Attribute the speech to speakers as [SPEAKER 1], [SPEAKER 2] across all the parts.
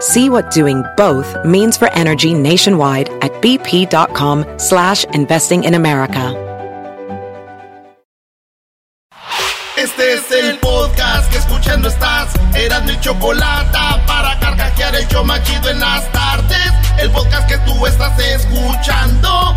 [SPEAKER 1] See what doing both means for energy nationwide at bp.com slash investing in America.
[SPEAKER 2] Este es el podcast que escuchando estás. Eran mi chocolate para carcajear el yo machido en las tardes. El podcast que tú estás escuchando.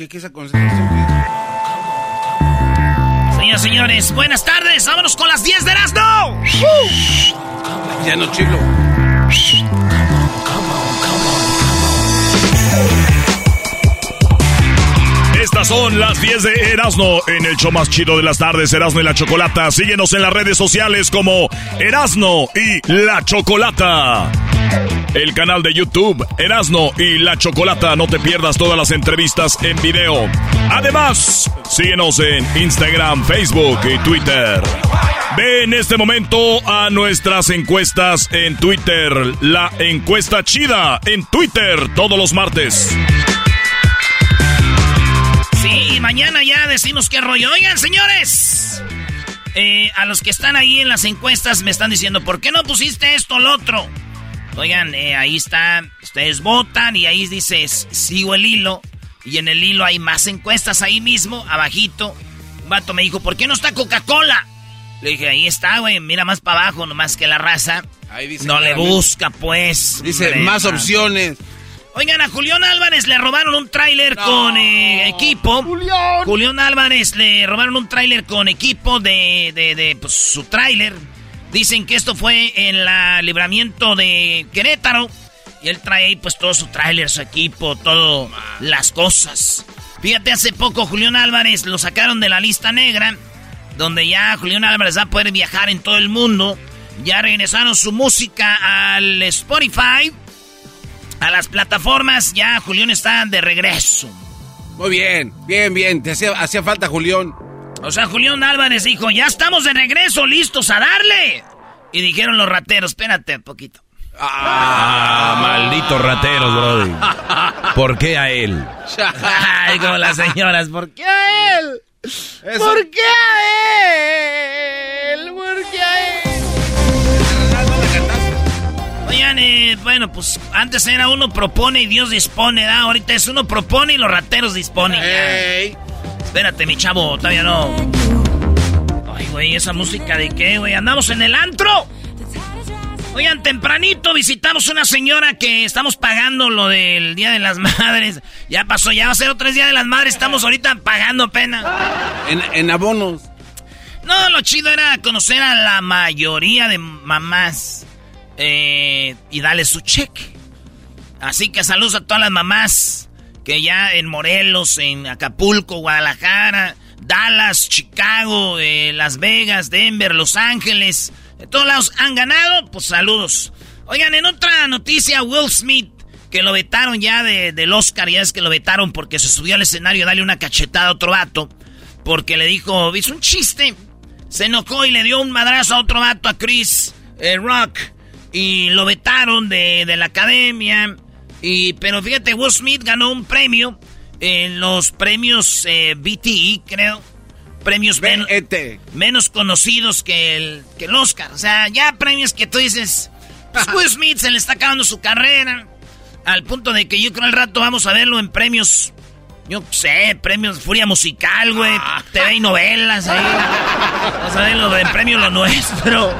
[SPEAKER 3] ¿Qué, qué esa concentración?
[SPEAKER 4] Señoras señores, buenas tardes. Vámonos con las 10 de Erasmo.
[SPEAKER 3] Ya no chiflo.
[SPEAKER 5] Estas son las 10 de Erasmo en el show más chido de las tardes, Erasmo y la Chocolata. Síguenos en las redes sociales como Erasmo y la Chocolata. El canal de YouTube, Erasno y La Chocolata. No te pierdas todas las entrevistas en video. Además, síguenos en Instagram, Facebook y Twitter. Ve en este momento a nuestras encuestas en Twitter. La encuesta chida en Twitter todos los martes.
[SPEAKER 4] Sí, mañana ya decimos qué rollo. Oigan, señores. eh, a los que están ahí en las encuestas me están diciendo, ¿por qué no pusiste esto o lo otro? Oigan, eh, ahí está, ustedes votan y ahí dice, sigo el hilo. Y en el hilo hay más encuestas ahí mismo, abajito. Un vato me dijo, ¿por qué no está Coca-Cola? Le dije, ahí está, güey, mira más para abajo, nomás que la raza.
[SPEAKER 3] Ahí dice
[SPEAKER 4] no le busca, pues.
[SPEAKER 3] Dice,
[SPEAKER 4] Hombre,
[SPEAKER 3] más opciones.
[SPEAKER 4] Oigan, a Julián Álvarez le robaron un tráiler con eh, equipo. Julián. Julián Álvarez le robaron un tráiler con equipo de, de, de, pues, su tráiler. Dicen que esto fue en el libramiento de Querétaro. Y él trae ahí pues todo su tráiler, su equipo, todo las cosas. Fíjate, hace poco Julián Álvarez lo sacaron de la lista negra. Donde ya Julián Álvarez va a poder viajar en todo el mundo. Ya regresaron su música al Spotify. A las plataformas. Ya Julián está de regreso.
[SPEAKER 3] Muy bien, bien, bien. Te hacía, hacía falta, Julián.
[SPEAKER 4] O sea, Julián Álvarez dijo, ya estamos de regreso, listos a darle. Y dijeron los rateros, espérate un poquito.
[SPEAKER 6] Ah, malditos rateros, Brody. ¿Por qué a él?
[SPEAKER 4] Ay, como las señoras, ¿por qué a él? ¿Por qué a él? ¿Por qué a él? Oigan, eh, bueno, pues antes era uno propone y Dios dispone, ¿da? Ahorita es uno propone y los rateros disponen. ya. Espérate, mi chavo, todavía no. Ay, güey, esa música de qué, güey. Andamos en el antro. Oigan, tempranito visitamos una señora que estamos pagando lo del Día de las Madres. Ya pasó, ya va a ser otro Día de las Madres. Estamos ahorita pagando pena.
[SPEAKER 3] En, en abonos.
[SPEAKER 4] No, lo chido era conocer a la mayoría de mamás eh, y darles su cheque. Así que saludos a todas las mamás que ya en Morelos, en Acapulco, Guadalajara, Dallas, Chicago, eh, Las Vegas, Denver, Los Ángeles, de todos lados han ganado, pues saludos. Oigan, en otra noticia, Will Smith, que lo vetaron ya de- del Oscar, ya es que lo vetaron porque se subió al escenario a darle una cachetada a otro vato, porque le dijo, hizo un chiste, se enojó y le dio un madrazo a otro vato, a Chris eh, Rock, y lo vetaron de, de la academia. Y, pero fíjate, Will Smith ganó un premio en los premios eh, BTE, creo. Premios menos, menos conocidos que el, que el Oscar. O sea, ya premios que tú dices, pues Will Smith se le está acabando su carrera. Al punto de que yo creo al rato vamos a verlo en premios yo sé, premios Furia Musical, güey. Ah. TV y novelas ahí. Vamos a ver lo de premio lo nuestro.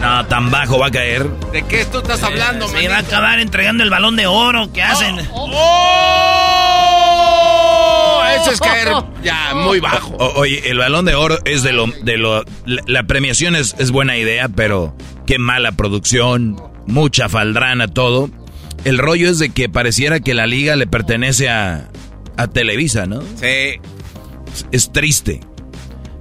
[SPEAKER 6] No, tan bajo va a caer.
[SPEAKER 3] ¿De qué tú estás hablando,
[SPEAKER 4] Se va a acabar entregando el balón de oro que hacen.
[SPEAKER 3] Oh, oh. Eso es caer ya muy bajo.
[SPEAKER 6] oye, el balón de oro es de lo. De lo la, premiación es, es buena idea, pero qué mala producción, mucha faldrana, todo. El rollo es de que pareciera que la liga le pertenece a, a Televisa, ¿no?
[SPEAKER 3] Sí.
[SPEAKER 6] Es, triste.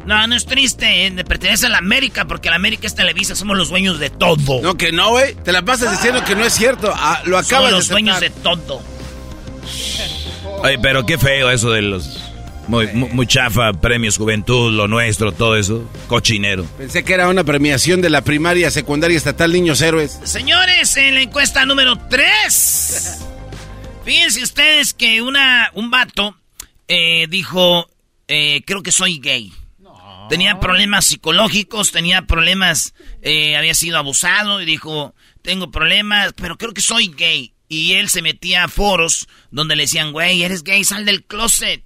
[SPEAKER 4] No, no es triste, eh, pertenece a la América, porque la América es Televisa, somos los dueños de todo.
[SPEAKER 3] No, que no, güey. Te la pasas diciendo que no es cierto. Ah, lo acabas
[SPEAKER 4] somos los dueños de todo.
[SPEAKER 6] Ay, pero qué feo eso de los... Muy, chafa, premios juventud, lo nuestro, todo eso. Cochinero.
[SPEAKER 3] Pensé que era una premiación de la primaria, secundaria estatal Niños Héroes.
[SPEAKER 4] Señores, en la encuesta número 3. Fíjense ustedes que una, un vato eh, dijo, eh, creo que soy gay. Tenía problemas psicológicos, tenía problemas, eh, había sido abusado y dijo, tengo problemas, pero creo que soy gay. Y él se metía a foros donde le decían, güey, eres gay, sal del closet.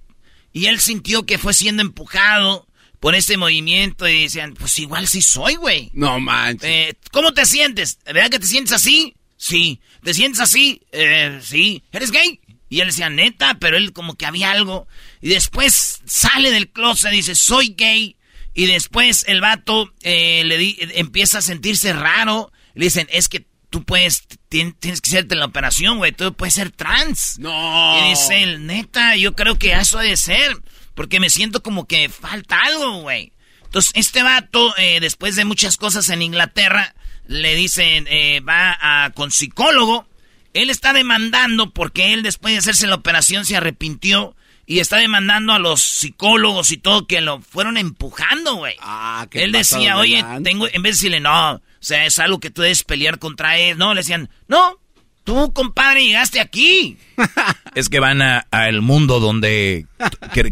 [SPEAKER 4] Y él sintió que fue siendo empujado por ese movimiento y decían, pues igual sí soy, güey.
[SPEAKER 3] No manches.
[SPEAKER 4] ¿Cómo te sientes? ¿Verdad que te sientes así? Sí. ¿Te sientes así? Eh, sí. ¿Eres gay? Y él decía, neta, pero él como que había algo. Y después sale del closet y dice, soy gay. Y después el vato eh, le empieza a sentirse raro. Le dicen, es que tú puedes, tienes que hacerte la operación, güey. Tú puedes ser trans.
[SPEAKER 3] No.
[SPEAKER 4] Y dice él, neta, yo creo que eso ha de ser. Porque me siento como que falta algo, güey. Entonces, este vato, eh, después de muchas cosas en Inglaterra, le dicen, eh, va a, con psicólogo. Él está demandando porque él después de hacerse la operación se arrepintió y está demandando a los psicólogos y todo que lo fueron empujando, güey.
[SPEAKER 3] Ah,
[SPEAKER 4] él decía, oye, tengo, en vez de decirle, no, o sea, es algo que tú debes pelear contra él. No, le decían, no, tú, compadre, llegaste aquí.
[SPEAKER 6] es que van al mundo donde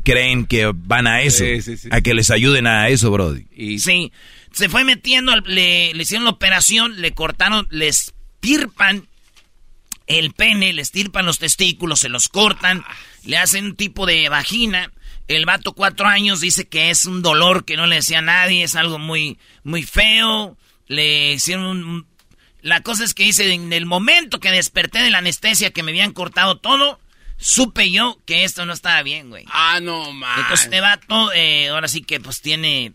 [SPEAKER 6] creen que van a eso, a que les ayuden a eso, Brody.
[SPEAKER 4] Y... Sí, se fue metiendo, le, le hicieron la operación, le cortaron, les estirpan el pene, le estirpan los testículos, se los cortan, le hacen un tipo de vagina. El vato cuatro años dice que es un dolor que no le decía a nadie, es algo muy, muy feo. Le hicieron un... La cosa es que dice, en el momento que desperté de la anestesia que me habían cortado todo, supe yo que esto no estaba bien, güey.
[SPEAKER 3] Ah, no, man.
[SPEAKER 4] Entonces este vato, eh, ahora sí que pues tiene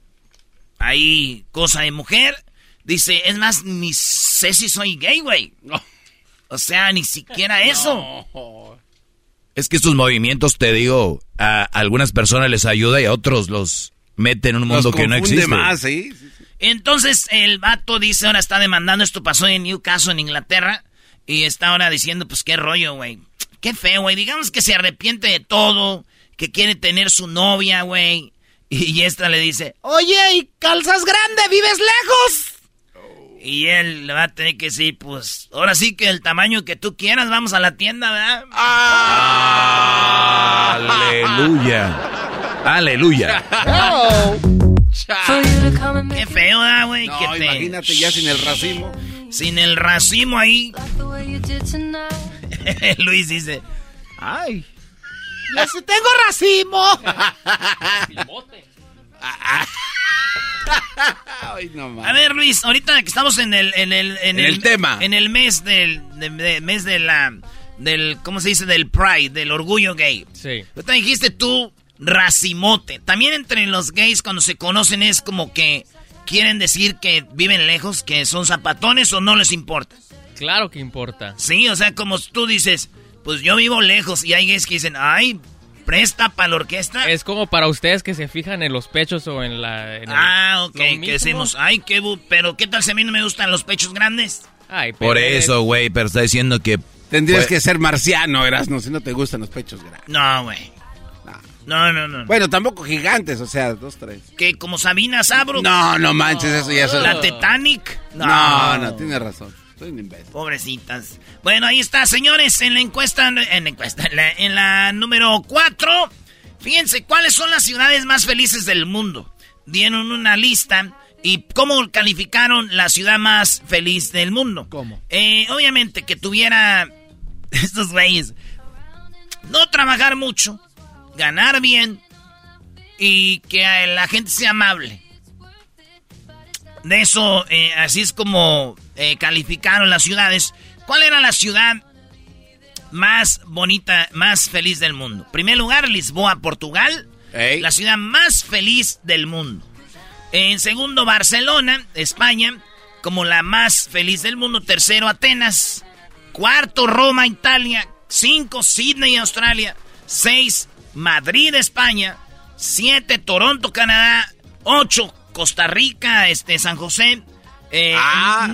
[SPEAKER 4] ahí cosa de mujer. Dice, es más, ni sé si soy gay, güey. O sea, ni siquiera eso.
[SPEAKER 6] Es que estos movimientos, te digo, a algunas personas les ayuda y a otros los meten en un mundo que no existe.
[SPEAKER 3] Más, ¿sí?
[SPEAKER 4] Entonces el vato dice, ahora está demandando, esto pasó en Newcastle, en Inglaterra, y está ahora diciendo, pues qué rollo, güey. Qué feo, güey. Digamos que se arrepiente de todo, que quiere tener su novia, güey. Y esta le dice, oye, ¿y calzas grande? ¿Vives lejos? Y él le va a tener que decir, pues, ahora sí que el tamaño que tú quieras, vamos a la tienda, ¿verdad?
[SPEAKER 6] Aleluya. Aleluya.
[SPEAKER 4] Qué feo, ¿verdad, güey?
[SPEAKER 3] No, imagínate ya sin el racimo.
[SPEAKER 4] Sin el racimo ahí. Luis dice, ay, tengo racimo. a ver, Luis, ahorita que estamos en el en el
[SPEAKER 3] en, el, tema,
[SPEAKER 4] en el mes del mes de la del ¿cómo se dice? del pride, del orgullo gay.
[SPEAKER 7] Sí.
[SPEAKER 4] Ahorita dijiste tú racimote. También entre los gays cuando se conocen es como que quieren decir que viven lejos, que son zapatones o no les importa.
[SPEAKER 7] Claro que importa.
[SPEAKER 4] Sí, o sea, como tú dices, pues yo vivo lejos y hay gays que dicen, ay, presta para la orquesta.
[SPEAKER 7] Es como para ustedes que se fijan en los pechos o en la...
[SPEAKER 4] ah, ok, que decimos, ay, qué pero ¿qué tal si a mí no me gustan los pechos grandes?
[SPEAKER 7] Ay,
[SPEAKER 6] Por eso, güey, pero está diciendo que...
[SPEAKER 3] Tendrías que ser marciano, Erasmo, si no te gustan los pechos grandes.
[SPEAKER 4] No, güey. No, no, no.
[SPEAKER 3] Bueno, tampoco gigantes, o sea, dos, tres.
[SPEAKER 4] ¿Que como Sabina Sabro?
[SPEAKER 3] No, no manches, eso ya es...
[SPEAKER 4] ¿La Titanic?
[SPEAKER 3] No, no, no tiene razón.
[SPEAKER 4] Pobrecitas. Bueno, ahí está, señores, en la encuesta, en la encuesta, en la, número 4. Fíjense, ¿cuáles son las ciudades más felices del mundo? Dieron una lista y cómo calificaron la ciudad más feliz del mundo.
[SPEAKER 8] ¿Cómo?
[SPEAKER 4] Eh, obviamente que tuviera estos güeyes no trabajar mucho, ganar bien y que la gente sea amable. De eso, eh, así es como eh, calificaron las ciudades. ¿Cuál era la ciudad más bonita, más feliz del mundo? primer lugar, Lisboa, Portugal. La ciudad más feliz del mundo. En segundo, Barcelona, España, como la más feliz del mundo. Tercero, Atenas. Cuarto, Roma, Italia. Cinco, Sydney, Australia. Seis, Madrid, España. Siete, Toronto, Canadá. Ocho, Costa Rica, este, San José. Eh, ah,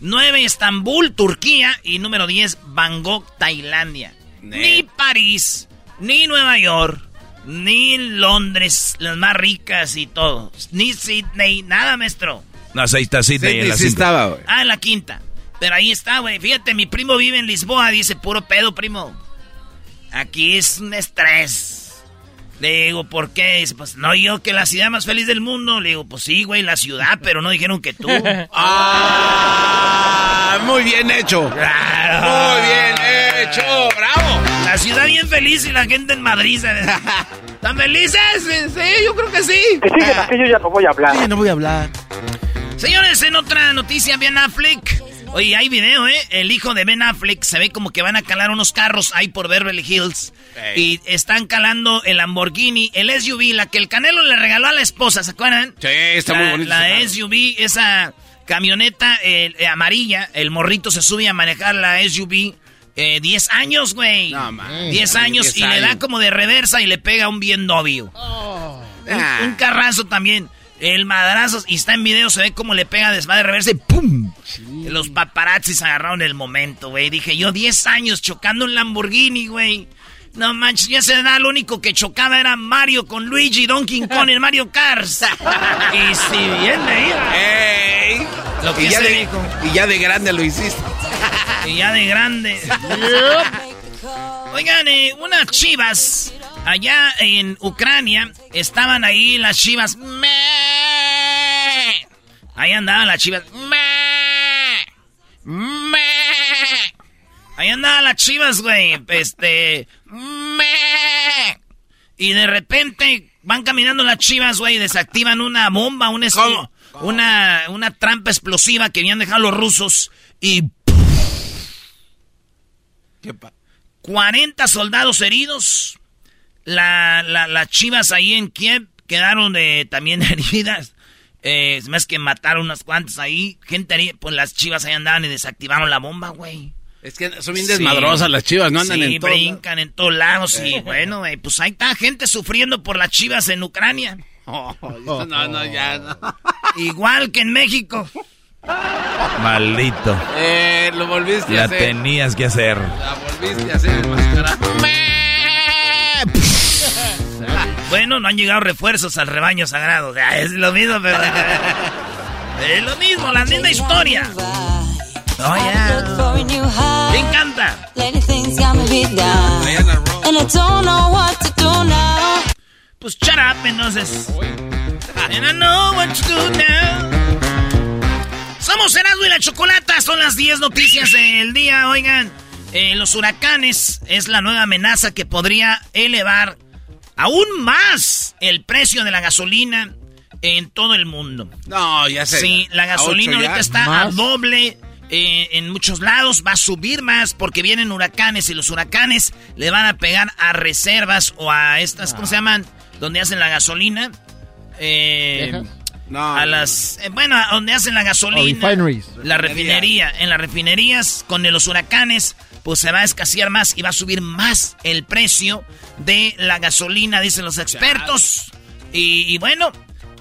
[SPEAKER 4] nueve, Estambul, Turquía. Y número 10, Bangkok, Tailandia. Ni París, ni Nueva York, ni Londres, las más ricas y todo. Ni Sydney, nada, maestro.
[SPEAKER 6] No, ahí está Sydney, en la
[SPEAKER 3] estaba,
[SPEAKER 4] Ah, en la quinta. Pero ahí está, güey. Fíjate, mi primo vive en Lisboa, dice puro pedo, primo. Aquí es un estrés. Le digo, ¿por qué? Dice, pues no yo que la ciudad más feliz del mundo. Le digo, pues sí, güey, la ciudad, pero no dijeron que tú.
[SPEAKER 3] ¡Ah! Muy bien hecho.
[SPEAKER 4] Claro.
[SPEAKER 3] Muy bien hecho. ¡Bravo!
[SPEAKER 4] La ciudad bien feliz y la gente en Madrid. ¿Están felices? Sí, yo creo que sí.
[SPEAKER 8] Que sigue, que yo ya no voy a hablar.
[SPEAKER 3] Sí, no voy a hablar.
[SPEAKER 4] Señores, en otra noticia, bien Affleck Oye, hay video, ¿eh? El hijo de Ben Affleck se ve como que van a calar unos carros ahí por Beverly Hills. Y están calando el Lamborghini, el SUV, la que el Canelo le regaló a la esposa, ¿se acuerdan?
[SPEAKER 3] Sí, está muy bonito.
[SPEAKER 4] La SUV, esa camioneta eh, amarilla, el morrito se sube a manejar la SUV. 10 eh, años, güey. No, 10 años y le da como de reversa y le pega un bien novio. Oh. un carrazo también. El madrazo, y está en video, se ve como le pega de reversa y ¡pum! Los paparazzis agarraron el momento, güey. Dije yo, 10 años chocando un Lamborghini, güey. No manches, ya se da, lo único que chocaba era Mario con Luigi, Donkey Kong en Mario Kart. y si bien le iba.
[SPEAKER 3] ¡Ey! Lo que y, ya de, y ya de grande lo hiciste.
[SPEAKER 4] y ya de grande. Oigan, eh, unas chivas allá en Ucrania estaban ahí las chivas. Ahí andaban las chivas. Ahí andaban las chivas, güey. Este. Y de repente van caminando las chivas, güey, y desactivan una bomba, un Una, una trampa explosiva que habían dejado los rusos y. ¿Qué 40 soldados heridos. La, las chivas ahí en Kiev quedaron de, también heridas. Eh, más que mataron unas cuantas ahí. Gente, pues las chivas ahí andaban y desactivaron la bomba, güey.
[SPEAKER 3] Es que son bien desmadrosas las chivas, ¿no? Andan en
[SPEAKER 4] todos brincan en todos lados y bueno, güey, pues ahí está gente sufriendo por las chivas en Ucrania.
[SPEAKER 3] Oh, no, no, ya no.
[SPEAKER 4] Igual que en México.
[SPEAKER 6] Maldito.
[SPEAKER 3] Eh, lo volviste a
[SPEAKER 6] hacer. La tenías que hacer.
[SPEAKER 3] La volviste a hacer.
[SPEAKER 4] Bueno, no han llegado refuerzos al rebaño sagrado. es lo mismo, pero. es lo mismo, la misma historia. Oh, yeah. Me encanta. Pues shut up, entonces. And I know what to do now. Somos Erasmo y la Chocolata. Son las 10 noticias del día. Oigan, eh, los huracanes es la nueva amenaza que podría elevar aún más el precio de la gasolina en todo el mundo.
[SPEAKER 3] No, ya sé.
[SPEAKER 4] Sí, la gasolina ahorita está a doble. Eh, en muchos lados va a subir más porque vienen huracanes y los huracanes le van a pegar a reservas o a estas, ¿cómo se llaman? Donde hacen la gasolina. Eh, no, a las eh, bueno, donde hacen la gasolina, la refinería, en las refinerías con los huracanes pues se va a escasear más y va a subir más el precio de la gasolina, dicen los expertos. Y, bueno,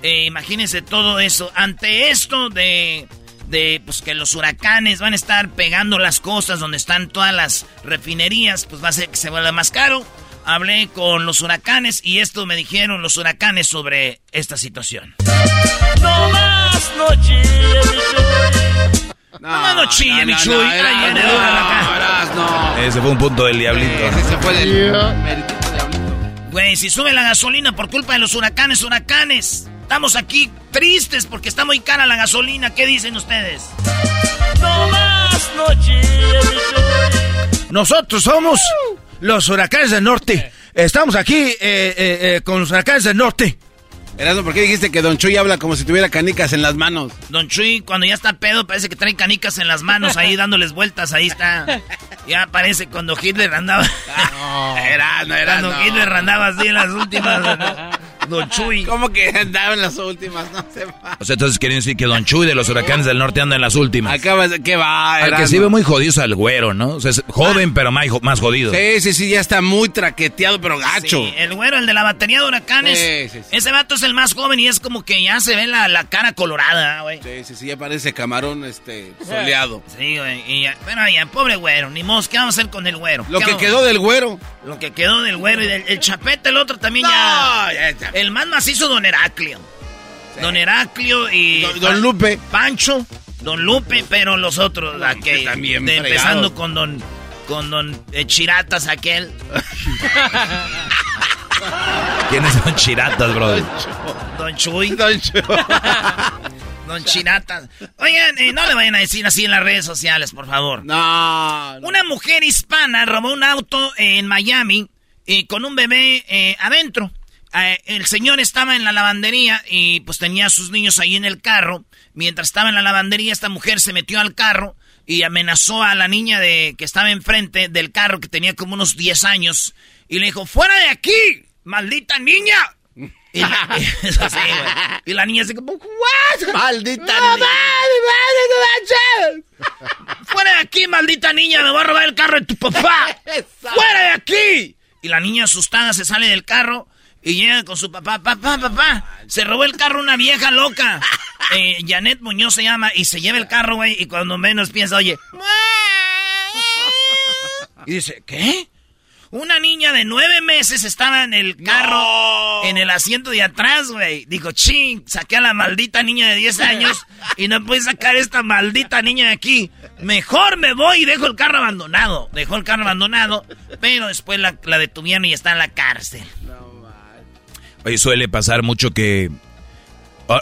[SPEAKER 4] eh, imagínense todo eso. Ante esto de, de pues, que los huracanes van a estar pegando las costas donde están todas las refinerías, pues va a ser que se vuelva más caro. Hablé con los huracanes y esto me dijeron los huracanes sobre esta situación. No más noche, No, no, chille, mi chuy. Ahí viene
[SPEAKER 6] la no. Ese fue un punto del diablito.
[SPEAKER 3] Ese fue del
[SPEAKER 4] Güey, si sube la gasolina por culpa de los huracanes, huracanes. Estamos aquí tristes porque está muy cara la gasolina. ¿Qué dicen ustedes? No más noche,
[SPEAKER 9] Nosotros somos los huracanes del norte. Estamos aquí eh, eh, eh, con los huracanes del norte.
[SPEAKER 3] Erasmo, ¿por qué dijiste que Don Chuy habla como si tuviera canicas en las manos?
[SPEAKER 4] Don Chuy, cuando ya está pedo, parece que trae canicas en las manos ahí dándoles vueltas. Ahí está. Ya parece cuando Hitler andaba.
[SPEAKER 3] No, era, no era.
[SPEAKER 4] Cuando Hitler andaba así en las últimas. Don Chuy.
[SPEAKER 3] ¿Cómo que andaba en las últimas? No se va.
[SPEAKER 6] O sea, entonces quieren decir que Don Chuy de los huracanes del norte anda en las últimas.
[SPEAKER 3] Acaba de... ¿Qué va?
[SPEAKER 6] Al que sí ve muy jodido es al güero, ¿no? O sea, es joven, pero más, más jodido.
[SPEAKER 3] Sí, sí, sí, ya está muy traqueteado, pero gacho.
[SPEAKER 4] Sí, el güero, el de la batería de huracanes. Sí, sí, sí. Ese vato es el más joven y es como que ya se ve la, la cara colorada, güey.
[SPEAKER 3] Sí, sí, sí, ya parece camarón este soleado.
[SPEAKER 4] Sí, güey. Y ya, bueno, ya, pobre güero, ni mos, ¿qué vamos a hacer con el güero?
[SPEAKER 3] Lo que quedó del güero.
[SPEAKER 4] Lo que quedó del güero y del el chapete, el otro también ya, ya, El más macizo Don Heraclio. Don Heraclio y.
[SPEAKER 3] Don, Lupe.
[SPEAKER 4] Pancho, Don Lupe, pero los otros, aquel,
[SPEAKER 3] también
[SPEAKER 4] de, empezando con Don. Con Don eh, Chiratas, aquel.
[SPEAKER 6] ¿Quiénes son Chiratas, bro?
[SPEAKER 4] Don Chuy.
[SPEAKER 3] Don Chuy.
[SPEAKER 4] Don Chiratas. Oigan, eh, no le vayan a decir así en las redes sociales, por favor.
[SPEAKER 3] No.
[SPEAKER 4] Una mujer hispana robó un auto en Miami y con un bebé eh, adentro. Eh, el señor estaba en la lavandería y pues tenía a sus niños ahí en el carro. Mientras estaba en la lavandería, esta mujer se metió al carro y amenazó a la niña de que estaba enfrente del carro, que tenía como unos 10 años, y le dijo, fuera de aquí, maldita niña. Y la, y la niña se como, ¿what?
[SPEAKER 3] Maldita niña.
[SPEAKER 4] Fuera de aquí, maldita niña, me voy a robar el carro de tu papá. Fuera de aquí. Y la niña asustada se sale del carro y llega con su papá, papá, papá, se robó el carro una vieja loca. Eh, Janet Muñoz se llama y se lleva el carro, güey, y cuando menos piensa, oye. Y dice, ¿qué? Una niña de nueve meses estaba en el carro, en el asiento de atrás, güey. Dijo, ching, saqué a la maldita niña de 10 años y no puedo sacar esta maldita niña de aquí. Mejor me voy y dejo el carro abandonado. Dejó el carro abandonado, pero después la, la detuvieron y está en la cárcel.
[SPEAKER 6] Oye, suele pasar mucho que...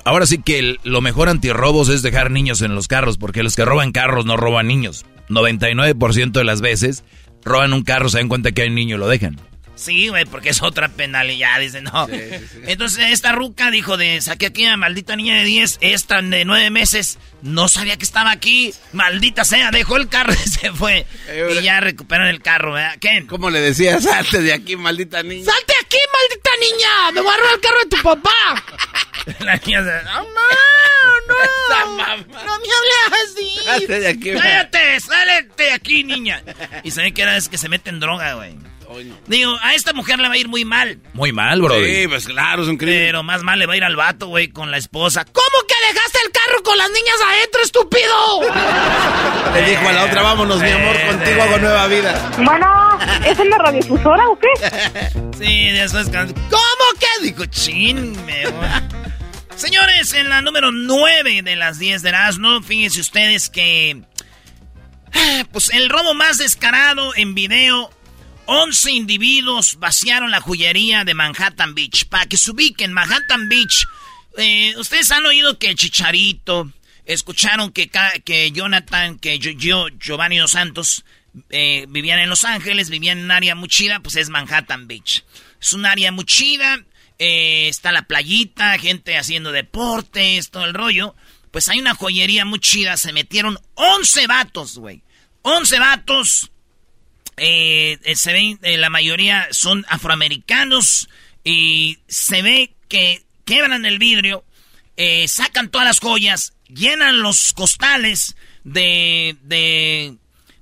[SPEAKER 6] Ahora sí que lo mejor antirrobos es dejar niños en los carros, porque los que roban carros no roban niños. 99% de las veces roban un carro, se dan cuenta que hay un niño y lo dejan.
[SPEAKER 4] Sí, güey, porque es otra penalidad, dice, no. Entonces esta ruca dijo de, saqué aquí a maldita niña de 10, esta de 9 meses, no sabía que estaba aquí, maldita sea, dejó el carro y se fue. y ya recuperan el carro, ¿verdad? ¿Qué?
[SPEAKER 3] ¿Cómo le decía? Salte de aquí, maldita niña.
[SPEAKER 4] ¡Salte aquí, maldita niña! ¡Me voy a robar el carro de tu papá! La niña se... ¡Mamá! ¡No! ¡No me hables así!
[SPEAKER 3] ¡Salte de aquí,
[SPEAKER 4] ¡Cállate! ¡Sálete de aquí, niña! Y sabe que era es que se mete en droga, güey. Digo, a esta mujer le va a ir muy mal.
[SPEAKER 6] Muy mal, bro.
[SPEAKER 3] Sí, pues claro, es un crimen.
[SPEAKER 4] Pero más mal le va a ir al vato, güey, con la esposa. ¿Cómo que dejaste el carro con las niñas adentro, estúpido?
[SPEAKER 3] Le dijo a la otra, vámonos, mi amor, contigo hago nueva vida.
[SPEAKER 8] Bueno, ¿es en la radiofusora o qué?
[SPEAKER 4] sí, eso es... ¿Cómo que? Dijo, chin, me... Señores, en la número 9 de las 10 de Erasmo, fíjense ustedes que... Pues el robo más descarado en video 11 individuos vaciaron la joyería de Manhattan Beach. Para que se ubiquen, Manhattan Beach. Eh, Ustedes han oído que Chicharito, escucharon que, que Jonathan, que yo, Giovanni Dos Santos, eh, vivían en Los Ángeles, vivían en un área muy chida, pues es Manhattan Beach. Es un área muy chida, eh, está la playita, gente haciendo deportes, todo el rollo. Pues hay una joyería muy chida, se metieron 11 vatos, güey. 11 vatos eh, eh, se ven, eh, la mayoría son afroamericanos y se ve que quebran el vidrio, sacan todas las joyas, llenan los costales de, de,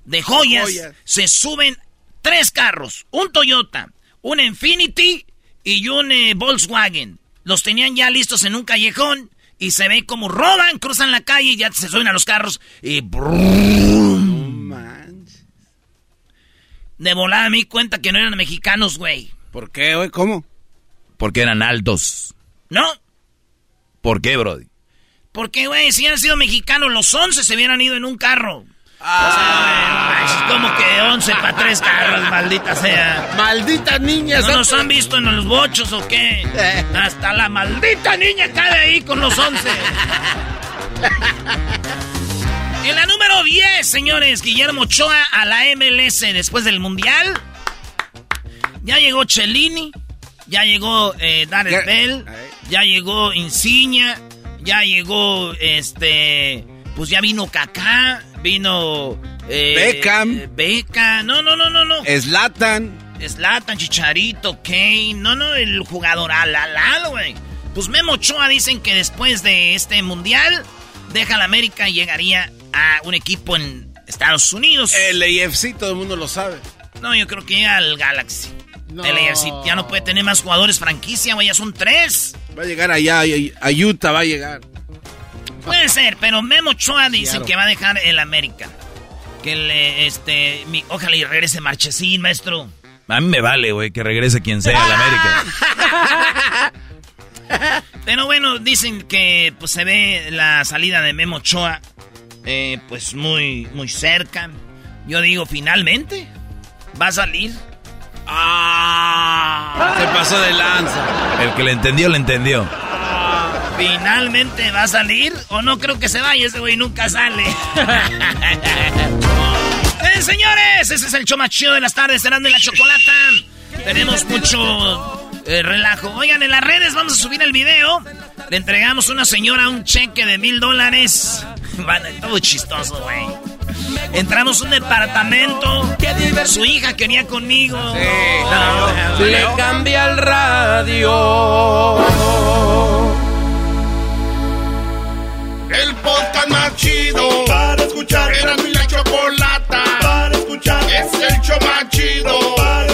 [SPEAKER 4] de joyas, se suben tres carros, un Toyota, un Infinity y un Volkswagen. Los tenían ya listos en un callejón y se ve como roban, cruzan la calle y ya se suben a los carros y... De volada me di cuenta que no eran mexicanos, güey.
[SPEAKER 3] ¿Por qué, güey? ¿Cómo?
[SPEAKER 6] Porque eran altos.
[SPEAKER 4] ¿No?
[SPEAKER 6] ¿Por qué, Brody?
[SPEAKER 4] Porque, güey, si hubieran sido mexicanos, los 11 se hubieran ido en un carro. Ah. O sea, como que 11 para tres carros, maldita sea.
[SPEAKER 3] Malditas niñas.
[SPEAKER 4] ¿No nos han visto en los bochos o qué? Eh. Hasta la maldita niña cae ahí con los 11. en la número 10, señores, Guillermo Ochoa a la MLS después del Mundial. Ya llegó Cellini, ya llegó eh, Bell, ya llegó Insignia, ya llegó este. Pues ya vino Kaká, vino.
[SPEAKER 3] Eh, Beckham.
[SPEAKER 4] Beckham. No, no, no, no, no.
[SPEAKER 3] Slatan.
[SPEAKER 4] Slatan, Chicharito, Kane. No, no, el jugador al al, güey. Pues Memo Ochoa dicen que después de este mundial deja la América y llegaría a un equipo en Estados Unidos.
[SPEAKER 3] El AFC, todo el mundo lo sabe.
[SPEAKER 4] No, yo creo que llega al Galaxy. El AFC ya no puede tener más jugadores franquicia, güey, ya son tres.
[SPEAKER 3] Va a llegar allá, a Utah va a llegar.
[SPEAKER 4] Puede ser, pero Memo Ochoa dicen que va a dejar el América. Que le, este, ojalá y regrese Marchesín, maestro.
[SPEAKER 6] A mí me vale, güey, que regrese quien sea al América.
[SPEAKER 4] Pero bueno, dicen que pues se ve la salida de Memo Ochoa eh, pues muy, muy cerca. Yo digo, finalmente, va a salir.
[SPEAKER 3] ¡Ah! Se pasó de lanza.
[SPEAKER 6] El que le entendió, le entendió.
[SPEAKER 4] ¿Finalmente va a salir? ¿O no creo que se vaya? Ese güey nunca sale. eh, señores, ese es el show más chido de las tardes, serán de la chocolata. Tenemos mucho eh, relajo. Oigan, en las redes vamos a subir el video. Le entregamos a una señora un cheque de mil dólares. Vale, todo chistoso, güey. Entramos a un departamento. Su hija quería conmigo.
[SPEAKER 3] Sí. Le cambia el radio. El podcast más chido para escuchar. Era mi la chocolata para escuchar. Es el show más chido para escuchar. Para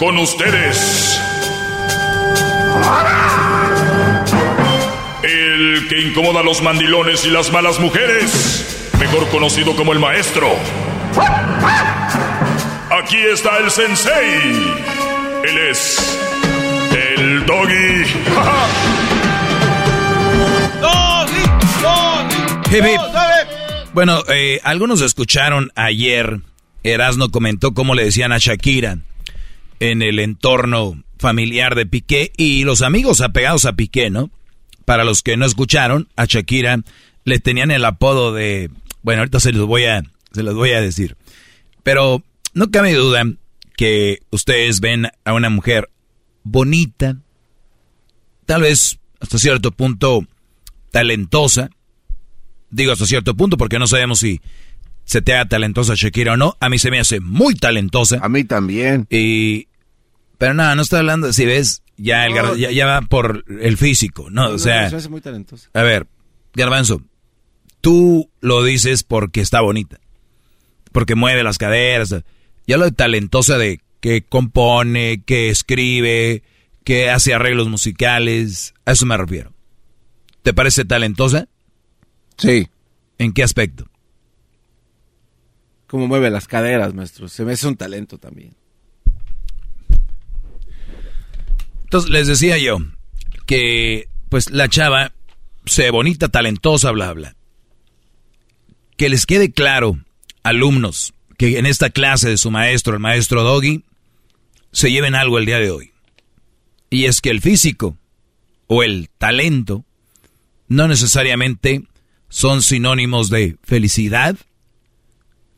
[SPEAKER 5] Con ustedes. El que incomoda a los mandilones y las malas mujeres. Mejor conocido como el maestro. Aquí está el sensei. Él es. El doggy.
[SPEAKER 6] doggy, Bueno, eh, algunos escucharon ayer. Erasno comentó cómo le decían a Shakira en el entorno familiar de Piqué y los amigos apegados a Piqué, ¿no? Para los que no escucharon, a Shakira le tenían el apodo de, bueno, ahorita se los voy a, se los voy a decir. Pero no cabe duda que ustedes ven a una mujer bonita, tal vez hasta cierto punto talentosa. Digo hasta cierto punto porque no sabemos si se te haga talentosa Shakira o no. A mí se me hace muy talentosa.
[SPEAKER 3] A mí también.
[SPEAKER 6] Y pero nada, no estoy hablando, si ves, ya, el ya, va por el físico, ¿no? o sea,
[SPEAKER 3] muy
[SPEAKER 6] a ver, Garbanzo, tú lo dices porque está bonita, porque mueve las caderas, ya lo de talentosa de que compone, que escribe, que hace arreglos musicales, a eso me refiero. ¿Te parece talentosa?
[SPEAKER 10] Sí.
[SPEAKER 6] ¿En qué aspecto?
[SPEAKER 10] Como mueve las caderas, maestro. Se me hace un talento también.
[SPEAKER 6] Entonces les decía yo que pues la chava se bonita, talentosa, bla, bla. Que les quede claro, alumnos, que en esta clase de su maestro, el maestro Doggy, se lleven algo el día de hoy. Y es que el físico o el talento no necesariamente son sinónimos de felicidad,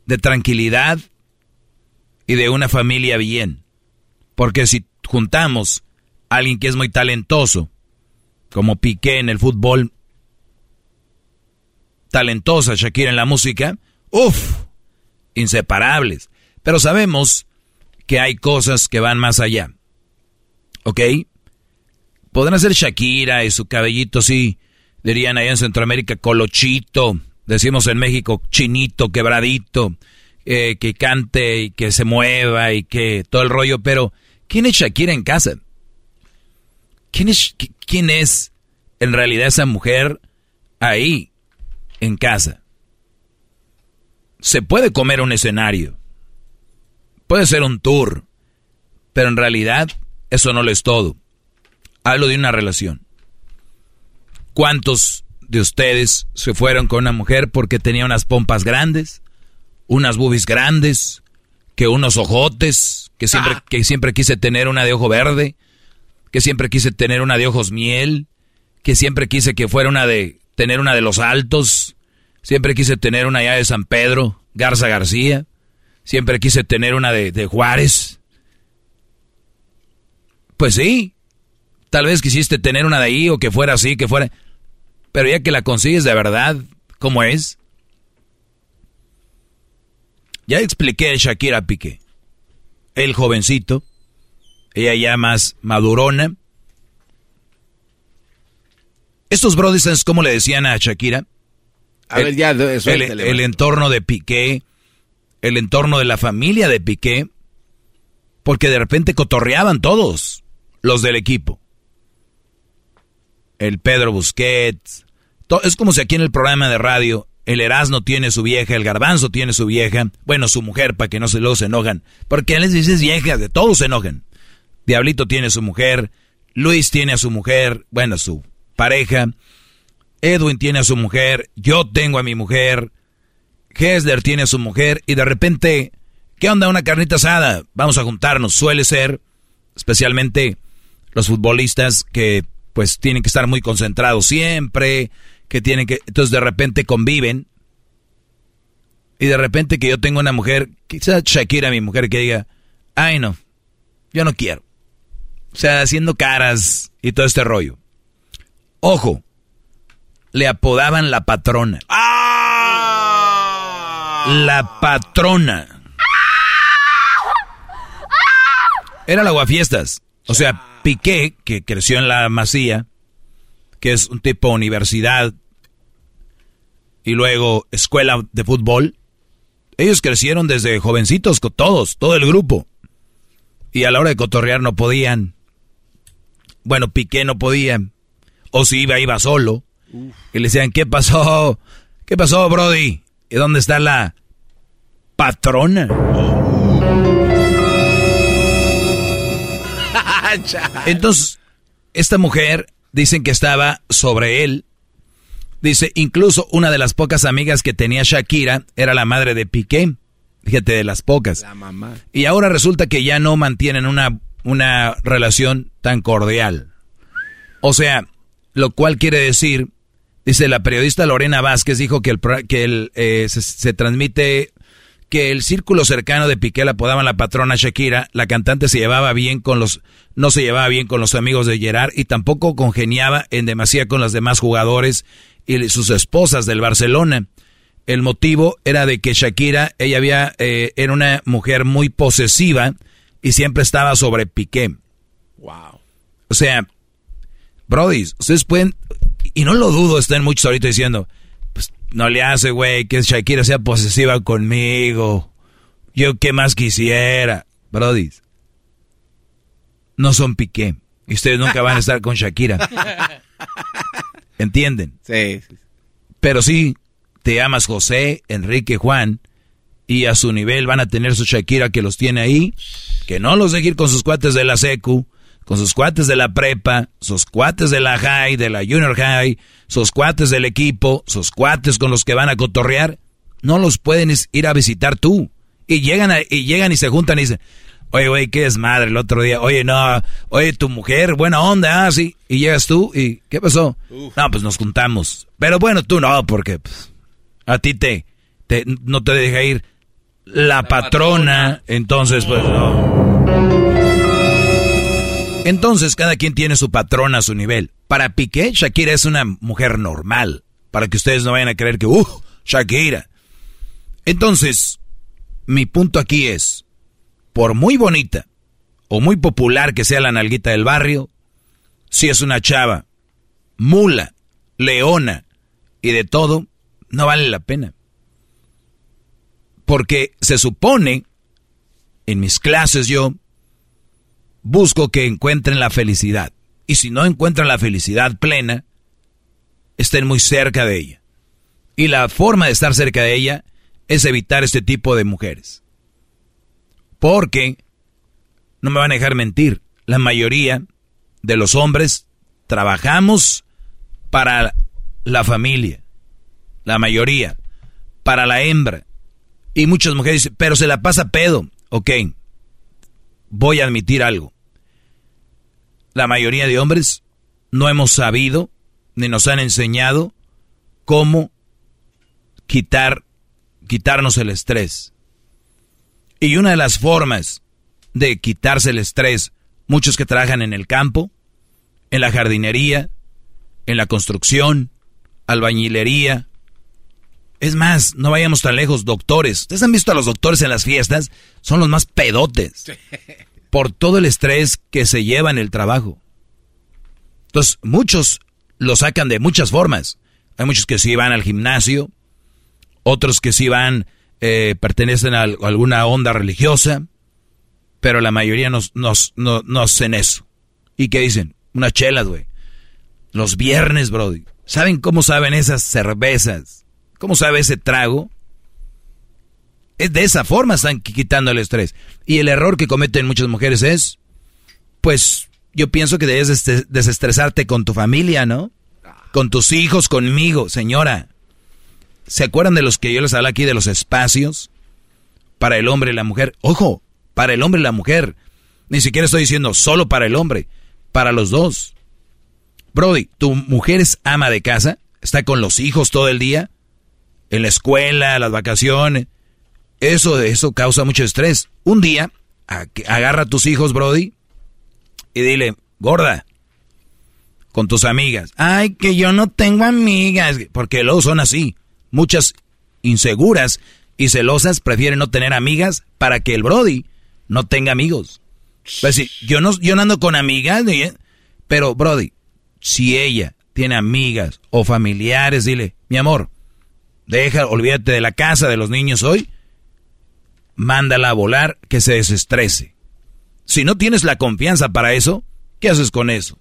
[SPEAKER 6] de tranquilidad y de una familia bien. Porque si juntamos alguien que es muy talentoso, como Piqué en el fútbol, talentosa Shakira en la música, uff, inseparables. Pero sabemos que hay cosas que van más allá. ¿Ok? Podrán ser Shakira y su cabellito, sí, dirían allá en Centroamérica, colochito, decimos en México, chinito, quebradito, eh, que cante y que se mueva y que todo el rollo, pero ¿quién es Shakira en casa? ¿Quién es, quién es en realidad esa mujer ahí, en casa? Se puede comer un escenario, puede ser un tour, pero en realidad eso no lo es todo. Hablo de una relación. ¿Cuántos de ustedes se fueron con una mujer porque tenía unas pompas grandes, unas boobies grandes, que unos ojotes, que siempre, ah. que siempre quise tener una de ojo verde, que siempre quise tener una de ojos miel, que siempre quise que fuera una de tener una de los altos, siempre quise tener una ya de San Pedro, Garza García, siempre quise tener una de, de Juárez. Pues sí, tal vez quisiste tener una de ahí o que fuera así, que fuera... Pero ya que la consigues de verdad, ¿cómo es? Ya expliqué a Shakira Piqué. El jovencito, ella ya más madurona. Estos brothers, ¿cómo le decían a Shakira?
[SPEAKER 10] A el, ver, ya,
[SPEAKER 6] el, el entorno de Piqué, el entorno de la familia de Piqué, porque de repente cotorreaban todos los del equipo el Pedro Busquets. Es como si aquí en el programa de radio el Erasmo tiene su vieja, el Garbanzo tiene su vieja, bueno, su mujer, para que no se luego se enojan. Porque les dices vieja, de todos se enojan. Diablito tiene su mujer, Luis tiene a su mujer, bueno, su pareja, Edwin tiene a su mujer, yo tengo a mi mujer, Hesler tiene a su mujer, y de repente, ¿qué onda una carnita asada? Vamos a juntarnos, suele ser, especialmente los futbolistas que pues tienen que estar muy concentrados siempre, que tienen que, entonces de repente conviven. Y de repente que yo tengo una mujer, quizás Shakira, mi mujer, que diga, ay no, yo no quiero. O sea, haciendo caras y todo este rollo. Ojo, le apodaban la patrona. ¡Ah! La patrona. Era la guafiestas. O sea, Piqué, que creció en la Masía, que es un tipo universidad y luego escuela de fútbol, ellos crecieron desde jovencitos con todos, todo el grupo. Y a la hora de cotorrear no podían. Bueno, Piqué no podía. O si iba, iba solo. Y le decían, ¿qué pasó? ¿Qué pasó, Brody? ¿Y dónde está la patrona? Entonces, esta mujer dicen que estaba sobre él. Dice, incluso una de las pocas amigas que tenía Shakira era la madre de Piqué. Fíjate, de las pocas.
[SPEAKER 10] La mamá.
[SPEAKER 6] Y ahora resulta que ya no mantienen una, una relación tan cordial. O sea, lo cual quiere decir, dice la periodista Lorena Vázquez, dijo que, el, que el, eh, se transmite que el círculo cercano de Piqué la apodaban la patrona Shakira, la cantante se llevaba bien con los, no se llevaba bien con los amigos de Gerard y tampoco congeniaba en demasía con los demás jugadores y sus esposas del Barcelona. El motivo era de que Shakira, ella había, eh, era una mujer muy posesiva y siempre estaba sobre Piqué.
[SPEAKER 10] Wow.
[SPEAKER 6] O sea, Brody, ustedes pueden, y no lo dudo, están muchos ahorita diciendo, no le hace, güey, que Shakira sea posesiva conmigo. Yo qué más quisiera. Brody. No son Piqué. Y ustedes nunca van a estar con Shakira. ¿Entienden?
[SPEAKER 10] Sí.
[SPEAKER 6] Pero sí, te amas José, Enrique, Juan, y a su nivel van a tener su Shakira que los tiene ahí, que no los deje ir con sus cuates de la secu, con sus cuates de la prepa, sus cuates de la high, de la junior high, sus cuates del equipo, sus cuates con los que van a cotorrear, no los pueden ir a visitar tú. Y llegan, y llegan y se juntan y dicen, oye, güey, qué es madre el otro día, oye, no, oye, tu mujer, buena onda, ah, sí, y llegas tú y, ¿qué pasó? No, pues nos juntamos. Pero bueno, tú no, porque pues, a ti te, te, no te deja ir la, patrona, entonces pues no. Entonces, cada quien tiene su patrón a su nivel. Para Piqué, Shakira es una mujer normal. Para que ustedes no vayan a creer que, ¡uh! Shakira. Entonces, mi punto aquí es, por muy bonita o muy popular que sea la nalguita del barrio, si es una chava, mula, leona y de todo, no vale la pena. Porque se supone, en mis clases yo, busco que encuentren la felicidad. Y si no encuentran la felicidad plena, estén muy cerca de ella. Y la forma de estar cerca de ella es evitar este tipo de mujeres. Porque, no me van a dejar mentir, la mayoría de los hombres trabajamos para la familia. La mayoría. Para la hembra. Y muchas mujeres dicen, pero se la pasa pedo. Ok, voy a admitir algo la mayoría de hombres no hemos sabido ni nos han enseñado cómo quitar, quitarnos el estrés. Y una de las formas de quitarse el estrés, muchos que trabajan en el campo, en la jardinería, en la construcción, albañilería. Es más, no vayamos tan lejos, doctores. ¿Ustedes han visto a los doctores en las fiestas? Son los más pedotes por todo el estrés que se lleva en el trabajo. Entonces, muchos lo sacan de muchas formas. Hay muchos que sí van al gimnasio, otros que sí van, eh, pertenecen a alguna onda religiosa, pero la mayoría no, no, hacen eso. ¿Y qué dicen? Una chela, güey. Los viernes, Brody. ¿Saben cómo saben esas cervezas? ¿Cómo sabe ese trago? Es de esa forma están quitando el estrés. Y el error que cometen muchas mujeres es, pues yo pienso que debes desestresarte con tu familia, ¿no? Con tus hijos, conmigo, señora. ¿Se acuerdan de los que yo les hablé aquí de los espacios? Para el hombre y la mujer. Ojo, para el hombre y la mujer. Ni siquiera estoy diciendo solo para el hombre, para los dos. Brody, ¿tu mujer es ama de casa? ¿Está con los hijos todo el día? ¿En la escuela, las vacaciones? Eso, eso causa mucho estrés. Un día, agarra a tus hijos, Brody, y dile, gorda, con tus amigas. Ay, que yo no tengo amigas. Porque luego son así. Muchas inseguras y celosas prefieren no tener amigas para que el Brody no tenga amigos. Pues sí, yo no, yo no ando con amigas, pero Brody, si ella tiene amigas o familiares, dile, mi amor, deja, olvídate de la casa de los niños hoy mándala a volar, que se desestrese. Si no tienes la confianza para eso, ¿qué haces con eso?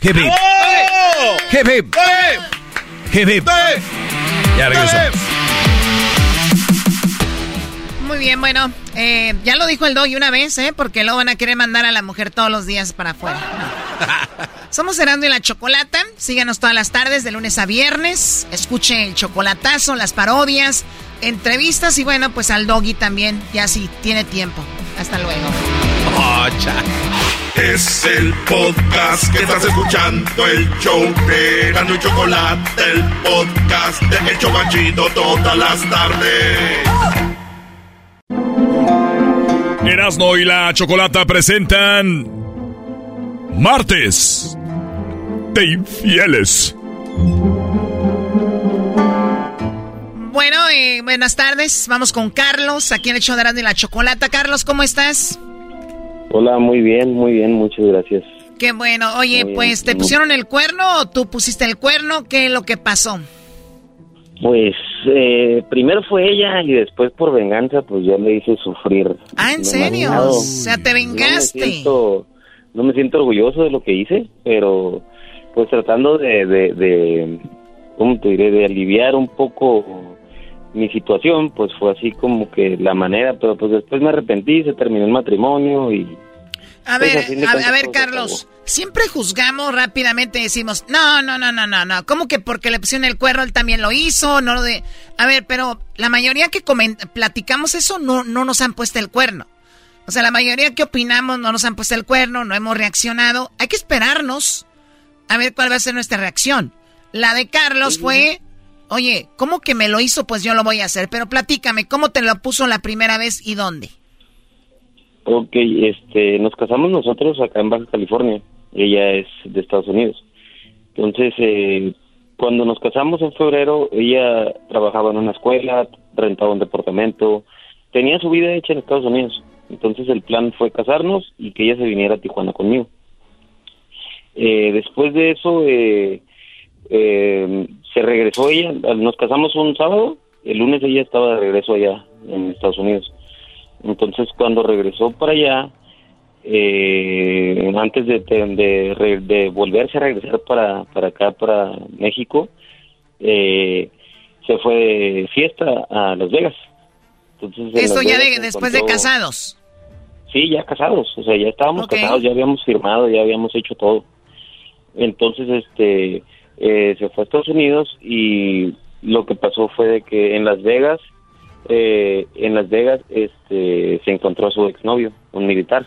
[SPEAKER 6] Hip hip. Hip hip. Hip hip. Ya regreso.
[SPEAKER 11] Muy bien, bueno, eh, ya lo dijo el doggy una vez, ¿eh? Porque luego van a querer mandar a la mujer todos los días para afuera. Somos Herando y la Chocolata. Síganos todas las tardes, de lunes a viernes. Escuche el chocolatazo, las parodias, entrevistas y bueno, pues al doggy también, ya si tiene tiempo. Hasta luego.
[SPEAKER 3] Oh, es el podcast que estás escuchando, el show de Gano y Chocolate, el podcast de El Chocachito todas las tardes.
[SPEAKER 5] Erasno y la Chocolata presentan Martes de Infieles.
[SPEAKER 11] Bueno, eh, buenas tardes. Vamos con Carlos, aquí en el show de la Chocolata. Carlos, ¿cómo estás?
[SPEAKER 12] Hola, muy bien, muy bien, muchas gracias.
[SPEAKER 11] Qué bueno. Oye, pues, ¿te pusieron el cuerno o tú pusiste el cuerno? ¿Qué es lo que pasó?
[SPEAKER 12] Pues, eh, primero fue ella y después por venganza, pues yo le hice sufrir.
[SPEAKER 11] Ah, ¿en serio? o sea, te vengaste.
[SPEAKER 12] no me siento orgulloso de lo que hice, pero pues tratando de, de, de ¿cómo te diré? De aliviar un poco mi situación, pues fue así como que la manera, pero pues después me arrepentí, se terminó el matrimonio y...
[SPEAKER 11] A
[SPEAKER 12] pues,
[SPEAKER 11] ver,
[SPEAKER 12] a
[SPEAKER 11] a, ver, Carlos, siempre juzgamos rápidamente, decimos, no, no, no, no, no, no, ¿cómo que porque le pusieron el cuerno él también lo hizo? No lo de... A ver, pero la mayoría que platicamos eso no, no nos han puesto el cuerno. O sea, la mayoría que opinamos no nos han puesto el cuerno, no hemos reaccionado. Hay que esperarnos a ver cuál va a ser nuestra reacción. La de Carlos fue, oye, ¿cómo que me lo hizo? Pues yo lo voy a hacer. Pero platícame, ¿cómo te lo puso la primera vez y dónde?
[SPEAKER 12] Ok, este, nos casamos nosotros acá en Baja California. Ella es de Estados Unidos. Entonces, eh, cuando nos casamos en febrero, ella trabajaba en una escuela, rentaba un departamento, tenía su vida hecha en Estados Unidos. Entonces, el plan fue casarnos y que ella se viniera a Tijuana conmigo. Eh, después de eso, eh, eh, se regresó ella. Nos casamos un sábado, el lunes ella estaba de regreso allá en Estados Unidos. Entonces, cuando regresó para allá, eh, antes de, de, volverse a regresar para, para acá, para México, eh, se fue de fiesta a Las Vegas. Entonces, en
[SPEAKER 11] Esto
[SPEAKER 12] Las
[SPEAKER 11] ya
[SPEAKER 12] Vegas
[SPEAKER 11] de- después de casados.
[SPEAKER 12] Sí, ya casados, o sea, ya estábamos casados, ya habíamos firmado, ya habíamos hecho todo. Entonces, este, eh, se fue a Estados Unidos y lo que pasó fue de que en Las Vegas, eh, en Las Vegas, este, se encontró a su exnovio, un militar.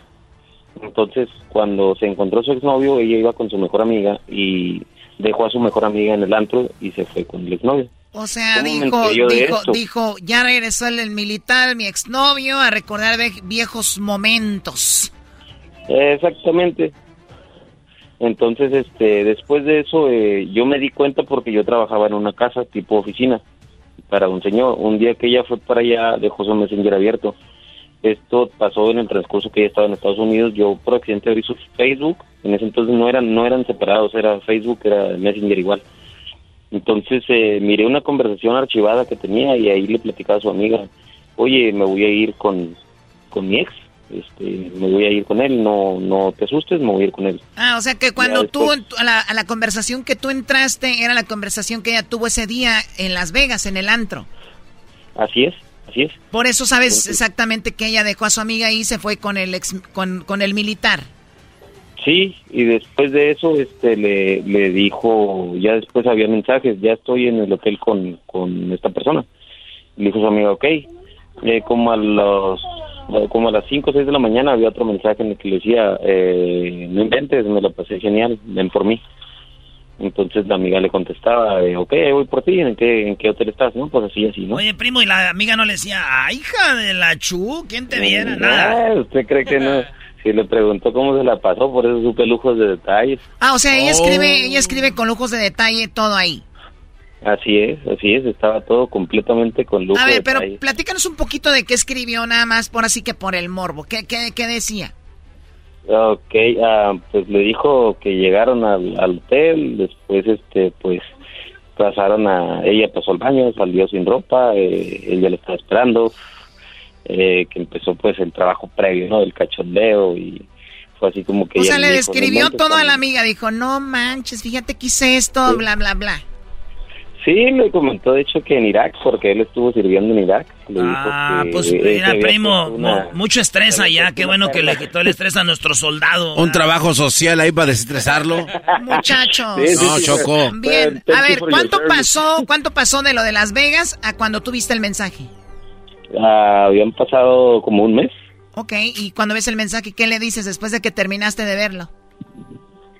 [SPEAKER 12] Entonces, cuando se encontró a su exnovio, ella iba con su mejor amiga y dejó a su mejor amiga en el antro y se fue con el exnovio.
[SPEAKER 11] O sea,
[SPEAKER 12] ¿Cómo me
[SPEAKER 11] dijo, dijo, dijo, ya regresó el, el militar, mi exnovio, a recordar viejos momentos.
[SPEAKER 12] Exactamente. Entonces, este, después de eso, eh, yo me di cuenta porque yo trabajaba en una casa tipo oficina para un señor. Un día que ella fue para allá, dejó su messenger abierto. Esto pasó en el transcurso que ella estaba en Estados Unidos. Yo por accidente abrí su Facebook. En ese entonces no eran, no eran separados, era Facebook, era Messenger igual. Entonces eh, miré una conversación archivada que tenía y ahí le platicaba a su amiga, oye, me voy a ir con, con mi ex, este, me voy a ir con él, no, no te asustes, me voy a ir con él.
[SPEAKER 11] Ah, o sea que cuando tú,
[SPEAKER 12] después-
[SPEAKER 11] tu- a la, a la conversación que tú entraste, era la conversación que ella tuvo ese día en Las Vegas, en el antro.
[SPEAKER 12] Así es, así es.
[SPEAKER 11] Por eso sabes exactamente que ella dejó a su amiga y se fue con el ex, con, con el militar.
[SPEAKER 12] Sí, y después de eso este le, le dijo, ya después había mensajes, ya estoy en el hotel con, con esta persona. Le dijo su amiga, ok. Eh, como a los como a las 5 o 6 de la mañana había otro mensaje en el que le decía, eh, no inventes, me lo pasé genial, ven por mí. Entonces la amiga le contestaba, eh, ok, voy por ti, ¿en qué, ¿en qué hotel estás? No, pues así, así, ¿no?
[SPEAKER 4] Oye, primo, y la amiga no le decía, ah, hija de la chu, ¿quién te viera? Nada.
[SPEAKER 12] Ah, ¿Usted cree que no? Si le preguntó cómo se la pasó, por eso supe lujos de detalles.
[SPEAKER 11] Ah, o sea, ella
[SPEAKER 12] Oh.
[SPEAKER 11] escribe, ella escribe con lujos de detalle todo ahí.
[SPEAKER 12] Así es, así es, estaba todo completamente con lujo
[SPEAKER 11] A ver, pero
[SPEAKER 12] detalle.
[SPEAKER 11] platícanos un poquito de qué escribió nada más por así que por el morbo. ¿Qué, qué, qué decía?
[SPEAKER 12] Ok, ah, pues le dijo que llegaron al, al hotel, después este, pues pasaron a, ella pasó al baño, salió sin ropa, eh, ella le estaba esperando, eh, que empezó pues el trabajo previo, ¿no? Del cachondeo y fue así como que
[SPEAKER 11] O
[SPEAKER 12] ella
[SPEAKER 11] sea, le
[SPEAKER 12] dijo, "No
[SPEAKER 11] describió todo a la
[SPEAKER 12] cuando-".
[SPEAKER 11] amiga. Dijo, no manches, fíjate que hice esto, bla, bla, bla.
[SPEAKER 12] Sí, le comentó de hecho que en Irak, porque él estuvo sirviendo en Irak. Le
[SPEAKER 4] Ah, pues
[SPEAKER 12] había
[SPEAKER 4] primo,
[SPEAKER 12] una-
[SPEAKER 4] mucho estrés allá, qué bueno que le quitó el estrés a nuestro soldado.
[SPEAKER 10] Un trabajo social ahí para desestresarlo.
[SPEAKER 11] Muchachos.
[SPEAKER 10] Sí, sí, No, sí. Choco.
[SPEAKER 11] Bien, a ver, ¿cuánto pasó, cuánto pasó de lo de Las Vegas a cuando tuviste el mensaje?
[SPEAKER 12] Ah, habían pasado como un mes.
[SPEAKER 11] Ok, y cuando ves el mensaje, ¿qué le dices después de que terminaste de verlo?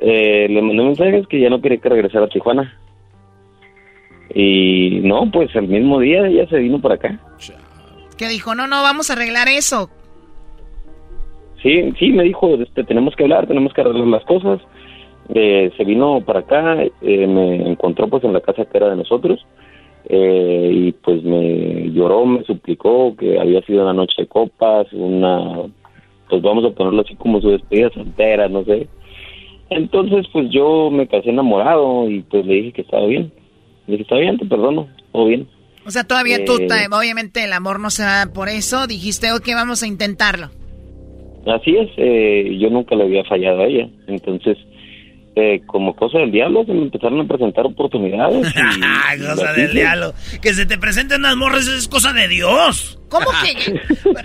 [SPEAKER 12] Eh, le mandé mensajes que ya no quería que regresara a Tijuana. Y no, pues el mismo día ella se vino por acá.
[SPEAKER 11] Que dijo, no, no, vamos a arreglar eso.
[SPEAKER 12] Sí, sí, me dijo, este, tenemos que hablar, tenemos que arreglar las cosas. Eh, se vino para acá, eh, me encontró pues en la casa que era de nosotros. eh, y pues me lloró, me suplicó que había sido una noche de copas, una, pues vamos a ponerlo así como su despedida soltera, no sé. Entonces pues yo me casé enamorado y pues le dije que estaba bien. Dije, está bien, te perdono, todo bien.
[SPEAKER 11] O sea, todavía tú,
[SPEAKER 12] Eh.
[SPEAKER 11] ta- obviamente el amor no se va por eso. Dijiste, ok, vamos a intentarlo.
[SPEAKER 12] Así es, eh, yo nunca le había fallado a ella. Entonces, eh, como cosa del diablo, se me empezaron a presentar oportunidades.
[SPEAKER 4] Y, cosa del diablo. Que se te presenten unas morras es cosa de Dios.
[SPEAKER 11] ¿Cómo que?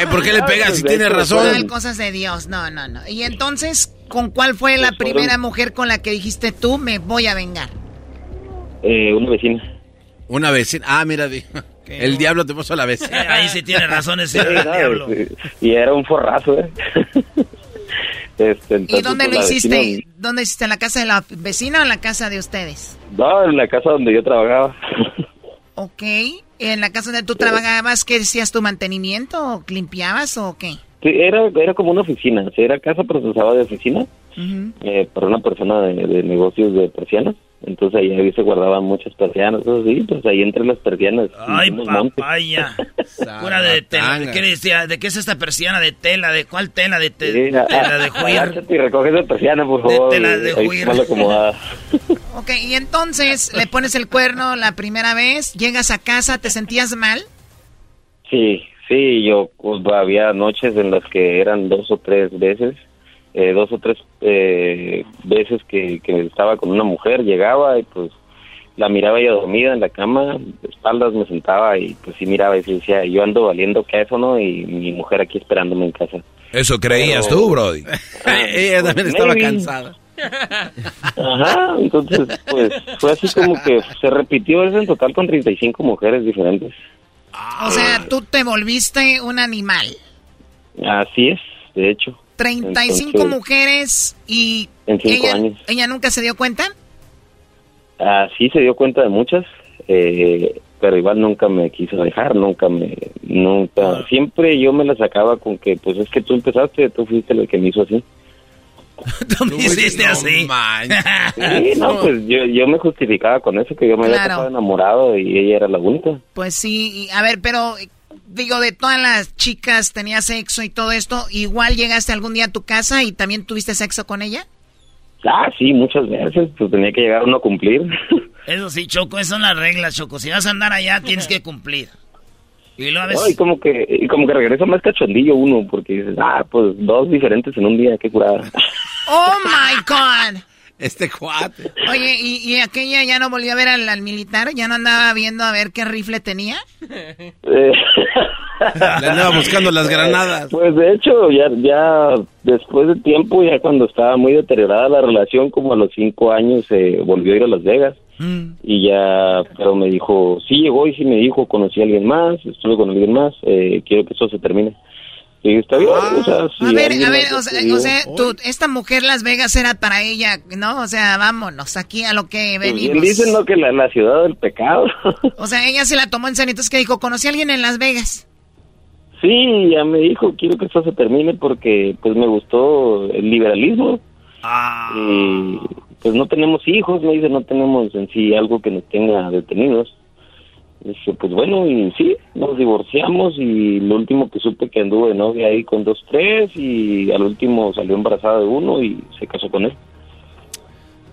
[SPEAKER 10] eh, ¿Por qué le pegas si tiene razón?
[SPEAKER 11] cosas de Dios, no, no, no. Y entonces, ¿con cuál fue la pues primera mujer con la que dijiste tú me voy a vengar?
[SPEAKER 12] Eh, una vecina.
[SPEAKER 10] Una vecina. Ah, mira, el diablo te puso a la vecina.
[SPEAKER 4] ahí sí tiene razón ese diablo.
[SPEAKER 12] Y era un forrazo, ¿eh?
[SPEAKER 11] Este, ¿Y dónde lo pues, hiciste? ¿Dónde hiciste? ¿En la casa de la vecina o en la casa de ustedes?
[SPEAKER 12] No, en la casa donde yo trabajaba.
[SPEAKER 11] ok. ¿En la casa donde tú trabajabas, qué decías tu mantenimiento? ¿O limpiabas o qué?
[SPEAKER 12] Sí, era, era como una oficina. era casa procesada de oficina eh, para una persona de, de negocios de persianas. Entonces ahí, se guardaban muchas persianas, sí, pues ahí entre las persianas.
[SPEAKER 4] Ay, papaya. Pura de tela. ¿De qué, decía? ¿De qué es esta persiana de tela? ¿De cuál tela? ¿De tela de juir?
[SPEAKER 12] Y recoge esa persiana, por favor. De tela de juir.
[SPEAKER 11] ok, y entonces le pones el cuerno la primera vez, llegas a casa, ¿te sentías mal?
[SPEAKER 12] Sí, sí, yo pues, había noches en las que eran dos o tres veces eh, dos o tres eh, veces que, estaba con una mujer, llegaba y pues la miraba ella dormida en la cama, de espaldas me sentaba y pues sí miraba y decía, yo ando valiendo queso, ¿no? Y mi mujer aquí esperándome en casa.
[SPEAKER 6] Eso creías tú, Brody.
[SPEAKER 10] ella también estaba cansada.
[SPEAKER 12] Ajá, entonces pues fue así como que se repitió eso en total con 35 mujeres diferentes.
[SPEAKER 11] O sea, tú te volviste un animal.
[SPEAKER 12] Así es, de hecho.
[SPEAKER 11] 35 mujeres y ella, ella nunca se dio cuenta.
[SPEAKER 12] Ah, sí se dio cuenta de muchas, eh, pero igual nunca me quiso dejar, nunca me, nunca, ah. siempre yo me la sacaba con que, pues es que tú empezaste, tú fuiste el que me hizo así.
[SPEAKER 4] tú me hiciste así.
[SPEAKER 12] sí, no, pues yo, yo me justificaba con eso, que yo me había estado enamorado y ella era la única.
[SPEAKER 11] Pues sí, a ver, pero digo, de todas las chicas tenía sexo y todo esto, igual llegaste algún día a tu casa y también tuviste sexo con ella?
[SPEAKER 12] Ah, sí, muchas veces, pues tenía que llegar uno a cumplir.
[SPEAKER 4] Eso sí, Choco, esas son las reglas, Choco. Si vas a andar allá, tienes que cumplir.
[SPEAKER 12] Y, lo y como que y como que regresa más cachondillo uno, porque dices, ah, pues dos diferentes en un día, qué curada.
[SPEAKER 11] ¡Oh, my God!
[SPEAKER 10] Este cuate.
[SPEAKER 11] Oye, ¿y, aquella ya no volvió a ver al, militar? ¿Ya no andaba viendo a ver qué rifle tenía?
[SPEAKER 10] Le andaba buscando las granadas.
[SPEAKER 12] Pues de hecho, ya, ya después de tiempo, ya cuando estaba muy deteriorada la relación, como a los cinco años, se volvió a ir a Las Vegas. Mm. Y ya, pero me dijo, sí llegó y sí me dijo, conocí a alguien más, estuve con alguien más, eh, quiero que eso se termine. Sí, está bien. o sea,
[SPEAKER 11] a ver, a ver, o sea, tú, esta mujer Las Vegas era para ella, ¿no? O sea, vámonos aquí a lo que pues venimos.
[SPEAKER 12] dicen, ¿no? Que la, la ciudad del pecado.
[SPEAKER 11] o sea, ella se la tomó en serio. Entonces, que dijo? ¿Conocí a alguien en Las Vegas?
[SPEAKER 12] Sí, ya me dijo, quiero que esto se termine porque, pues, me gustó el liberalismo. Ah. Y, pues, no tenemos hijos, me dice, no tenemos en sí algo que nos tenga detenidos. Dije, pues bueno, y sí, nos divorciamos y lo último que supe que anduve de novia ahí con dos, tres y al último salió embarazada de uno y se casó con él.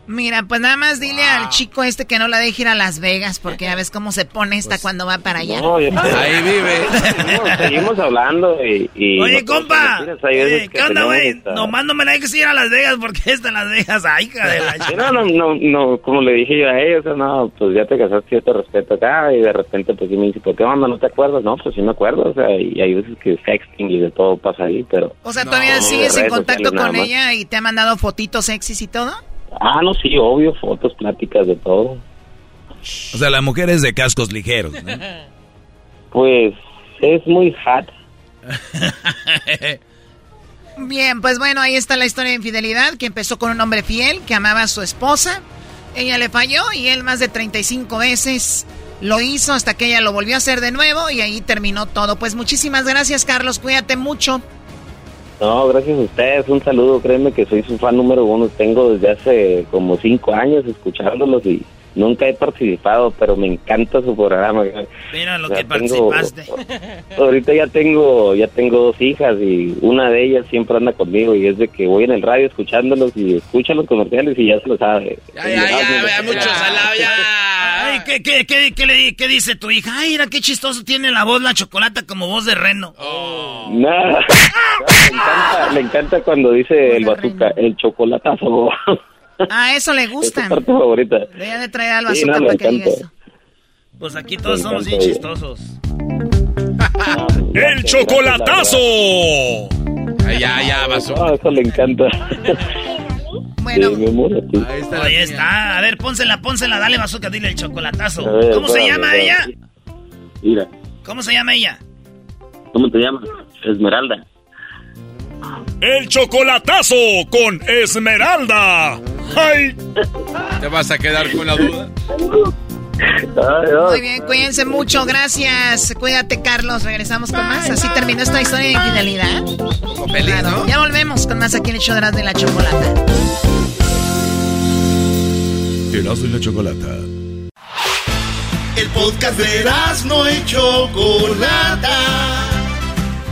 [SPEAKER 11] Mira, pues nada más dile al chico este que no la deje ir a Las Vegas, porque ya ves cómo se pone esta pues, cuando va para allá.
[SPEAKER 10] ahí vive.
[SPEAKER 12] Seguimos, hablando y...
[SPEAKER 4] Oye, compa, ¿qué onda, güey? Nomás no me la dejes ir a Las Vegas porque está en Las Vegas, ay, hija de la
[SPEAKER 12] No, no, no, no, como le dije yo a ella, o sea, no, pues ya te casaste, yo te respeto acá, y de repente pues sí me dice, ¿por qué onda, no te acuerdas? No, pues sí me acuerdo, o sea, y hay veces que sexting y de todo pasa ahí, pero...
[SPEAKER 11] O sea, ¿todavía sigues en contacto con ella y te ha mandado fotitos sexys y todo?
[SPEAKER 12] Ah, no, sí, obvio, fotos, pláticas, de todo.
[SPEAKER 6] O sea, la mujer es de cascos ligeros, ¿no?
[SPEAKER 12] Pues es muy hot.
[SPEAKER 11] Bien, pues bueno, ahí está la historia de infidelidad que empezó con un hombre fiel que amaba a su esposa. Ella le falló y él más de 35 veces lo hizo hasta que ella lo volvió a hacer de nuevo y ahí terminó todo. Pues muchísimas gracias, Carlos. Cuídate mucho.
[SPEAKER 12] No, gracias a ustedes. Un saludo. Créeme que soy su fan número uno. Tengo desde hace como cinco años escuchándolos y nunca he participado, pero me encanta su programa.
[SPEAKER 4] Mira lo que participaste.
[SPEAKER 12] Ahorita ya tengo, ya tengo dos hijas y una de ellas siempre anda conmigo y es de que voy en el radio escuchándolos y escucha los comerciales y ya se lo sabe.
[SPEAKER 10] Ya, ya, ya, ya, mucho salado, ya.
[SPEAKER 4] Ay, ¿qué, qué, qué, qué, le, ¿qué dice tu hija? Ay, mira qué chistoso tiene la voz la chocolata como voz de reno.
[SPEAKER 12] Oh. Nada. le, encanta, le encanta cuando dice el bazooka, el chocolatazo.
[SPEAKER 11] Ah, eso le gusta.
[SPEAKER 12] Es parte favorita.
[SPEAKER 11] Voy de traer al bazooka para que diga eso.
[SPEAKER 4] Pues aquí todos somos bien chistosos.
[SPEAKER 5] ¡El chocolatazo!
[SPEAKER 10] ya, ya, bazooka.
[SPEAKER 12] Ah, eso le encanta.
[SPEAKER 11] Bueno,
[SPEAKER 4] ahí está. Ahí está. A ver, pónsela, pónsela, dale bazooka, dile el chocolatazo. ¿Cómo se llama ella?
[SPEAKER 12] Mira.
[SPEAKER 4] ¿Cómo se llama ella?
[SPEAKER 12] ¿Cómo te llamas? Esmeralda.
[SPEAKER 5] El chocolatazo con Esmeralda. ¡Ay!
[SPEAKER 10] ¿Te vas a quedar con la duda?
[SPEAKER 11] Muy bien, cuídense mucho, gracias. Cuídate, Carlos. Regresamos con más. Así terminó esta historia de infidelidad. Ya volvemos con más aquí en el show de de la chocolata.
[SPEAKER 5] Erasmo y la chocolata.
[SPEAKER 2] El podcast de Erasmo y chocolata.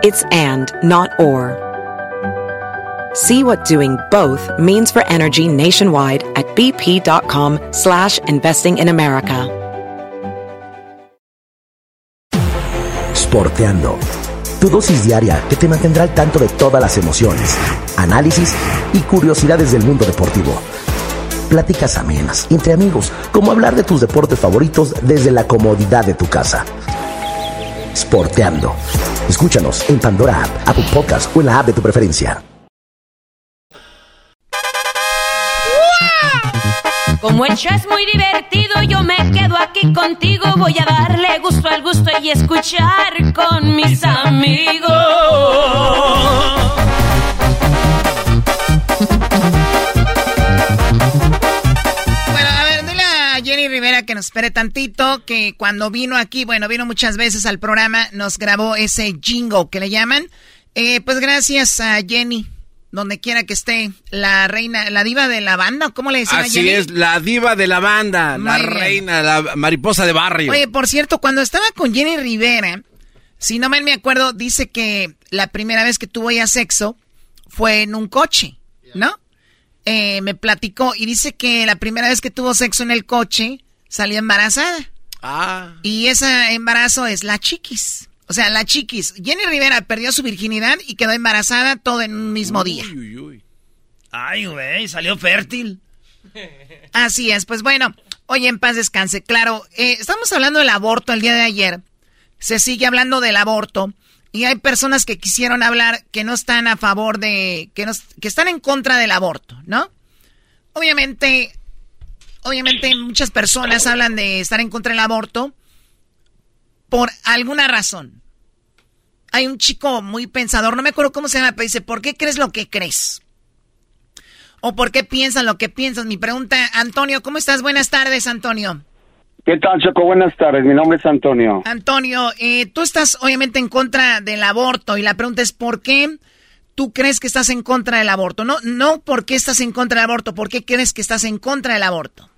[SPEAKER 1] It's and, not or. See what doing both means for energy nationwide at bp.com slash investing in America.
[SPEAKER 13] Sporteando. Tu dosis diaria que te mantendrá al tanto de todas las emociones, análisis y curiosidades del mundo deportivo. Pláticas amenas, entre amigos, como hablar de tus deportes favoritos desde la comodidad de tu casa. Sporteando. Escúchanos en Pandora App, Apple Podcast o en la app de tu preferencia.
[SPEAKER 14] Como el show es muy divertido, yo me quedo aquí contigo. Voy a darle gusto al gusto y escuchar con mis amigos.
[SPEAKER 11] Rivera que nos espere tantito, que cuando vino aquí, bueno, vino muchas veces al programa, nos grabó ese jingo que le llaman. Eh, pues gracias a Jenny donde quiera que esté, la reina, la diva de la banda, ¿cómo le decían
[SPEAKER 10] Así es, la diva de la banda, la reina, la mariposa de barrio.
[SPEAKER 11] Oye, por cierto, cuando estaba con Jenny Rivera, si no mal me acuerdo, dice que la primera vez que tuvo ya sexo fue en un coche, ¿no? Eh, me platicó y dice que la primera vez que tuvo sexo en el coche salió embarazada.
[SPEAKER 10] Ah.
[SPEAKER 11] Y ese embarazo es la chiquis. O sea, la chiquis. Jenny Rivera perdió su virginidad y quedó embarazada todo en un mismo día.
[SPEAKER 4] Ay, güey, salió fértil.
[SPEAKER 11] Así es, pues bueno, hoy en paz descanse. Claro, eh, estamos hablando del aborto el día de ayer. Se sigue hablando del aborto. Y hay personas que quisieron hablar que no están a favor de. que, que están en contra del aborto, ¿no? Obviamente, obviamente muchas personas hablan de estar en contra del aborto por alguna razón. Hay un chico muy pensador, no me acuerdo cómo se llama, pero dice, ¿por qué crees lo que crees? ¿O por qué piensas lo que piensas? Mi pregunta, Antonio, ¿cómo estás? Buenas tardes, Antonio.
[SPEAKER 15] ¿Qué tal, Choco? Buenas tardes, mi nombre es Antonio.
[SPEAKER 11] Antonio, eh, tú estás obviamente en contra del aborto y la pregunta es, ¿por qué tú crees que estás en contra del aborto? No, no, ¿por qué estás en contra del aborto? ¿Por qué crees que estás en contra del aborto?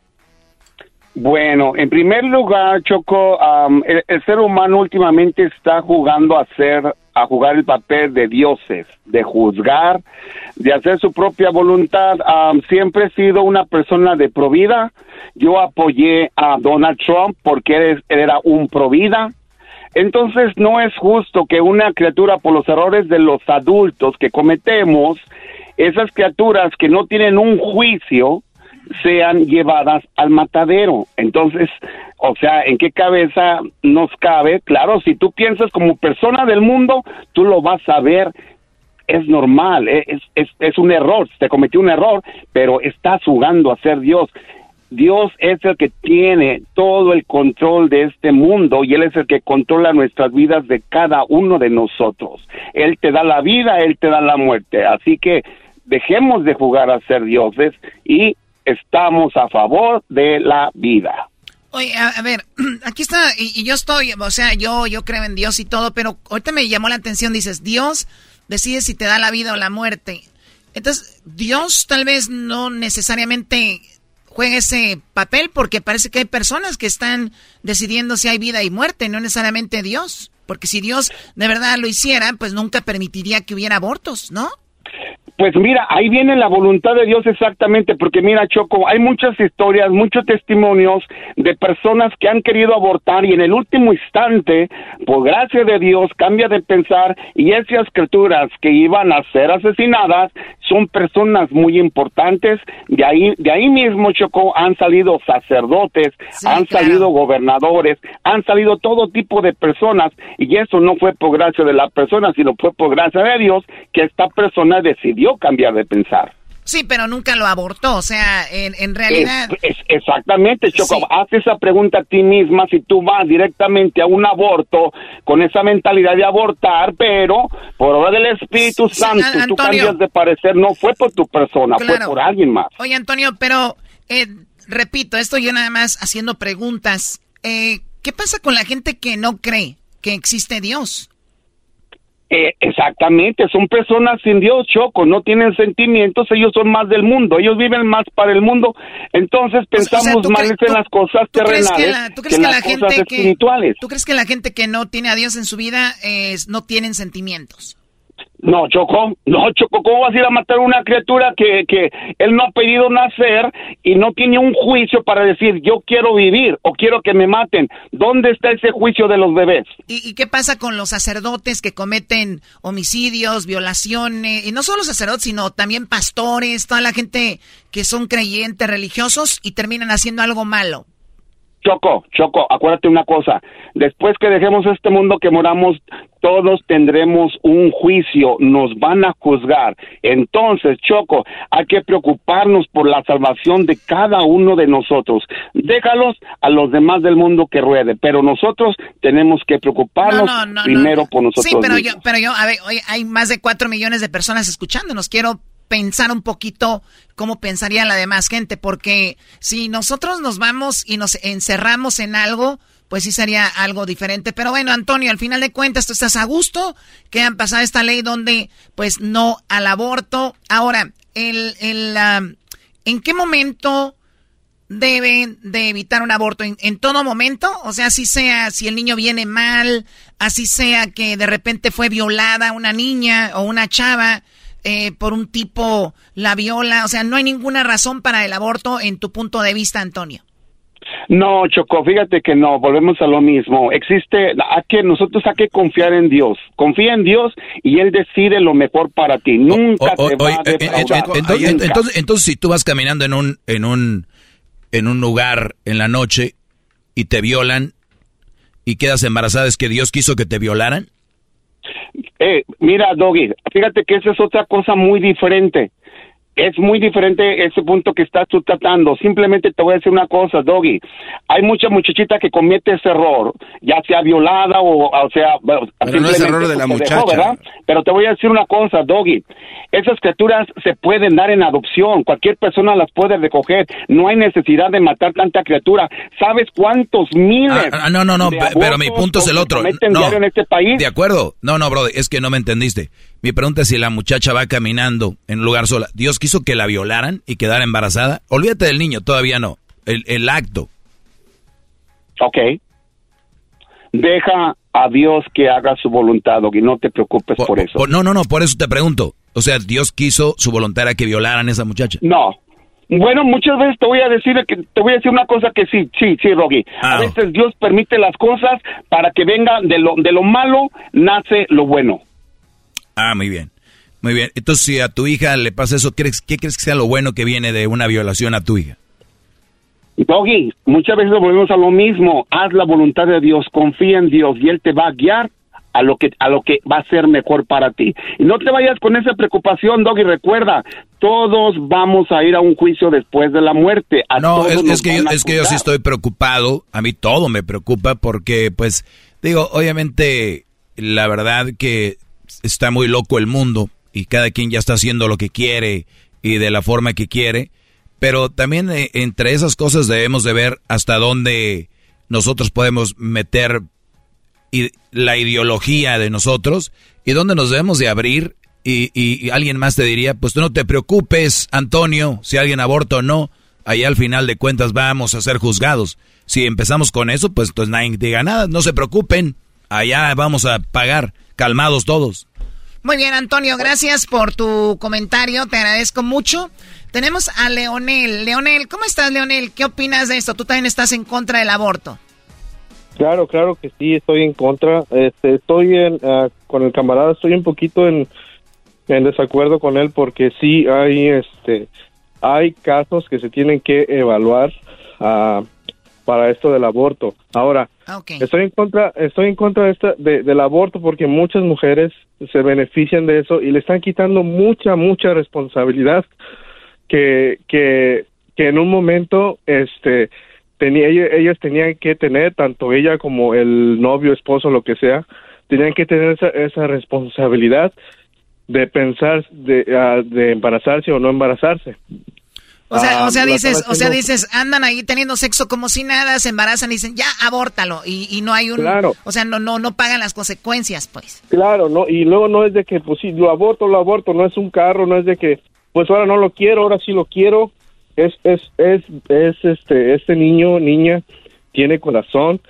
[SPEAKER 15] Bueno, en primer lugar, Choco, el, ser humano últimamente está jugando a ser, a jugar el papel de dioses, de juzgar, de hacer su propia voluntad. siempre he sido una persona de provida. Yo apoyé a Donald Trump porque él, era un provida. Entonces no es justo que una criatura por los errores de los adultos que cometemos, esas criaturas que no tienen un juicio, sean llevadas al matadero. Entonces, o sea, ¿en qué cabeza nos cabe? Claro, si tú piensas como persona del mundo, tú lo vas a ver. Es normal, eh, es, es, es un error, te cometió un error, pero estás jugando a ser Dios. Dios es el que tiene todo el control de este mundo y Él es el que controla nuestras vidas de cada uno de nosotros. Él te da la vida, Él te da la muerte. Así que dejemos de jugar a ser dioses y estamos a favor de la vida.
[SPEAKER 11] Oye, a, ver, aquí está, y, yo estoy, o sea, yo, yo creo en Dios y todo, pero ahorita me llamó la atención, dices, Dios decide si te da la vida o la muerte. Entonces, Dios tal vez no necesariamente juega ese papel porque parece que hay personas que están decidiendo si hay vida y muerte, no necesariamente Dios. Porque si Dios de verdad lo hiciera, pues nunca permitiría que hubiera abortos, ¿no?
[SPEAKER 15] Pues mira, ahí viene la voluntad de Dios exactamente, porque mira, Choco, hay muchas historias, muchos testimonios de personas que han querido abortar y en el último instante, por gracia de Dios, cambia de pensar y esas criaturas que iban a ser asesinadas son personas muy importantes. De ahí, de ahí mismo, Choco, han salido sacerdotes, han salido gobernadores, han salido todo tipo de personas y eso no fue por gracia de la persona, sino fue por gracia de Dios que esta persona decidió cambiar de pensar.
[SPEAKER 11] Sí, pero nunca lo abortó, o sea, en, realidad...
[SPEAKER 15] Es, exactamente, Choco, haz esa pregunta a ti misma si tú vas directamente a un aborto con esa mentalidad de abortar, pero por obra del Espíritu Santo tú cambias de parecer, no fue por tu persona, fue por alguien más.
[SPEAKER 11] Oye, Antonio, pero eh, repito, esto yo nada más haciendo preguntas. Eh, ¿Qué pasa con la gente que no cree que existe Dios?
[SPEAKER 15] Eh, exactamente, son personas sin Dios, Choco, no tienen sentimientos, ellos son más del mundo, ellos viven más para el mundo, entonces pensamos más en las cosas terrenales que, en las cosas espirituales.
[SPEAKER 11] ¿Tú crees que la gente que no tiene a Dios en su vida no tienen sentimientos?
[SPEAKER 15] No, Choco, no, Choco, ¿cómo vas a ir a matar a una criatura que, que él no ha pedido nacer y no tiene un juicio para decir yo quiero vivir o quiero que me maten? ¿Dónde está ese juicio de los bebés?
[SPEAKER 11] ¿Y, qué pasa con los sacerdotes que cometen homicidios, violaciones? Y no solo sacerdotes, sino también pastores, toda la gente que son creyentes religiosos y terminan haciendo algo malo.
[SPEAKER 15] Choco, Choco, acuérdate una cosa, después que dejemos este mundo que moramos, todos tendremos un juicio, nos van a juzgar. Entonces, Choco, hay que preocuparnos por la salvación de cada uno de nosotros. Déjalos a los demás del mundo que ruede, pero nosotros tenemos que preocuparnos primero por nosotros. Sí,
[SPEAKER 11] pero yo, pero yo, a ver, hoy hay más de cuatro millones de personas escuchándonos. Quiero pensar un poquito cómo pensaría la demás gente, porque si nosotros nos vamos y nos encerramos en algo, pues sí sería algo diferente. Pero bueno, Antonio, al final de cuentas, tú estás a gusto que han pasado esta ley donde, pues, no al aborto. Ahora, el, el, ¿en qué momento deben de evitar un aborto? ¿En, ¿En, todo momento? O sea, así sea, si el niño viene mal, así sea que de repente fue violada una niña o una chava, eh, por un tipo la viola? O sea, no hay ninguna razón para el aborto en tu punto de vista, Antonio.
[SPEAKER 15] No, Choco, fíjate que no, volvemos a lo mismo. Existe, a que nosotros hay que confiar en Dios. Confía en Dios y Él decide lo mejor para ti. Nunca te va a
[SPEAKER 6] entonces, entonces, si tú vas caminando en un, en un, en un lugar en la noche y te violan y quedas embarazada, ¿es que Dios quiso que te violaran?
[SPEAKER 15] Eh, mira, Doggy, fíjate que esa es otra cosa muy diferente. Es muy diferente ese punto que estás tú tratando. Simplemente te voy a decir una cosa, Doggy. Hay mucha muchachita que comete ese error, ya sea violada o, o sea...
[SPEAKER 10] Pero no es error de la muchacha.
[SPEAKER 15] Pero te voy a decir una cosa, Doggy. Esas criaturas se pueden dar en adopción. Cualquier persona las puede recoger. No hay necesidad de matar tanta criatura. ¿Sabes cuántos miles?
[SPEAKER 6] Ah, ah no, no, no. Pero mi punto es el otro. No, en este país? De acuerdo. No, no, brother. Es que no me entendiste. Mi pregunta es si la muchacha va caminando en un lugar sola. ¿Dios quiso que la violaran y quedara embarazada? Olvídate del niño, todavía no. El, el acto.
[SPEAKER 15] Ok. Deja a Dios que haga su voluntad, y no te preocupes por, eso.
[SPEAKER 6] no, no, no, por eso te pregunto. O sea, Dios quiso su voluntad a que violaran a esa muchacha.
[SPEAKER 15] No. Bueno, muchas veces te voy a decir que te voy a decir una cosa que sí, sí, sí, Rogi. A ah. veces Dios permite las cosas para que venga de lo de lo malo nace lo bueno.
[SPEAKER 6] Ah, muy bien. Muy bien. Entonces, si a tu hija le pasa eso, ¿qué crees, que sea lo bueno que viene de una violación a tu hija?
[SPEAKER 15] Doggy, muchas veces volvemos a lo mismo. Haz la voluntad de Dios, confía en Dios y Él te va a guiar a lo que a lo que va a ser mejor para ti. Y no te vayas con esa preocupación, Doggy. Recuerda, todos vamos a ir a un juicio después de la muerte.
[SPEAKER 6] no, es, que yo, es que yo sí estoy preocupado. A mí todo me preocupa porque, pues, digo, obviamente, la verdad que está muy loco el mundo y cada quien ya está haciendo lo que quiere y de la forma que quiere, Pero también eh, entre esas cosas debemos de ver hasta dónde nosotros podemos meter la ideología de nosotros y dónde nos debemos de abrir y, y, alguien más te diría, pues tú no te preocupes, Antonio, si alguien aborta o no, ahí al final de cuentas vamos a ser juzgados. Si empezamos con eso, pues, pues nadie diga nada, no se preocupen, allá vamos a pagar, calmados todos.
[SPEAKER 11] Muy bien, Antonio, gracias por tu comentario, te agradezco mucho. Tenemos a Leonel. Leonel, ¿cómo estás, Leonel? ¿Qué opinas de esto? ¿Tú también estás en contra del aborto?
[SPEAKER 16] Claro, claro que sí, estoy en contra. Este, estoy en, ah, con el camarada, estoy un poquito en, en desacuerdo con él porque sí hay, este, hay casos que se tienen que evaluar uh, para esto del aborto. Ahora,
[SPEAKER 11] ah,
[SPEAKER 16] estoy en contra, estoy en contra de esta, del aborto porque muchas mujeres se benefician de eso y le están quitando mucha, mucha responsabilidad que, que, que en un momento, este, tenía, ellas tenían que tener, tanto ella como el novio, esposo, lo que sea, tenían que tener esa, esa responsabilidad de pensar de, ah, de embarazarse o no embarazarse.
[SPEAKER 11] O sea, o sea, ah, dices, o sea, dices, andan ahí teniendo sexo como si nada, se embarazan y dicen, ya, abórtalo, y, y no hay un,
[SPEAKER 16] claro.
[SPEAKER 11] o sea, no, no, no pagan las consecuencias, pues.
[SPEAKER 16] Claro, no, y luego no es de que, pues sí, lo aborto, lo aborto, no es un carro, no es de que, pues ahora no lo quiero, ahora sí lo quiero, es, es, es, es este, este niño, niña, tiene corazón,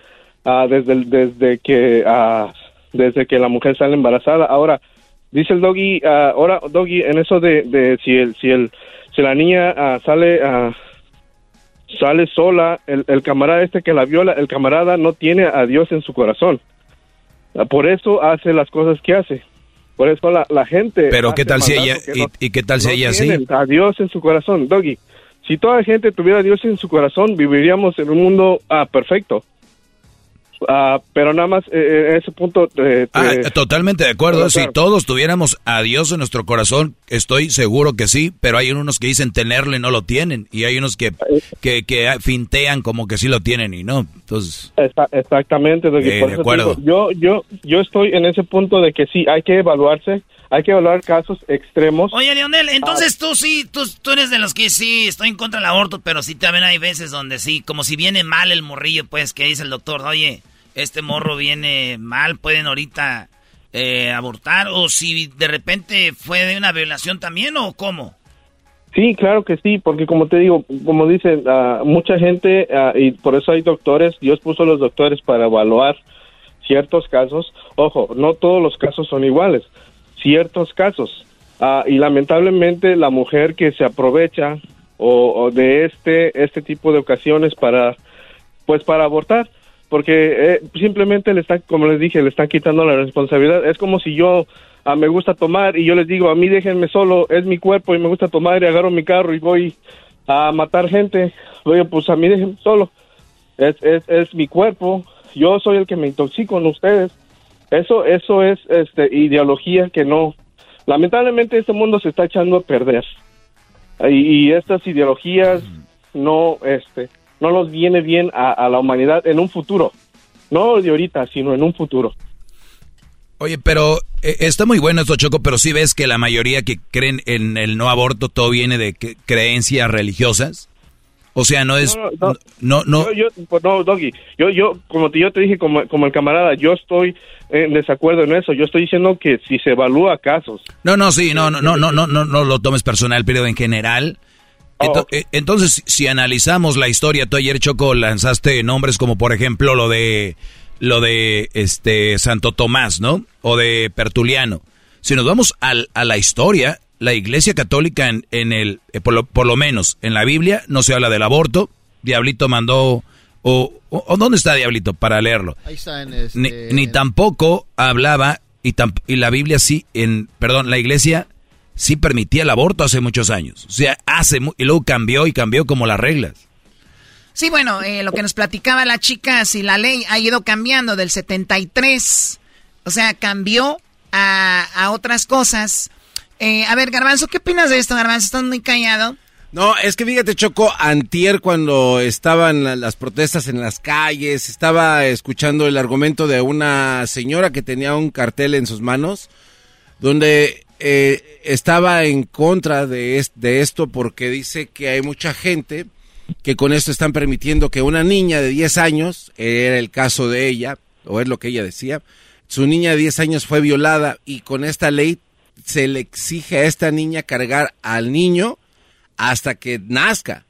[SPEAKER 16] uh, desde, desde que, uh, desde que la mujer sale embarazada, ahora, dice el doggy, ahora, doggy, en eso de, de si el, si el, si la niña uh, sale uh, sale sola, el, el, camarada este que la viola, el camarada no tiene a Dios en su corazón. Uh, por eso hace las cosas que hace. Por eso la, la gente...
[SPEAKER 6] Pero ¿qué tal si ella... y, y, qué tal si ella sí?
[SPEAKER 16] A Dios en su corazón, Doggy. Si toda la gente tuviera a Dios en su corazón, viviríamos en un mundo ah, perfecto. Ah, pero nada más, eh, eh, en ese punto... Eh,
[SPEAKER 6] ah, totalmente de acuerdo. Si todos tuviéramos a Dios en nuestro corazón, estoy seguro que sí, pero hay unos que dicen tenerlo y no lo tienen. Y hay unos que, que, que fintean como que sí lo tienen y no. Entonces...
[SPEAKER 16] exactamente.
[SPEAKER 6] de acuerdo.
[SPEAKER 16] yo, yo, yo estoy en ese punto de que sí, hay que evaluarse hay que evaluar casos extremos.
[SPEAKER 4] Oye, Leonel, entonces tú sí, tú, tú eres de los que sí, estoy en contra del aborto, pero sí también hay veces donde sí, como si viene mal el morrillo, pues, que dice el doctor, oye, este morro viene mal, pueden ahorita eh, abortar, o si de repente fue de una violación también, o cómo.
[SPEAKER 16] Sí, claro que sí, porque como te digo, como dicen, uh, mucha gente, uh, y por eso hay doctores, Dios puso los doctores para evaluar ciertos casos. Ojo, no todos los casos son iguales, ciertos casos. Uh, y lamentablemente la mujer que se aprovecha o, de este, este tipo de ocasiones para, pues para abortar, porque eh, simplemente le están, como les dije, le están quitando la responsabilidad. Es como si yo ah, me gusta tomar y yo les digo, a mí déjenme solo, es mi cuerpo y me gusta tomar y agarro mi carro y voy a matar gente. Oye, pues a mí déjenme solo, es, es, es mi cuerpo, yo soy el que me intoxico en ustedes. Eso, eso es este, ideología que no, lamentablemente este mundo se está echando a perder. Y, y estas ideologías no, este, no nos viene bien a, la humanidad en un futuro. No de ahorita, sino en un futuro.
[SPEAKER 6] Oye, pero eh, está muy bueno esto, Choco, pero sí ves que la mayoría que creen en el no aborto todo viene de creencias religiosas. O sea, no es... No, no.
[SPEAKER 16] Yo, pues no, Doggy, yo, yo, como te, yo te dije, como, como el camarada, yo estoy en desacuerdo en eso. Yo estoy diciendo que si se evalúa casos...
[SPEAKER 6] No, no, sí, no, no, no, no, no, no, no lo tomes personal, pero en general Eh, entonces, si analizamos la historia, tú ayer Choco lanzaste nombres como por ejemplo lo de lo de este Santo Tomás, ¿no? O de Pertuliano. Si nos vamos al, a la historia, la Iglesia Católica en, en el eh, por, lo, por, lo, menos en la Biblia no se habla del aborto. Diablito mandó o, o, dónde está Diablito para leerlo.
[SPEAKER 9] Ahí está en este...
[SPEAKER 6] ni, ni, tampoco hablaba y, y la Biblia sí en perdón la Iglesia sí permitía el aborto hace muchos años. O sea, hace, y luego cambió y cambió como las reglas.
[SPEAKER 11] Sí, bueno, eh, lo que nos platicaba la chica, si la ley ha ido cambiando del 73, o sea, cambió a, a otras cosas. Eh, a ver, Garbanzo, ¿qué opinas de esto, Garbanzo? Estás muy callado.
[SPEAKER 10] No, es que fíjate, Choco, antier cuando estaban las protestas en las calles, estaba escuchando el argumento de una señora que tenía un cartel en sus manos, donde eh, estaba en contra de, de esto porque dice que hay mucha gente que con esto están permitiendo que una niña de 10 años, era el caso de ella, o es lo que ella decía, su niña de 10 años fue violada y con esta ley se le exige a esta niña cargar al niño hasta que nazca.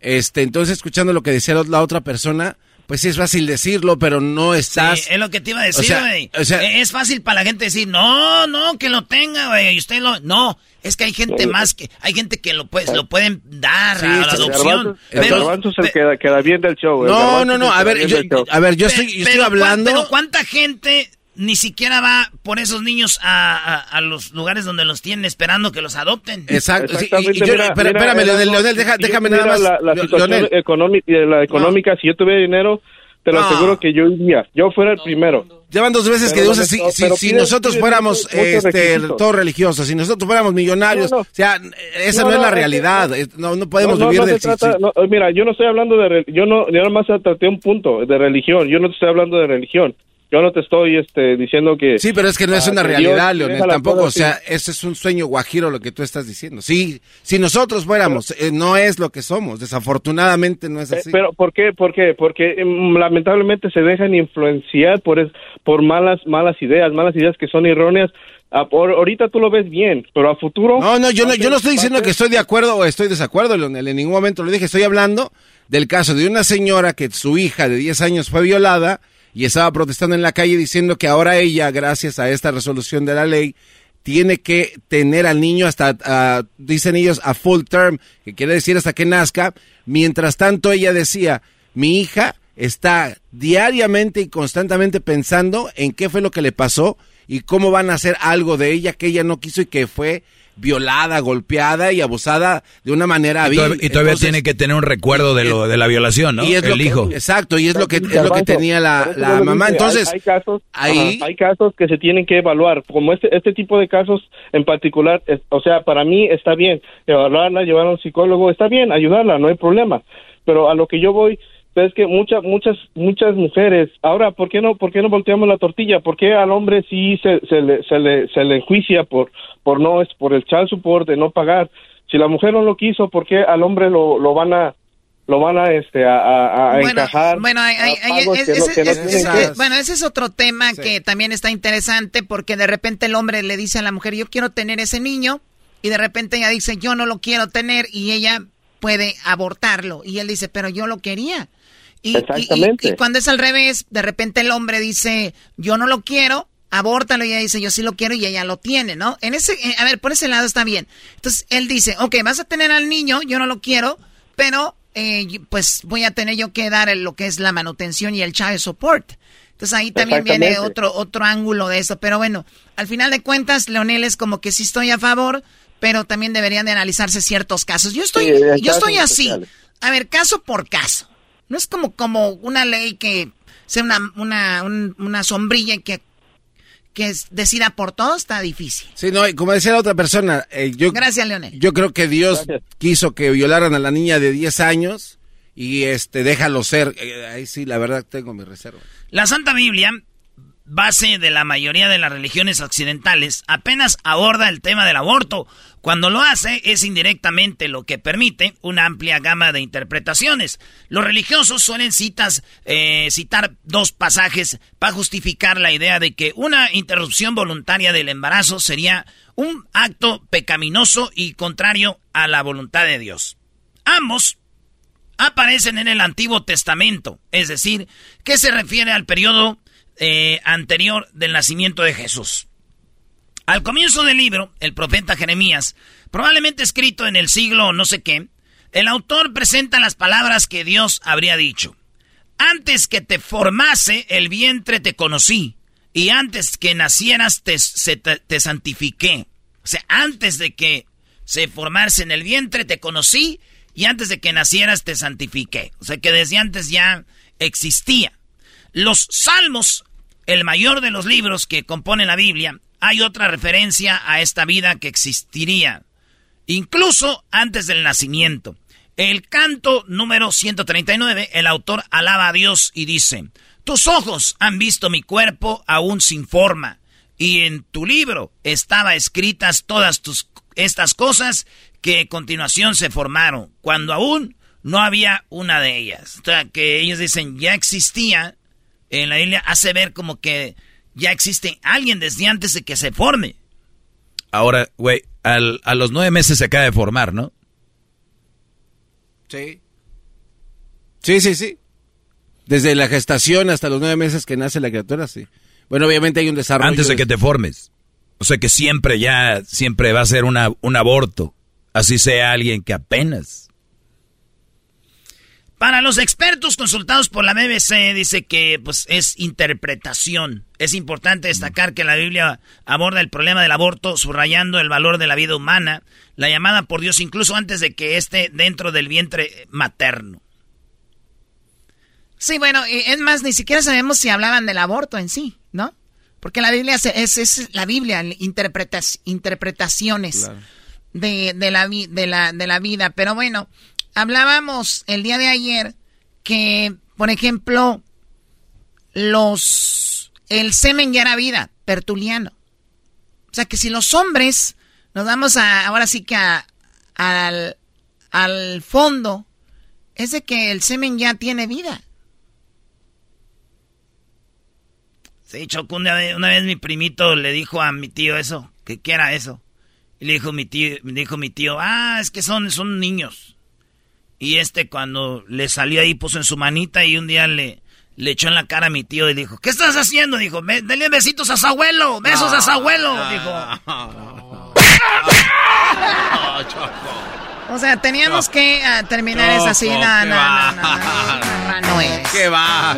[SPEAKER 10] Este, entonces escuchando lo que decía la otra persona, pues sí es fácil decirlo, pero no estás.
[SPEAKER 4] Sí, es lo que te iba a decir, güey. O sea, es fácil para la gente decir, no, no, que lo tenga, güey. Y usted lo. No, es que hay gente más que. Hay gente que lo, puede, lo pueden dar a la adopción.
[SPEAKER 16] El garbanzo, es el que queda bien del show.
[SPEAKER 10] No, no, no. A ver, yo, a ver, yo estoy, estoy hablando.
[SPEAKER 4] Pero ¿cuánta gente ni siquiera va por esos niños a, a, los lugares donde los tienen esperando que los adopten.
[SPEAKER 10] Exacto. espérame, Leonel, déjame nada más.
[SPEAKER 16] La, situación económica, la económica si yo tuviera dinero, te lo aseguro que yo iría. Yo fuera el primero.
[SPEAKER 10] Llevan dos veces que dices, si, si, si nosotros fuéramos este, todos religiosos, si nosotros fuéramos millonarios, o sea, esa no, es la realidad, no, no podemos vivir del...
[SPEAKER 16] Trata, mira, yo no estoy hablando de... Yo no, yo nada más traté un punto de religión, yo no te estoy hablando de religión. Yo no te estoy este, diciendo que...
[SPEAKER 10] Sí, pero es que no es ah, una realidad, Leonel, tampoco. O sea, ese es un sueño guajiro lo que tú estás diciendo. Sí, si nosotros fuéramos, eh, no es lo que somos. Desafortunadamente no es así.
[SPEAKER 16] pero ¿por qué? ¿Por qué? Porque em, lamentablemente se dejan influenciar por, por malas, malas ideas, malas ideas que son erróneas. ahorita tú lo ves bien, pero a futuro...
[SPEAKER 10] No, no, yo no, yo no estoy diciendo que estoy de acuerdo o estoy desacuerdo, Leonel. En ningún momento lo dije. Estoy hablando del caso de una señora que su hija de 10 años fue violada y estaba protestando en la calle diciendo que ahora ella, gracias a esta resolución de la ley, tiene que tener al niño hasta, dicen ellos, a full term, que quiere decir hasta que nazca. Mientras tanto, ella decía, mi hija está diariamente y constantemente pensando en qué fue lo que le pasó y cómo van a hacer algo de ella que ella no quiso y que fue violada, golpeada y abusada de una manera
[SPEAKER 6] y, y todavía tiene que tener un recuerdo de lo de la violación, ¿no?
[SPEAKER 10] Y es El hijo. exacto, y es lo que es lo que tenía la, la mamá. Entonces,
[SPEAKER 16] hay, casos, ahí hay casos que se tienen que evaluar, como este este tipo de casos en particular, o sea, para mí está bien evaluarla, llevar a un psicólogo, está bien, ayudarla, no hay problema. Pero a lo que yo voy es que muchas muchas muchas mujeres ahora por qué no por qué no volteamos la tortilla por qué al hombre sí se, se le se le se le enjuicia por por no es por el child support de no pagar si la mujer no lo quiso por qué al hombre lo, lo van a lo van a este a, a, encajar
[SPEAKER 11] bueno bueno ese es otro tema que también está interesante porque de repente el hombre le dice a la mujer yo quiero tener ese niño y de repente ella dice yo no lo quiero tener y ella puede abortarlo y él dice pero yo lo quería y, Y, cuando es al revés, de repente el hombre dice, yo no lo quiero, abórtalo, y ella dice, yo sí lo quiero, y ella lo tiene, ¿no? En ese, eh, a ver, por ese lado está bien. Entonces, él dice, ok, vas a tener al niño, yo no lo quiero, pero, eh, pues voy a tener yo que dar lo que es la manutención y el child support. Entonces ahí también viene otro, otro ángulo de eso. Pero bueno, al final de cuentas, Leonel es como que sí estoy a favor, pero también deberían de analizarse ciertos casos. Yo estoy, yo estoy así. A ver, caso por caso. No es como, como una ley que sea una, una, una sombrilla y que, que decida por todo, está difícil.
[SPEAKER 10] Sí, no, y como decía la otra persona, eh, yo...
[SPEAKER 11] Gracias, Leonel.
[SPEAKER 10] Yo creo que Dios quiso que violaran a la niña de 10 años y este déjalo ser. Eh, ahí sí, la verdad, tengo mi reserva.
[SPEAKER 4] La Santa Biblia base de la mayoría de las religiones occidentales, apenas aborda el tema del aborto. Cuando lo hace es indirectamente lo que permite una amplia gama de interpretaciones. Los religiosos suelen citas, eh, citar dos pasajes para justificar la idea de que una interrupción voluntaria del embarazo sería un acto pecaminoso y contrario a la voluntad de Dios. Ambos aparecen en el Antiguo Testamento, es decir, que se refiere al periodo eh, anterior del nacimiento de Jesús. Al comienzo del libro, el profeta Jeremías, probablemente escrito en el siglo no sé qué, el autor presenta las palabras que Dios habría dicho. Antes que te formase el vientre te conocí, y antes que nacieras te, te, santifiqué. O sea, antes de que se formase en el vientre te conocí, y antes de que nacieras te santifiqué. O sea que desde antes ya existía. Los salmos el mayor de los libros que componen la Biblia, hay otra referencia a esta vida que existiría, incluso antes del nacimiento. El canto número 139, el autor alaba a Dios y dice, tus ojos han visto mi cuerpo aún sin forma. Y en tu libro estaban escritas todas tus, estas cosas que a continuación se formaron, cuando aún no había una de ellas. O sea, que ellos dicen, ya existía en la Biblia, hace ver como que ya existe alguien desde antes de que se forme.
[SPEAKER 6] Ahora, güey, a los nueve meses se acaba de formar, ¿no?
[SPEAKER 10] Sí. Sí, sí, sí. Desde la gestación hasta los nueve meses que nace la criatura, sí. Bueno, obviamente hay un desarrollo.
[SPEAKER 6] Antes de que te formes. O sea que siempre ya, siempre va a ser una, un aborto. Así sea alguien que apenas.
[SPEAKER 4] Para los expertos consultados por la BBC, dice que pues, es interpretación. Es importante destacar que la Biblia aborda el problema del aborto, subrayando el valor de la vida humana, la llamada por Dios incluso antes de que esté dentro del vientre materno. Sí, bueno, es más, ni siquiera sabemos si hablaban del aborto en sí, ¿no? Porque la Biblia es, es la Biblia, interpretas, interpretaciones de, de, la, de, la, de la vida. Pero bueno, hablábamos el día de ayer que, por ejemplo, los el semen ya era vida, pertuliano. O sea que si los hombres nos vamos a, ahora sí que al, al fondo, es de que el semen ya tiene vida. Sí, Choco, una vez, mi primito le dijo a mi tío eso, que qué era eso. Y le dijo mi tío, dijo mi tío, ah, es que son, son niños. Y este cuando le salió ahí puso en su manita y un día le, le echó en la cara a mi tío y dijo, ¿qué estás haciendo? Dijo, denle besitos a su abuelo, besos a su abuelo. Dijo. o sea, teníamos que ah, terminar esa así. No, no, no, no, es.
[SPEAKER 10] ¿Qué va?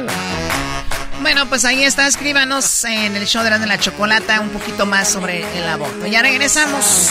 [SPEAKER 11] Bueno, pues ahí está. Escríbanos en el show de la, chocolata un poquito más sobre el aborto. Ya regresamos.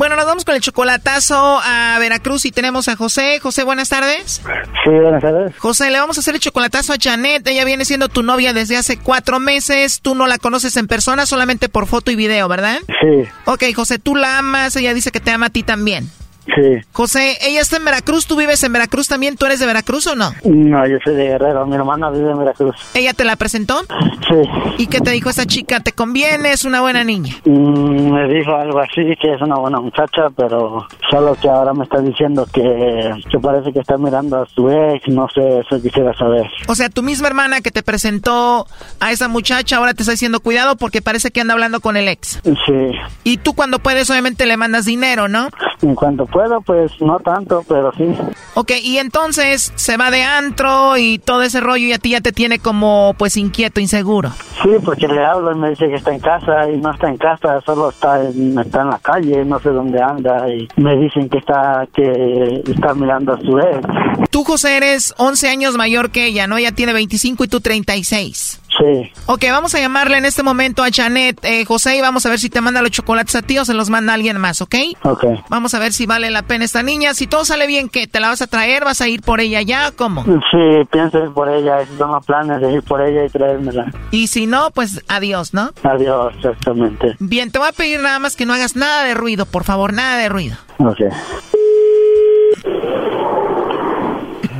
[SPEAKER 11] Bueno, nos vamos con el chocolatazo a Veracruz y tenemos a José. José, buenas tardes.
[SPEAKER 17] Sí, buenas tardes.
[SPEAKER 11] José, le vamos a hacer el chocolatazo a Janet. Ella viene siendo tu novia desde hace cuatro meses. Tú no la conoces en persona, solamente por foto y video, ¿verdad?
[SPEAKER 17] Sí.
[SPEAKER 11] Ok, José, tú la amas. Ella dice que te ama a ti también.
[SPEAKER 17] Sí.
[SPEAKER 11] José, ella está en Veracruz, ¿tú vives en Veracruz también? ¿Tú eres de Veracruz o no?
[SPEAKER 17] No, yo soy de Guerrero, mi hermana vive en Veracruz.
[SPEAKER 11] ¿Ella te la presentó?
[SPEAKER 17] Sí.
[SPEAKER 11] ¿Y qué te dijo esa chica? ¿Te conviene? ¿Es una buena niña?
[SPEAKER 17] Mm, me dijo algo así, que es una buena muchacha, pero solo que ahora me está diciendo que, que parece que está mirando a su ex, no sé, eso quisiera saber.
[SPEAKER 11] O sea, tu misma hermana que te presentó a esa muchacha ahora te está diciendo cuidado porque parece que anda hablando con el ex.
[SPEAKER 17] Sí.
[SPEAKER 11] Y tú cuando puedes obviamente le mandas dinero, ¿no?
[SPEAKER 17] En cuanto puedo, pues no tanto, pero sí.
[SPEAKER 11] Ok, y entonces se va de antro y todo ese rollo y a ti ya te tiene como pues inquieto, inseguro.
[SPEAKER 17] Sí, porque le hablo y me dice que está en casa y no está en casa, solo está en, está en la calle, no sé dónde anda y me dicen que está que está mirando a su ex.
[SPEAKER 11] Tú, José, eres 11 años mayor que ella, ¿no? Ella tiene 25 y tú 36.
[SPEAKER 17] Sí.
[SPEAKER 11] Ok, vamos a llamarle en este momento a Janet, eh, José, y vamos a ver si te manda los chocolates a ti o se los manda alguien más, ¿ok?
[SPEAKER 17] Ok.
[SPEAKER 11] Vamos a ver si vale la pena esta niña. Si todo sale bien, ¿qué? ¿Te la vas a traer? ¿Vas a ir por ella ya? ¿Cómo?
[SPEAKER 17] Sí, pienso ir por ella. Tengo planes de ir por ella y traérmela.
[SPEAKER 11] Y si no, pues adiós, ¿no?
[SPEAKER 17] Adiós, exactamente.
[SPEAKER 11] Bien, te voy a pedir nada más que no hagas nada de ruido, por favor, nada de ruido.
[SPEAKER 17] Ok.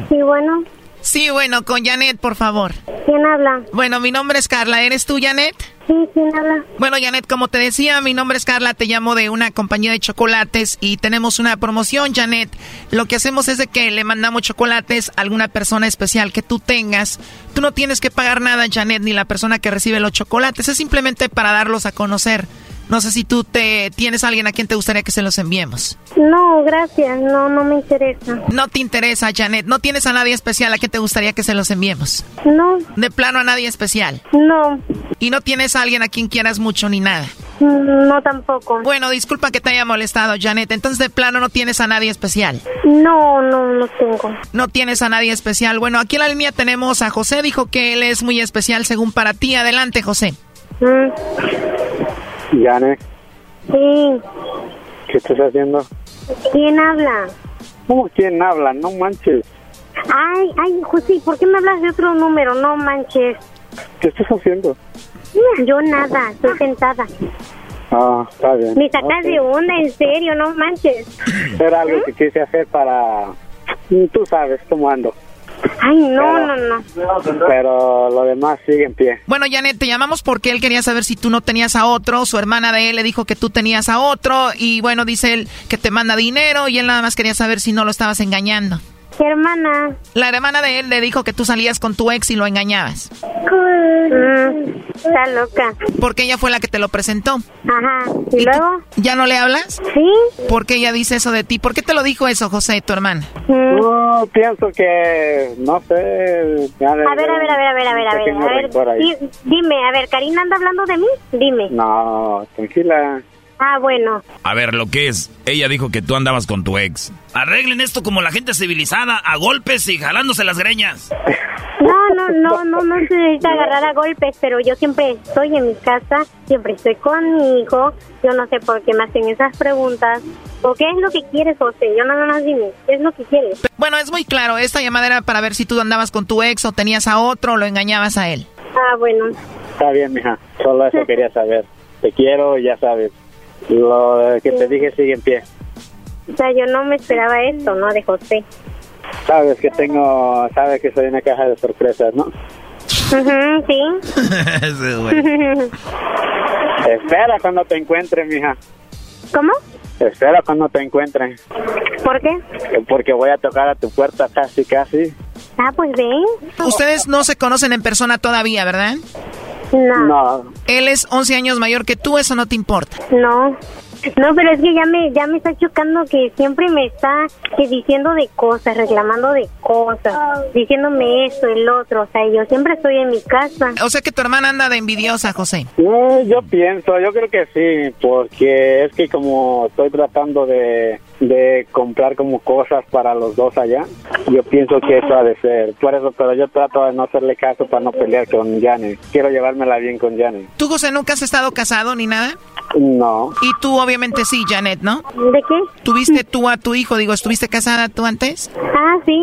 [SPEAKER 8] Sí, bueno.
[SPEAKER 11] Sí, bueno, con Janet, por favor.
[SPEAKER 8] ¿Quién habla?
[SPEAKER 11] Bueno, mi nombre es Carla. ¿Eres tú, Janet?
[SPEAKER 8] Sí, ¿quién habla?
[SPEAKER 11] Bueno, Janet, como te decía, mi nombre es Carla, te llamo de una compañía de chocolates y tenemos una promoción, Janet. Lo que hacemos es de que le mandamos chocolates a alguna persona especial que tú tengas. Tú no tienes que pagar nada, Janet, ni la persona que recibe los chocolates. Es simplemente para darlos a conocer. No sé si tú te tienes a alguien a quien te gustaría que se los enviemos.
[SPEAKER 8] No, gracias. No, no me interesa.
[SPEAKER 11] No te interesa, Janet. No tienes a nadie especial a quien te gustaría que se los enviemos.
[SPEAKER 8] No.
[SPEAKER 11] De plano a nadie especial.
[SPEAKER 8] No.
[SPEAKER 11] Y no tienes a alguien a quien quieras mucho ni nada.
[SPEAKER 8] No, tampoco.
[SPEAKER 11] Bueno, disculpa que te haya molestado, Janet. Entonces, de plano no tienes a nadie especial.
[SPEAKER 8] No, no, no tengo.
[SPEAKER 11] No tienes a nadie especial. Bueno, aquí en la línea tenemos a José. Dijo que él es muy especial según para ti. Adelante, José.
[SPEAKER 17] Janet.
[SPEAKER 8] Sí.
[SPEAKER 17] ¿Qué estás haciendo?
[SPEAKER 8] ¿Quién habla?
[SPEAKER 17] ¿Cómo quién habla? No manches.
[SPEAKER 8] Ay, ay, José, ¿por qué me hablas de otro número? No manches.
[SPEAKER 17] ¿Qué estás haciendo?
[SPEAKER 8] Yo nada, estoy sentada.
[SPEAKER 17] Ah, está bien.
[SPEAKER 8] Me sacas de onda, en serio, no manches.
[SPEAKER 17] Era algo que quise hacer para... Tú sabes cómo ando.
[SPEAKER 8] Ay, no, no, no.
[SPEAKER 17] Pero lo demás sigue en pie.
[SPEAKER 11] Bueno, Janet, te llamamos porque él quería saber si tú no tenías a otro. Su hermana de él le dijo que tú tenías a otro. Y bueno, dice él que te manda dinero y él nada más quería saber si no lo estabas engañando.
[SPEAKER 8] ¿Qué hermana?
[SPEAKER 11] La hermana de él le dijo que tú salías con tu ex y lo engañabas.
[SPEAKER 8] Mm, está loca.
[SPEAKER 11] Porque ella fue la que te lo presentó.
[SPEAKER 8] Ajá. ¿Y, luego?
[SPEAKER 11] ¿Ya no le hablas?
[SPEAKER 8] Sí.
[SPEAKER 11] ¿Por qué ella dice eso de ti? ¿Por qué te lo dijo eso, José, tu hermana?
[SPEAKER 8] Mm.
[SPEAKER 17] No, pienso que, no sé. A ver,
[SPEAKER 8] a ver, a ver, a ver, a ver, a ver. A ver, a ver di, dime, a ver, ¿Karina anda hablando de mí? Dime.
[SPEAKER 17] No, tranquila.
[SPEAKER 8] Ah, bueno.
[SPEAKER 6] A ver, lo que es, ella dijo que tú andabas con tu ex.
[SPEAKER 4] Arreglen esto como la gente civilizada, a golpes y jalándose las greñas.
[SPEAKER 8] No, no, no, no, no se necesita agarrar a golpes, pero yo siempre estoy en mi casa, siempre estoy con mi hijo. Yo no sé por qué me hacen esas preguntas. ¿O qué es lo que quieres, José? Yo nada más dime, ¿qué es lo que quieres?
[SPEAKER 11] Bueno, es muy claro, esta llamada era para ver si tú andabas con tu ex o tenías a otro o lo engañabas a él.
[SPEAKER 8] Ah, bueno.
[SPEAKER 17] Está bien, mija, solo eso quería saber. Te quiero, ya sabes. Lo que te dije sigue en pie.
[SPEAKER 8] O sea, yo no me esperaba esto, ¿no? De José.
[SPEAKER 17] Sabes que tengo, sabes que soy una caja de sorpresas, ¿no?
[SPEAKER 8] Uh sí.
[SPEAKER 17] Espera cuando te encuentre, mija.
[SPEAKER 8] ¿Cómo?
[SPEAKER 17] Espera cuando te encuentren.
[SPEAKER 8] ¿Por qué?
[SPEAKER 17] Porque voy a tocar a tu puerta casi, casi.
[SPEAKER 8] Ah, pues ven.
[SPEAKER 11] Ustedes no se conocen en persona todavía, ¿verdad?
[SPEAKER 8] No.
[SPEAKER 17] No.
[SPEAKER 11] Él es 11 años mayor que tú, eso no te importa.
[SPEAKER 8] No. No, pero es que ya me ya me está chocando que siempre me está que diciendo de cosas, reclamando de cosas, diciéndome esto, el otro. O sea, yo siempre estoy en mi casa.
[SPEAKER 11] O sea que tu hermana anda de envidiosa, José.
[SPEAKER 17] No, yo pienso, yo creo que sí, porque es que como estoy tratando de, de comprar como cosas para los dos allá, yo pienso que eso ha de ser. Por eso, pero yo trato de no hacerle caso para no pelear con Janet. Quiero llevármela bien con Janet.
[SPEAKER 11] ¿Tú, José, nunca has estado casado ni nada?
[SPEAKER 17] No.
[SPEAKER 11] Y tú, obviamente, sí, Janet, ¿no?
[SPEAKER 8] ¿De qué?
[SPEAKER 11] ¿Tuviste tú a tu hijo? Digo, ¿estuviste casada tú antes?
[SPEAKER 8] Ah, sí.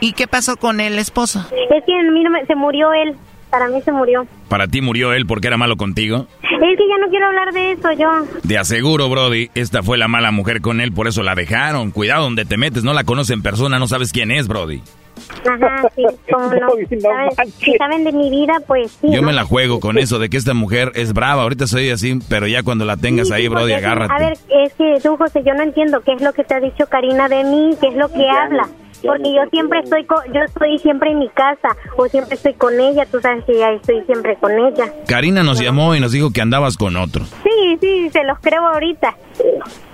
[SPEAKER 11] ¿Y qué pasó con el esposo?
[SPEAKER 8] Es que a mí no me- se murió él. Para mí se murió.
[SPEAKER 6] ¿Para ti murió él porque era malo contigo?
[SPEAKER 8] Es que ya no quiero hablar de eso, yo.
[SPEAKER 6] De aseguro, Brody, esta fue la mala mujer con él, por eso la dejaron. Cuidado donde te metes, no la conoces en persona, no sabes quién es, Brody.
[SPEAKER 8] Ajá, sí, cómo no. ¿Saben? Si saben de mi vida, pues sí.
[SPEAKER 6] Yo
[SPEAKER 8] ¿no?
[SPEAKER 6] me la juego con eso de que esta mujer es brava. Ahorita soy así, pero ya cuando la tengas
[SPEAKER 8] Sí,
[SPEAKER 6] ahí,
[SPEAKER 8] sí,
[SPEAKER 6] Brody, agárrate.
[SPEAKER 8] A ver, es que tú, José, yo no entiendo qué es lo que te ha dicho Karina de mí, qué es lo que habla. Porque yo siempre estoy co- yo estoy siempre en mi casa o siempre estoy con ella, tú sabes que ya estoy siempre con ella.
[SPEAKER 6] Karina nos llamó y nos dijo que andabas con otro.
[SPEAKER 8] Sí, sí, se los creo ahorita.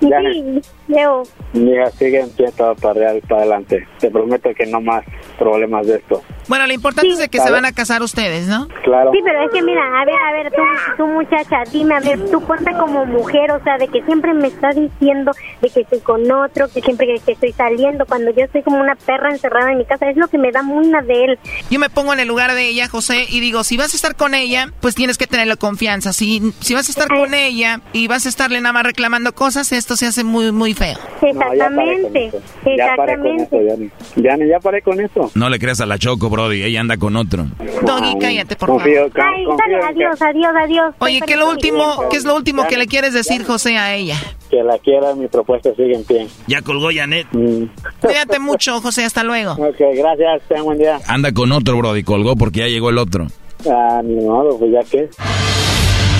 [SPEAKER 8] Sí, Leo.
[SPEAKER 17] Mira, sigue en pie todo para, para adelante. Te prometo que no más problemas de esto.
[SPEAKER 11] Bueno, lo importante es de que se van a casar ustedes, ¿no?
[SPEAKER 17] Claro.
[SPEAKER 8] Sí, pero es que mira, a ver, a ver, tú, tú muchacha, dime, a ver, tú ponte como mujer, o sea, de que siempre me estás diciendo de que estoy con otro, que siempre que, estoy saliendo, cuando yo estoy como una perra encerrada en mi casa, es lo que me da muy de él.
[SPEAKER 11] Yo me pongo en el lugar de ella, José, y digo, si vas a estar con ella, pues tienes que tenerle confianza. Si, si vas a estar con ella y vas a estarle nada más reclamando cosas, esto se hace muy, muy feo.
[SPEAKER 8] Exactamente, exactamente.
[SPEAKER 17] Ya, ya, paré con eso.
[SPEAKER 6] No le creas a la Choco, Brody, ella anda con otro.
[SPEAKER 11] Doggy, cállate, por favor.
[SPEAKER 8] Ay, dale, adiós, adiós, adiós.
[SPEAKER 11] Oye, ¿qué, lo último, ¿qué es lo último que le quieres decir, José, a ella?
[SPEAKER 17] Que la quiera, mi propuesta sigue en pie.
[SPEAKER 6] Ya colgó Janet.
[SPEAKER 17] Mm.
[SPEAKER 11] Cuídate mucho, José, hasta luego.
[SPEAKER 17] Ok, gracias, ten buen día.
[SPEAKER 6] Anda con otro, Brody, colgó porque ya llegó el otro.
[SPEAKER 17] Ah, ni modo, pues ya que.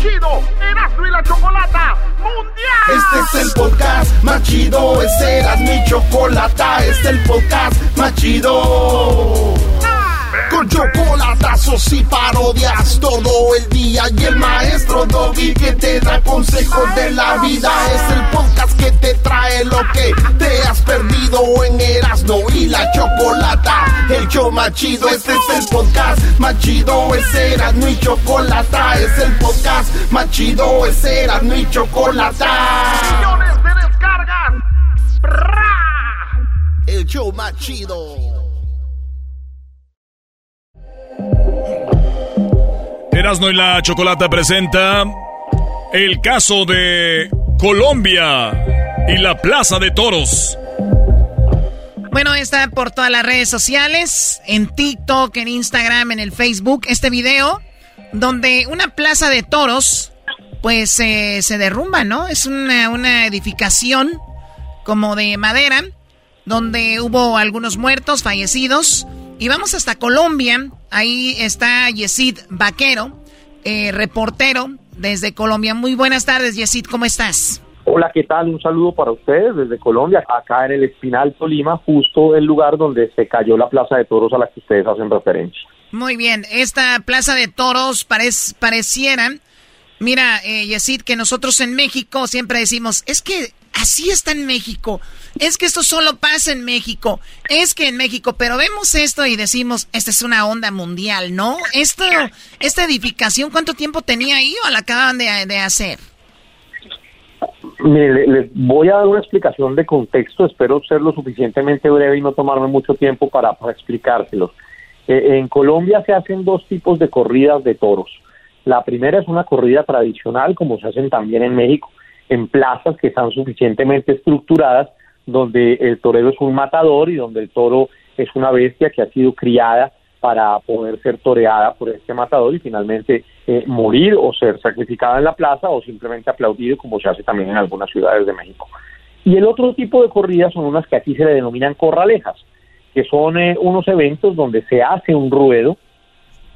[SPEAKER 2] chido, Erasmo y la Chocolata Mundial. Este es el podcast más chido, este era mi chocolata, este es el podcast más chido. Con chocolatazos y parodias todo el día y el maestro Doggy que te da consejos de la vida es el podcast que te trae lo que te has perdido en Erasmo y la Chocolata. El show más chido, este es el podcast más chido, es Erasmo y Chocolata, es el podcast más chido, es Erasmo y Chocolata. Millones de descargas. El show más chido.
[SPEAKER 5] Erasno y la Chocolata presenta el caso de Colombia y la Plaza de Toros.
[SPEAKER 11] Bueno, está por todas las redes sociales, en TikTok, en Instagram, en el Facebook, este video donde una plaza de toros pues se derrumba, ¿no? Es una, una edificación como de madera donde hubo algunos muertos, fallecidos. Y vamos hasta Colombia. Ahí está Yesid Vaquero, eh, reportero desde Colombia. Muy buenas tardes, Yesid, ¿cómo estás?
[SPEAKER 18] Hola, ¿qué tal? Un saludo para ustedes desde Colombia, acá en el Espinal Tolima, justo el lugar donde se cayó la Plaza de Toros a la que ustedes hacen referencia.
[SPEAKER 11] Muy bien, esta Plaza de Toros pareciera, mira, eh, Yesid, que nosotros en México siempre decimos, es que así está en México es que esto solo pasa en México, es que en México, pero vemos esto y decimos, esta es una onda mundial, ¿no? Esto, esta edificación, ¿cuánto tiempo tenía ahí o la acaban de, hacer?
[SPEAKER 18] Mire, les voy a dar una explicación de contexto, espero ser lo suficientemente breve y no tomarme mucho tiempo para, explicárselos. Eh, en Colombia se hacen dos tipos de corridas de toros. La primera es una corrida tradicional, como se hacen también en México, en plazas que están suficientemente estructuradas donde el torero es un matador y donde el toro es una bestia que ha sido criada para poder ser toreada por este matador y finalmente eh, morir o ser sacrificada en la plaza o simplemente aplaudido como se hace también en algunas ciudades de México. Y el otro tipo de corridas son unas que aquí se le denominan corralejas, que son eh, unos eventos donde se hace un ruedo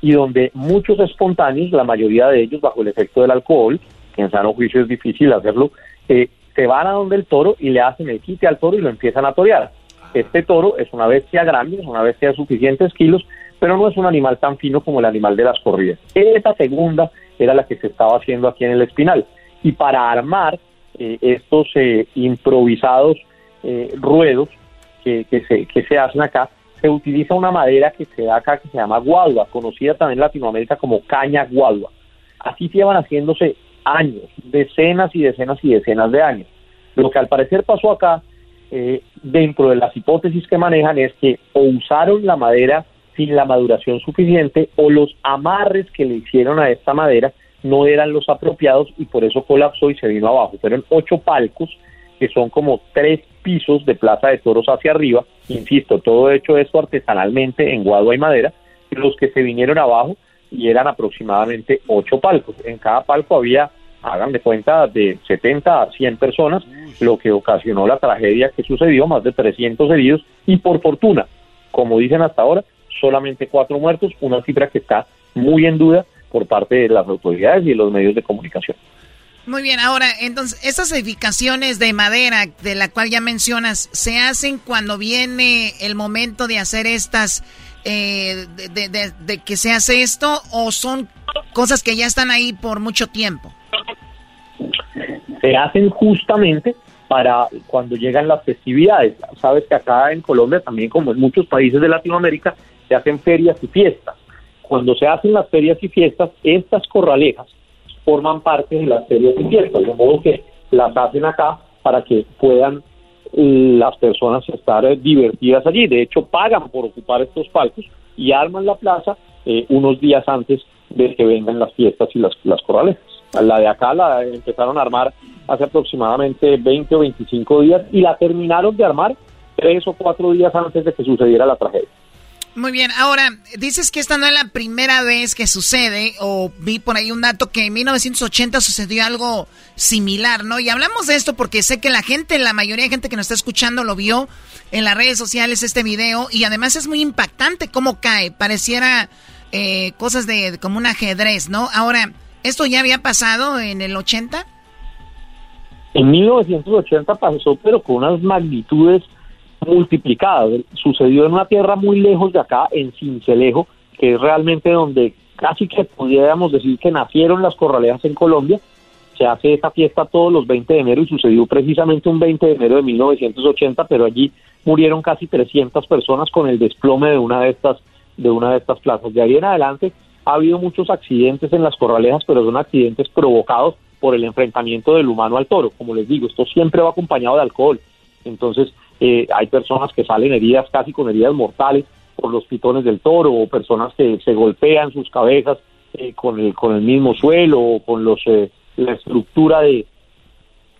[SPEAKER 18] y donde muchos espontáneos, la mayoría de ellos bajo el efecto del alcohol, que en sano juicio es difícil hacerlo, eh, se van a donde el toro y le hacen el quite al toro y lo empiezan a torear. Este toro es una bestia grande, es una bestia de suficientes kilos, pero no es un animal tan fino como el animal de las corridas. Esa segunda era la que se estaba haciendo aquí en el Espinal. Y para armar eh, estos eh, improvisados eh, ruedos que, se, que se hacen acá, se utiliza una madera que se da acá que se llama guadua, conocida también en Latinoamérica como caña guadua. Así iban haciéndose años, decenas y decenas y decenas de años. Lo que al parecer pasó acá, eh, dentro de las hipótesis que manejan, es que o usaron la madera sin la maduración suficiente o los amarres que le hicieron a esta madera no eran los apropiados y por eso colapsó y se vino abajo. Fueron ocho palcos que son como tres pisos de plaza de toros hacia arriba, insisto, todo hecho esto artesanalmente en guadua y madera, los que se vinieron abajo y eran aproximadamente ocho palcos. En cada palco había hagan de cuenta de 70 a 100 personas, lo que ocasionó la tragedia que sucedió, más de 300 heridos y por fortuna, como dicen hasta ahora, solamente cuatro muertos, una cifra que está muy en duda por parte de las autoridades y de los medios de comunicación.
[SPEAKER 11] Muy bien, ahora, entonces, estas edificaciones de madera de la cual ya mencionas, ¿se hacen cuando viene el momento de hacer estas, eh, de, que se hace esto, o son cosas que ya están ahí por mucho tiempo?
[SPEAKER 18] Se hacen justamente para cuando llegan las festividades. Sabes que acá en Colombia, también como en muchos países de Latinoamérica, hacen ferias y fiestas. Cuando se hacen las ferias y fiestas, estas corralejas forman parte de las ferias y fiestas, de modo que las hacen acá para que puedan eh, las personas estar eh, divertidas allí. De hecho, pagan por ocupar estos palcos y arman la plaza eh, unos días antes de que vengan las fiestas y las, las corralejas. La de acá la empezaron a armar hace aproximadamente 20 o 25 días y la terminaron de armar tres o cuatro días antes de que sucediera la tragedia.
[SPEAKER 11] Muy bien, ahora dices que esta no es la primera vez que sucede, o vi por ahí un dato que en 1980 sucedió algo similar, ¿no? Y hablamos de esto porque sé que la gente, la mayoría de gente que nos está escuchando lo vio en las redes sociales este video, y además es muy impactante cómo cae, pareciera eh, cosas de como un ajedrez, ¿no? Ahora, ¿esto ya había pasado en el 80?
[SPEAKER 18] En 1980 pasó, pero con unas magnitudes multiplicada. Sucedió en una tierra muy lejos de acá, en Cincelejo, que es realmente donde casi que pudiéramos decir que nacieron las corralejas en Colombia. Se hace esa fiesta todos los 20 de enero y sucedió precisamente un 20 de enero de 1980, pero allí murieron casi 300 personas con el desplome de una de estas de una de estas plazas. De ahí en adelante ha habido muchos accidentes en las corralejas, pero son accidentes provocados por el enfrentamiento del humano al toro. Como les digo, esto siempre va acompañado de alcohol. Entonces, eh, hay personas que salen heridas casi con heridas mortales por los pitones del toro o personas que se golpean sus cabezas eh, con, el, con el mismo suelo o con los, eh, la estructura de,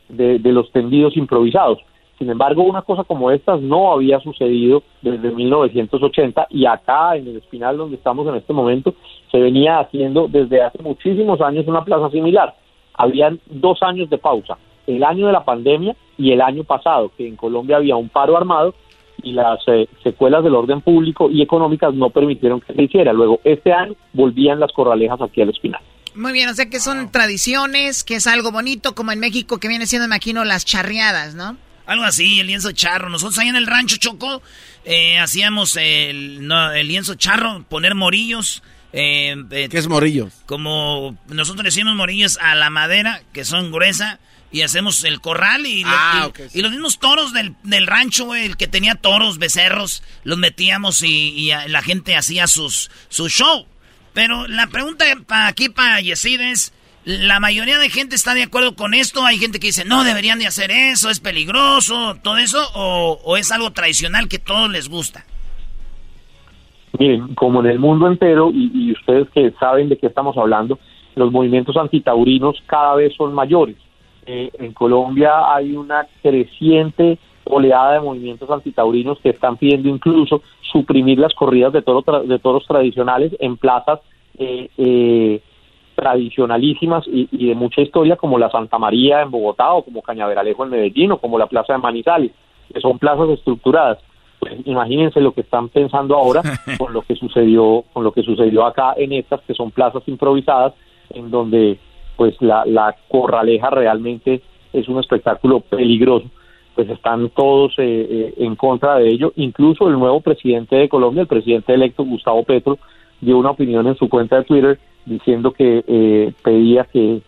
[SPEAKER 18] de, los tendidos improvisados. Sin embargo, una cosa como estas no había sucedido desde 1980 y acá en el Espinal donde estamos en este momento se venía haciendo desde hace muchísimos años una plaza similar. Habían dos años de pausa, el año de la pandemia y el año pasado, que en Colombia había un paro armado y las eh, secuelas del orden público y económicas no permitieron que se hiciera. Luego, este año volvían las corralejas aquí al espinal.
[SPEAKER 11] Muy bien, o sea que son tradiciones, que es algo bonito, como en México, que viene siendo, imagino, las charreadas, ¿no?
[SPEAKER 4] Algo así, el lienzo charro. Nosotros ahí en el rancho Choco eh, hacíamos el, el lienzo charro, poner morillos.
[SPEAKER 10] Eh, ¿Qué es morillos?
[SPEAKER 4] Como nosotros decimos morillos a la madera, que son gruesa y hacemos el corral y,
[SPEAKER 10] ah,
[SPEAKER 4] y, los mismos toros del, del rancho, güey, el que tenía toros, becerros, los metíamos y, la gente hacía sus, su show. Pero la pregunta para aquí para Yesid es, ¿la mayoría de gente está de acuerdo con esto? Hay gente que dice, no, deberían de hacer eso, es peligroso, todo eso, o, o es algo tradicional que todos les gusta?
[SPEAKER 18] Miren, como en el mundo entero, y, y ustedes que saben de qué estamos hablando, los movimientos antitaurinos cada vez son mayores eh, en Colombia hay una creciente oleada de movimientos antitaurinos que están pidiendo incluso suprimir las corridas de, de toros tradicionales en plazas eh, eh, tradicionalísimas y, de mucha historia como la Santa María en Bogotá o como Cañaveralejo en Medellín o como la Plaza de Manizales, que son plazas estructuradas. Pues imagínense lo que están pensando ahora con lo que sucedió con lo que sucedió acá en estas que son plazas improvisadas en donde pues la, la corraleja realmente es un espectáculo peligroso, pues están todos eh, eh, en contra de ello, incluso el nuevo presidente de Colombia, el presidente electo Gustavo Petro, dio una opinión en su cuenta de Twitter diciendo que eh, pedía que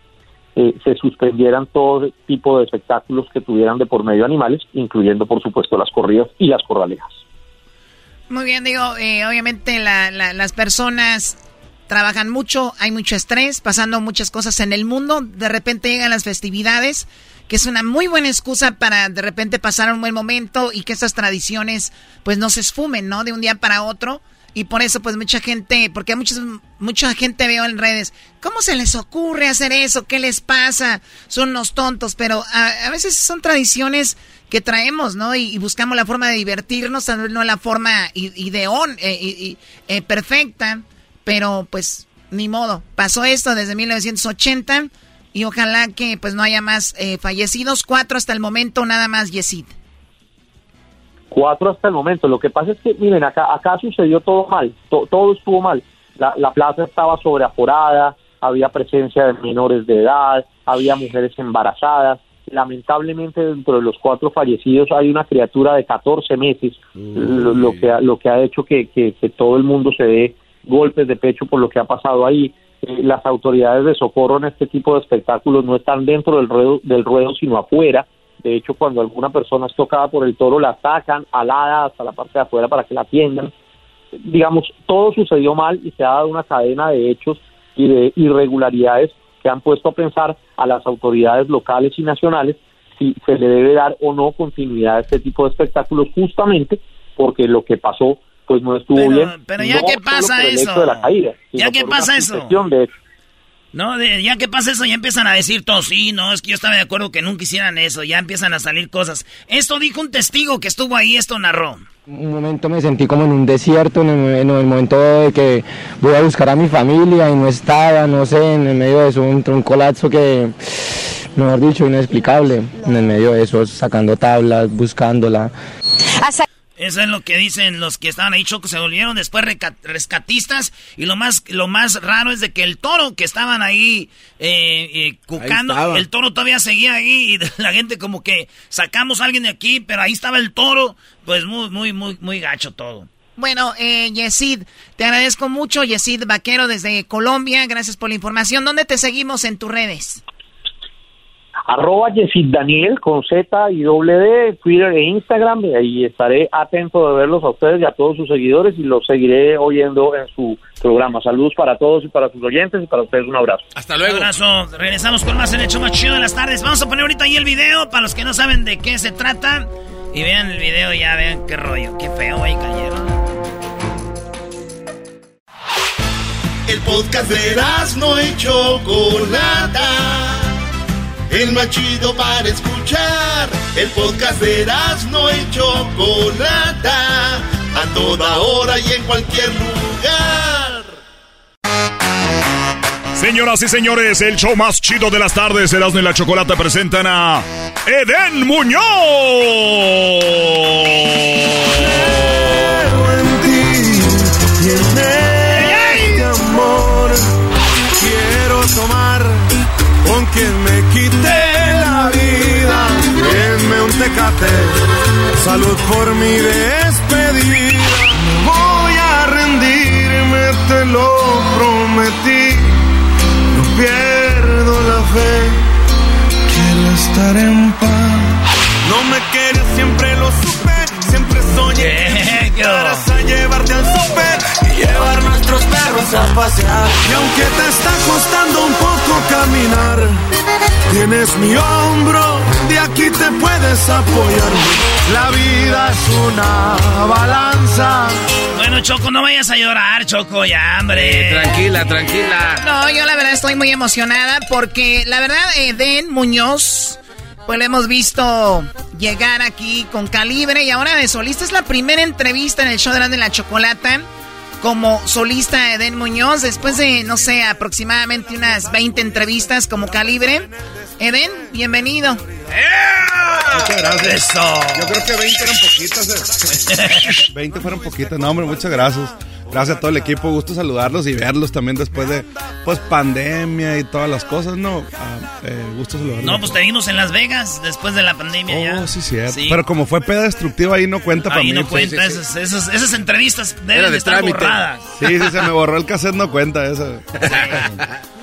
[SPEAKER 18] se suspendieran todo tipo de espectáculos que tuvieran de por medio animales, incluyendo por supuesto las corridas y las corralejas.
[SPEAKER 11] Muy bien, digo, obviamente las personas trabajan mucho, hay mucho estrés, pasando muchas cosas en el mundo. De repente llegan las festividades, que es una muy buena excusa para de repente pasar un buen momento y que esas tradiciones pues no se esfumen, ¿no? De un día para otro. Y por eso pues mucha gente, porque mucha, mucha gente veo en redes, ¿cómo se les ocurre hacer eso? ¿Qué les pasa? Son unos tontos, pero a, veces son tradiciones que traemos, ¿no? Y, buscamos la forma de divertirnos, no la forma ideón, eh, eh, perfecta. Pero pues ni modo, pasó esto desde 1980 y ojalá que pues no haya más eh, fallecidos. Cuatro hasta el momento, nada más, Yesid.
[SPEAKER 18] Cuatro hasta el momento. Lo que pasa es que, miren, acá, acá sucedió todo mal, todo estuvo mal. La, la plaza estaba sobreaforada, había presencia de menores de edad, había mujeres embarazadas. Lamentablemente dentro de los cuatro fallecidos hay una criatura de 14 meses, lo, que, lo que ha hecho que, que, todo el mundo se dé golpes de pecho por lo que ha pasado ahí. Eh, las autoridades de socorro en este tipo de espectáculos no están dentro del ruedo, del ruedo sino afuera. De hecho, cuando alguna persona es tocada por el toro, la sacan alada hasta la parte de afuera para que la atiendan. Digamos, todo sucedió mal y se ha dado una cadena de hechos y de irregularidades que han puesto a pensar a las autoridades locales y nacionales si se le debe dar o no continuidad a este tipo de espectáculos justamente porque lo que pasó pues no estuvo bien.
[SPEAKER 4] Pero ya que pasa eso. ya que pasa eso. No, ya que pasa eso, ya empiezan a decir todos, sí, no, es que yo estaba de acuerdo que nunca hicieran eso, ya empiezan a salir cosas. Esto dijo un testigo que estuvo ahí, esto narró.
[SPEAKER 19] Un momento me sentí como en un desierto, en el, momento de que voy a buscar a mi familia y no estaba, no sé, en el medio de eso, un, un colapso que, mejor dicho, inexplicable. En el medio de eso, sacando tablas, buscándola.
[SPEAKER 4] Eso es lo que dicen los que estaban ahí, Choco, se volvieron después rescatistas. Y lo más, lo más raro es de que el toro que estaban ahí eh, eh cucando, el toro todavía seguía ahí y la gente como que sacamos a alguien de aquí, pero ahí estaba el toro. Pues muy, muy, muy, muy gacho todo.
[SPEAKER 11] Bueno, eh, Yesid, te agradezco mucho, Yesid Vaquero desde Colombia. Gracias por la información. ¿Dónde te seguimos en tus redes?
[SPEAKER 18] Arroba Yesid Daniel con Z y doble D, Twitter e Instagram, y ahí estaré atento de verlos a ustedes y a todos sus seguidores y los seguiré oyendo en su programa. Saludos para todos y para sus oyentes y para ustedes un abrazo.
[SPEAKER 4] Hasta luego. Un abrazo. Regresamos con más en Hecho Más Chido de las tardes. Vamos a poner ahorita ahí el video para los que no saben de qué se trata. Y vean el video y ya vean qué rollo, qué feo ahí cayeron.
[SPEAKER 2] El podcast de las no hecho Chocolata el más chido para escuchar. El podcast de no y Chocolata, a toda hora y en cualquier lugar.
[SPEAKER 20] Señoras y señores, el show más chido de las tardes, Erasmo y la Chocolata presentan a Eden Muñoz.
[SPEAKER 21] Salud por mi despedida. Voy a rendirme, te lo prometí. No pierdo la fe, quiero estar en paz. No me quedes, siempre lo supe, siempre soñé. Para llevarte al super y llevar nuestros perros a pasear. Y aunque te está costando un poco caminar, tienes mi hombro de aquí te puedes apoyar. La vida es una balanza.
[SPEAKER 4] Bueno, Choco, no vayas a llorar, Choco, ya, hombre.
[SPEAKER 10] tranquila, tranquila.
[SPEAKER 11] No, yo la verdad estoy muy emocionada porque la verdad, Eden Muñoz, pues lo hemos visto llegar aquí con calibre y ahora de solista. Es la primera entrevista en el show de la Chocolata como solista Eden Muñoz, después de, no sé, aproximadamente unas 20 entrevistas como calibre. Eden, bienvenido.
[SPEAKER 22] Muchas gracias. Yo creo que 20 eran poquitas. 20 fueron poquitas. No, hombre, muchas gracias. Gracias a todo el equipo, gusto saludarlos y verlos también después de pues pandemia y todas las cosas, ¿no? Ah, eh, gusto saludarlos.
[SPEAKER 4] No, pues te vimos en Las Vegas después de la pandemia
[SPEAKER 22] oh,
[SPEAKER 4] ya.
[SPEAKER 22] sí, cierto. Pero como fue peda destructiva ahí no cuenta para mí.
[SPEAKER 4] Ahí no cuenta, esas, esas, entrevistas deben de estar borradas.
[SPEAKER 22] Sí, sí, se me borró el cassette, no cuenta eso.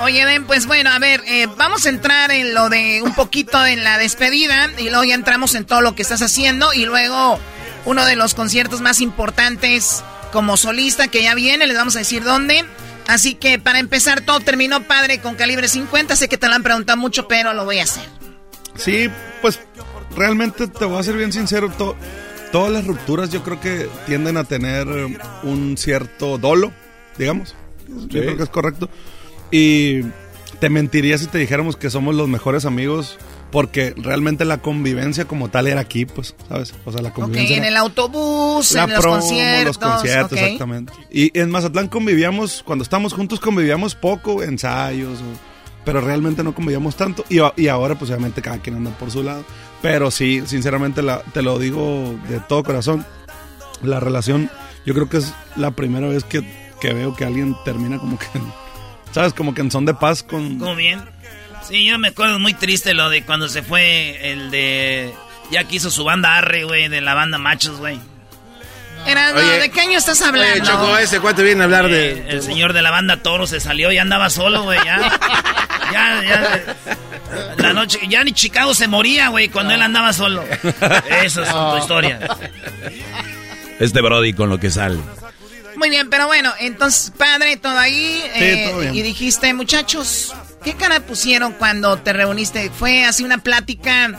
[SPEAKER 11] Oye, Ben, pues bueno, a ver, eh, vamos a entrar en lo de un poquito en la despedida y luego ya entramos en todo lo que estás haciendo y luego uno de los conciertos más importantes como solista que ya viene, les vamos a decir dónde. Así que para empezar, todo terminó padre con calibre 50. Sé que te lo han preguntado mucho, pero lo voy a hacer.
[SPEAKER 22] Sí, pues realmente te voy a ser bien sincero. todas las rupturas yo creo que tienden a tener un cierto dolo, digamos. Yo creo que es correcto. Y te mentiría si te dijéramos que somos los mejores amigos porque realmente la convivencia como tal era aquí, pues, ¿sabes? O sea, la convivencia.
[SPEAKER 11] Ok, en el autobús, en los conciertos.
[SPEAKER 22] Los conciertos, exactamente. Y en Mazatlán convivíamos, cuando estábamos juntos convivíamos poco, ensayos, pero realmente no convivíamos tanto. Y, y ahora, pues obviamente cada quien anda por su lado. Pero sí, sinceramente la, te lo digo de todo corazón. La relación, yo creo que es la primera vez que, que veo que alguien termina como que, ¿sabes? Como que en son de paz con...
[SPEAKER 4] ¿Cómo bien? Sí, yo me acuerdo muy triste lo de cuando se fue el de... Ya que hizo su banda Arre, güey, de la banda Machos, güey.
[SPEAKER 11] Era, ¿de qué año estás hablando?
[SPEAKER 10] Oye, Choco, ese cuate viene a hablar de...
[SPEAKER 4] El señor de la banda Toro se salió y andaba solo, güey, ya. ya, ya. La noche, ya ni Chicago se moría, güey, cuando él andaba solo. Esa es tu historia.
[SPEAKER 6] Este Brody con lo que sale.
[SPEAKER 11] Muy bien, pero bueno, entonces, padre, todo ahí. Eh, y dijiste, muchachos, ¿qué cara pusieron cuando te reuniste? ¿Fue así una plática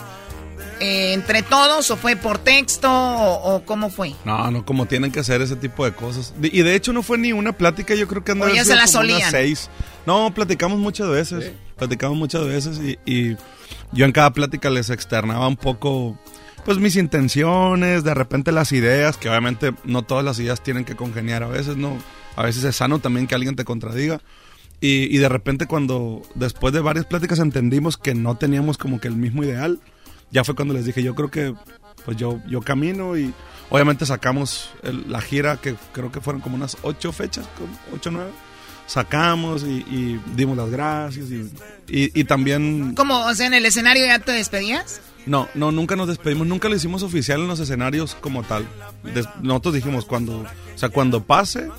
[SPEAKER 11] eh, entre todos o fue por texto o, cómo fue?
[SPEAKER 22] No, no, como tienen que hacer ese tipo de cosas. Y de hecho no fue ni una plática, yo creo que andaba
[SPEAKER 11] ya se la solían.
[SPEAKER 22] seis. No, platicamos muchas veces, platicamos muchas veces y, y yo en cada plática les externaba un poco pues mis intenciones, de repente las ideas, que obviamente no todas las ideas tienen que congeniar a veces, ¿no? A veces es sano también que alguien te contradiga. Y, y de repente cuando después de varias pláticas entendimos que no teníamos como que el mismo ideal, ya fue cuando les dije, yo creo que pues yo, yo camino y obviamente sacamos la gira que creo que fueron como unas ocho fechas, ocho o nueve. Sacamos y, dimos las gracias y, y, también...
[SPEAKER 11] ¿Cómo? O sea, en el escenario ya te despedías?
[SPEAKER 22] No, no, nunca nos despedimos, nunca lo hicimos oficial en los escenarios como tal. nosotros dijimos cuando, o sea, cuando pase,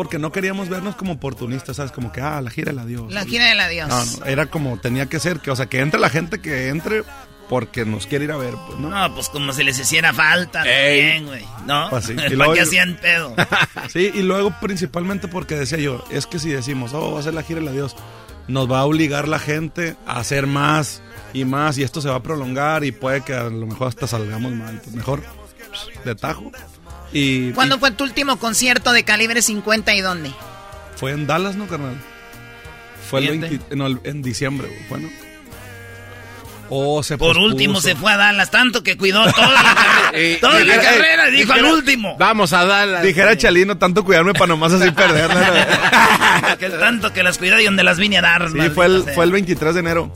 [SPEAKER 22] porque no queríamos vernos como oportunistas, ¿sabes? Como que, ah, la gira del adiós.
[SPEAKER 11] La gira del adiós.
[SPEAKER 22] No, no, era como tenía que ser, que, o sea, que entre la gente que entre porque nos quiere ir a ver, pues, ¿no?
[SPEAKER 4] No, pues como si les hiciera falta también, güey, ¿no?
[SPEAKER 22] Pues sí.
[SPEAKER 4] Y luego, qué hacían pedo?
[SPEAKER 22] sí, y luego principalmente porque decía yo, es que si decimos, oh, va a ser la gira del adiós, nos va a obligar la gente a hacer más y más y esto se va a prolongar y puede que a lo mejor hasta salgamos mal. Pues, mejor pues, de tajo. Y,
[SPEAKER 11] ¿Cuándo fue tu último concierto de calibre 50 y dónde?
[SPEAKER 22] Fue en Dallas, ¿no, carnal? Fue el en diciembre, bueno.
[SPEAKER 4] Oh, se Por último se fue a Dallas, tanto que cuidó toda la carrera. toda la carrera, dijo al último.
[SPEAKER 10] Vamos a Dallas.
[SPEAKER 22] Dijera Chalino, tanto cuidarme para nomás así perderla.
[SPEAKER 4] que tanto que las cuidé y donde las vine a dar.
[SPEAKER 22] Sí, fue el, fue el 23 de enero.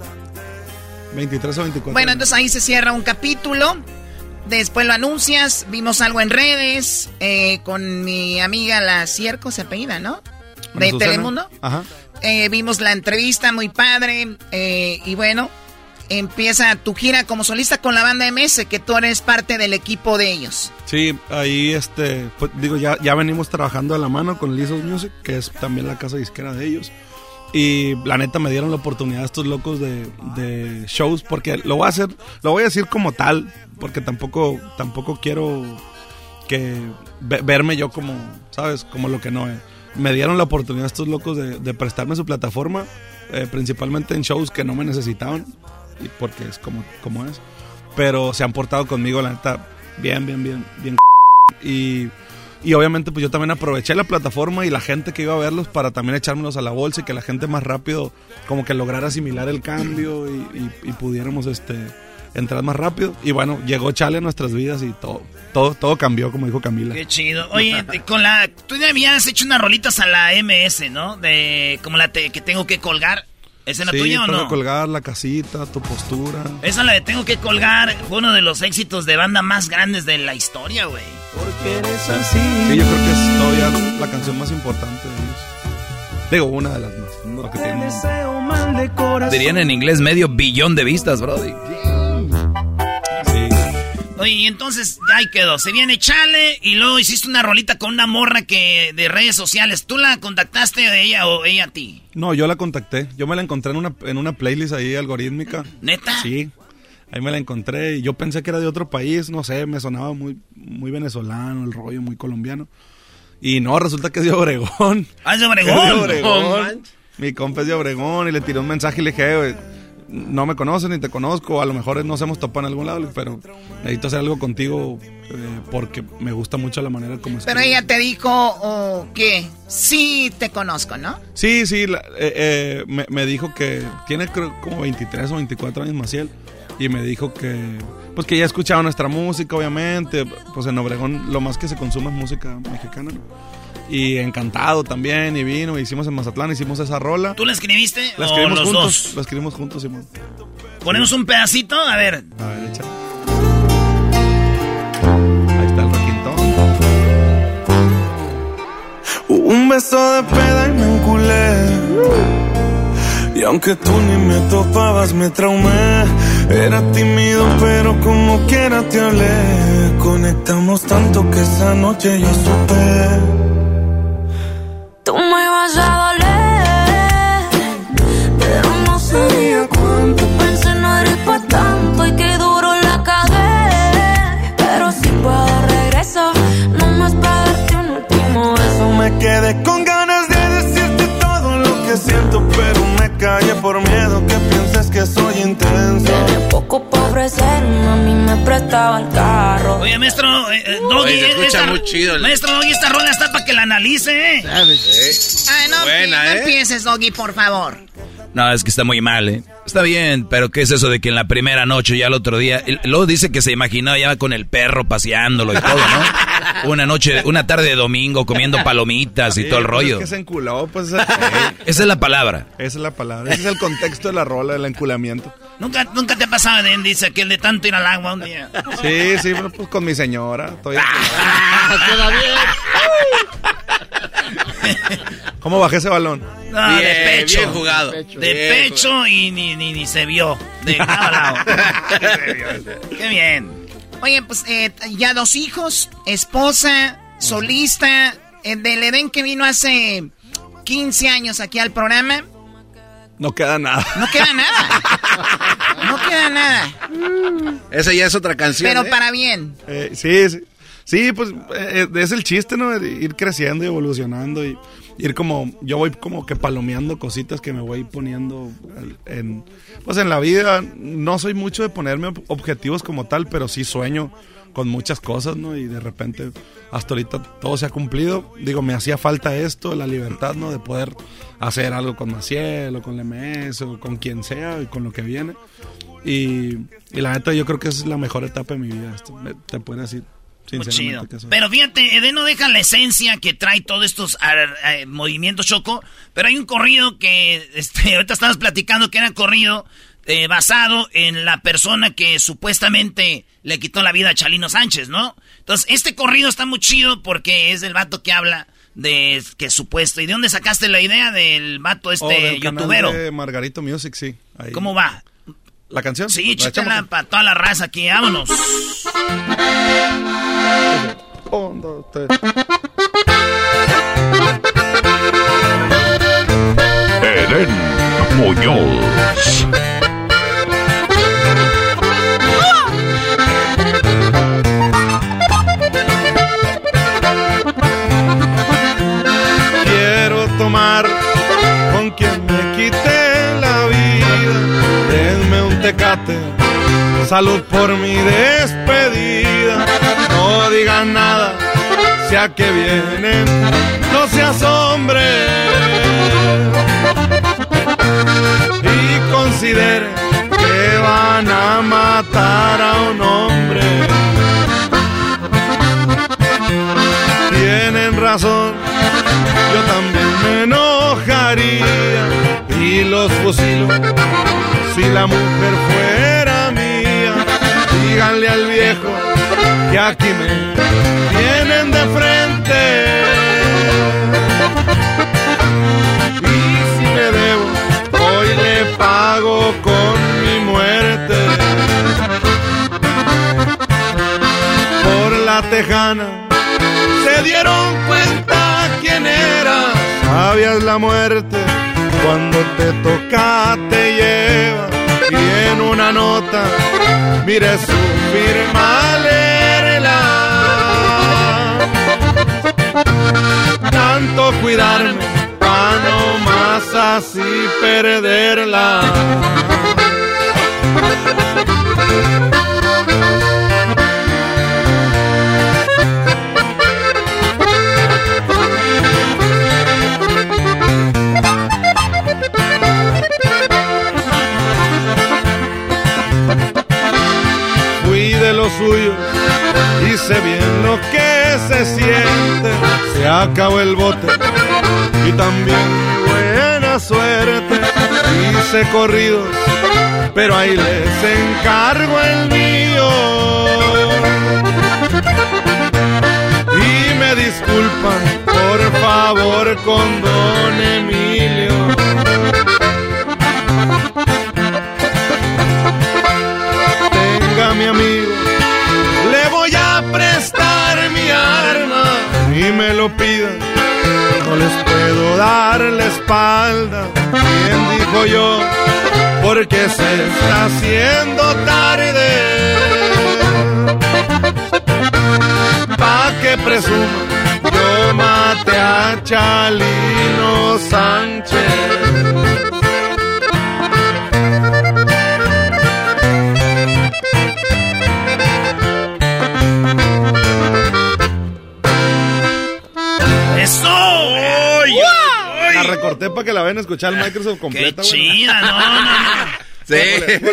[SPEAKER 22] 23 o 24.
[SPEAKER 11] Bueno, entonces ahí se cierra un capítulo. Después lo anuncias. Vimos algo en redes eh, con mi amiga la Cierco, se apellida, ¿no? De Telemundo.
[SPEAKER 22] Ajá.
[SPEAKER 11] Eh, vimos la entrevista, muy padre. Eh, y bueno, empieza tu gira como solista con la banda MS, que tú eres parte del equipo de ellos.
[SPEAKER 22] Sí, ahí este, pues, digo, ya, ya venimos trabajando a la mano con Lizos Music, que es también la casa disquera de ellos. Y la neta me dieron la oportunidad estos locos de, de, shows, porque lo voy a hacer, lo voy a decir como tal, porque tampoco, tampoco quiero que verme yo como, ¿sabes? Como lo que no es. Me dieron la oportunidad estos locos de, de prestarme su plataforma, eh, principalmente en shows que no me necesitaban porque es como, como es. Pero se han portado conmigo, la neta, bien, bien, bien, bien. Y, y obviamente pues yo también aproveché la plataforma y la gente que iba a verlos para también echármelos a la bolsa y que la gente más rápido como que lograra asimilar el cambio y, y, pudiéramos este entrar más rápido. Y bueno, llegó Chale a nuestras vidas y todo, todo, todo cambió, como dijo Camila.
[SPEAKER 4] Qué chido. Oye, con la, tú ya habías hecho unas rolitas a la MS, ¿no? De como la que tengo que colgar. ¿Esa tuya o no?
[SPEAKER 22] colgar la casita, tu postura.
[SPEAKER 4] Esa la de tengo que colgar fue uno de los éxitos de banda más grandes de la historia, güey.
[SPEAKER 22] Porque eres así. Sí, yo creo que es todavía la canción más importante de ellos. Digo, una de las más.
[SPEAKER 6] Dirían en inglés medio billón de vistas, brody.
[SPEAKER 4] Oye, y entonces ahí quedó. Se viene Chale y luego hiciste una rolita con una morra que de redes sociales. ¿Tú la contactaste de ella o ella a ti?
[SPEAKER 22] No, yo la contacté. Yo me la encontré en una, en una playlist ahí algorítmica.
[SPEAKER 4] ¿Neta?
[SPEAKER 22] Sí. Ahí me la encontré y yo pensé que era de otro país, no sé, me sonaba muy, muy venezolano, el rollo muy colombiano. Y no, resulta que es de Obregón.
[SPEAKER 4] Ah, es de Obregón.
[SPEAKER 22] de Obregón. Mi compa es de Obregón y le tiré un mensaje y le dije, no me conoces ni te conozco, a lo mejor nos hemos topado en algún lado, pero necesito hacer algo contigo eh, porque me gusta mucho la manera como
[SPEAKER 11] Pero ella te dijo o que sí te conozco, ¿no?
[SPEAKER 22] Sí, sí, eh, eh, me, dijo que tiene creo como 23 o 24 años Maciel y me dijo que pues que ya escuchaba nuestra música, obviamente, pues en Obregón lo más que se consume es música mexicana.
[SPEAKER 23] Y encantado también, y vino, hicimos en Mazatlán, hicimos esa rola.
[SPEAKER 4] ¿Tú la escribiste
[SPEAKER 23] La
[SPEAKER 4] o
[SPEAKER 23] escribimos
[SPEAKER 4] los
[SPEAKER 23] juntos,
[SPEAKER 4] dos?
[SPEAKER 23] la escribimos juntos, Simón.
[SPEAKER 4] Ponemos un pedacito, a ver.
[SPEAKER 23] A ver, echa. Ahí está el requintón.
[SPEAKER 22] Un beso de peda y me enculé. Y aunque tú ni me topabas, me traumé. Era tímido, pero como quiera te hablé. Conectamos tanto que esa noche yo supe.
[SPEAKER 14] Tú me vas a doler, pero no sabía cuánto. Pensé no eres pa' tanto y que duro la cagué. Pero si puedo regreso, no más para darte un último beso.
[SPEAKER 22] Me quedé con ganas de decirte todo lo que siento, pero me callé por miedo que pienses que soy intenso.
[SPEAKER 14] Poco para ofrecerme, a mí me prestaba el carro.
[SPEAKER 4] Oye, maestro, eh, eh, Doggy,
[SPEAKER 6] Oye, se escucha
[SPEAKER 4] esta-
[SPEAKER 6] muy chido el-
[SPEAKER 4] Maestro Doggy, esta rola está para que la analice, ¿eh?
[SPEAKER 11] Ay, no,
[SPEAKER 6] Buena,
[SPEAKER 11] no
[SPEAKER 6] ¿eh?
[SPEAKER 11] empieces, Doggy, por favor.
[SPEAKER 6] No, es que está muy mal, ¿eh? Está bien, pero ¿qué es eso de que en la primera noche ya el otro día... Luego dice que se imaginó ya con el perro paseándolo y todo, ¿no? Una noche, una tarde de domingo comiendo palomitas y
[SPEAKER 23] Sí,
[SPEAKER 6] todo el
[SPEAKER 23] pues
[SPEAKER 6] rollo.
[SPEAKER 23] Es que se enculó, pues. esa
[SPEAKER 6] Esa es la palabra.
[SPEAKER 23] esa es la palabra. Ese es el contexto de la rola, del enculamiento.
[SPEAKER 4] Nunca, nunca te ha pasado, Den, dice que el de tanto ir al agua un día.
[SPEAKER 23] Sí, sí, bueno, pues con mi señora. Estoy ¿Cómo bajé ese balón?
[SPEAKER 4] No, de
[SPEAKER 6] Bien,
[SPEAKER 4] pecho.
[SPEAKER 6] bien jugado.
[SPEAKER 4] De
[SPEAKER 6] Bien
[SPEAKER 4] pecho y ni, ni, ni se vio. De lado a lado. Qué bien.
[SPEAKER 11] Oye, pues eh, ya dos hijos, esposa, solista, eh, del Edén que vino hace 15 años aquí al programa.
[SPEAKER 23] No queda nada.
[SPEAKER 11] No queda nada. No queda nada.
[SPEAKER 10] Esa ya es otra canción.
[SPEAKER 11] Pero
[SPEAKER 10] ¿eh?
[SPEAKER 11] para bien.
[SPEAKER 23] Eh, sí, sí. Sí, pues eh, es el chiste, ¿no? Ir creciendo y evolucionando y ir como, yo voy como que palomeando cositas que me voy poniendo en, pues en la vida. No soy mucho de ponerme ob- objetivos como tal, pero sí sueño con muchas cosas, ¿no? Y de repente, hasta ahorita todo se ha cumplido. Digo, me hacía falta esto, la libertad, ¿no? De poder hacer algo con Maciel o con la MS o con quien sea y con lo que viene. Y, y la neta, yo creo que es la mejor etapa de mi vida. esto, me- te puedo decir,
[SPEAKER 4] chido. Pero fíjate, Eden no deja la esencia que trae todos estos eh, movimientos choco. Pero hay un corrido que este, ahorita estabas platicando que era corrido eh, basado en la persona que supuestamente le quitó la vida a Chalino Sánchez, ¿no? Entonces, este corrido está muy chido porque es del vato que habla de que supuesto. ¿Y de dónde sacaste la idea del vato
[SPEAKER 23] Oh,
[SPEAKER 4] este
[SPEAKER 23] del canal
[SPEAKER 4] youtubero?
[SPEAKER 23] de Margarito Music, sí. ahí.
[SPEAKER 4] ¿Cómo va?
[SPEAKER 23] ¿La canción?
[SPEAKER 4] Sí,
[SPEAKER 23] ¿La echamos?
[SPEAKER 4] chécala para toda la raza aquí, vámonos.
[SPEAKER 23] Un, dos, tres.
[SPEAKER 24] Eden Muñoz.
[SPEAKER 22] Salud por mi despedida. No digan nada, sea que vienen, no seas hombre. Y considere que van a matar a un hombre. Tienen razón, yo también me enojaría y los fusilo si la mujer Viejo que aquí me tienen de frente. Y si me debo, hoy le pago con mi muerte. Por la tejana se dieron cuenta quién era. Sabías la muerte cuando te toca te lleva y en una nota mire su firma léela. Tanto cuidarme para no más así perderla. Los suyos, hice bien lo que
[SPEAKER 25] se siente, se acabó el bote y también buena suerte. Hice corridos, pero ahí les encargo el mío. Y me disculpan, por favor, con don Emilio. Tenga mi amigo, y me lo pidan. No les puedo dar la espalda, bien dijo yo, porque se está haciendo tarde. Pa' que presuma, yo maté a Chalino Sánchez.
[SPEAKER 22] Para que la vayan a escuchar el Microsoft completa, güey.
[SPEAKER 4] Chida, no, no, no.
[SPEAKER 22] Sí.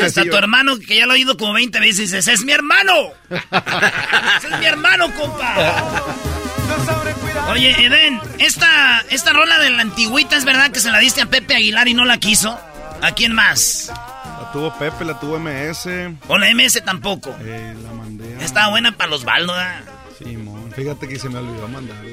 [SPEAKER 4] Hasta tu hermano, que ya lo ha oído como 20 veces, dices, ¡es mi hermano! ¡Ese es mi hermano, compa! Oye, Eden, esta, esta rola de la antigüita, ¿es verdad que se la diste a Pepe Aguilar y no la quiso? ¿A quién más?
[SPEAKER 22] La tuvo Pepe, la tuvo MS.
[SPEAKER 4] O la MS tampoco.
[SPEAKER 22] Eh, la mandé a...
[SPEAKER 4] Estaba buena para los baldos, ¿verdad?
[SPEAKER 22] Sí, mon. Fíjate que se me olvidó mandarla.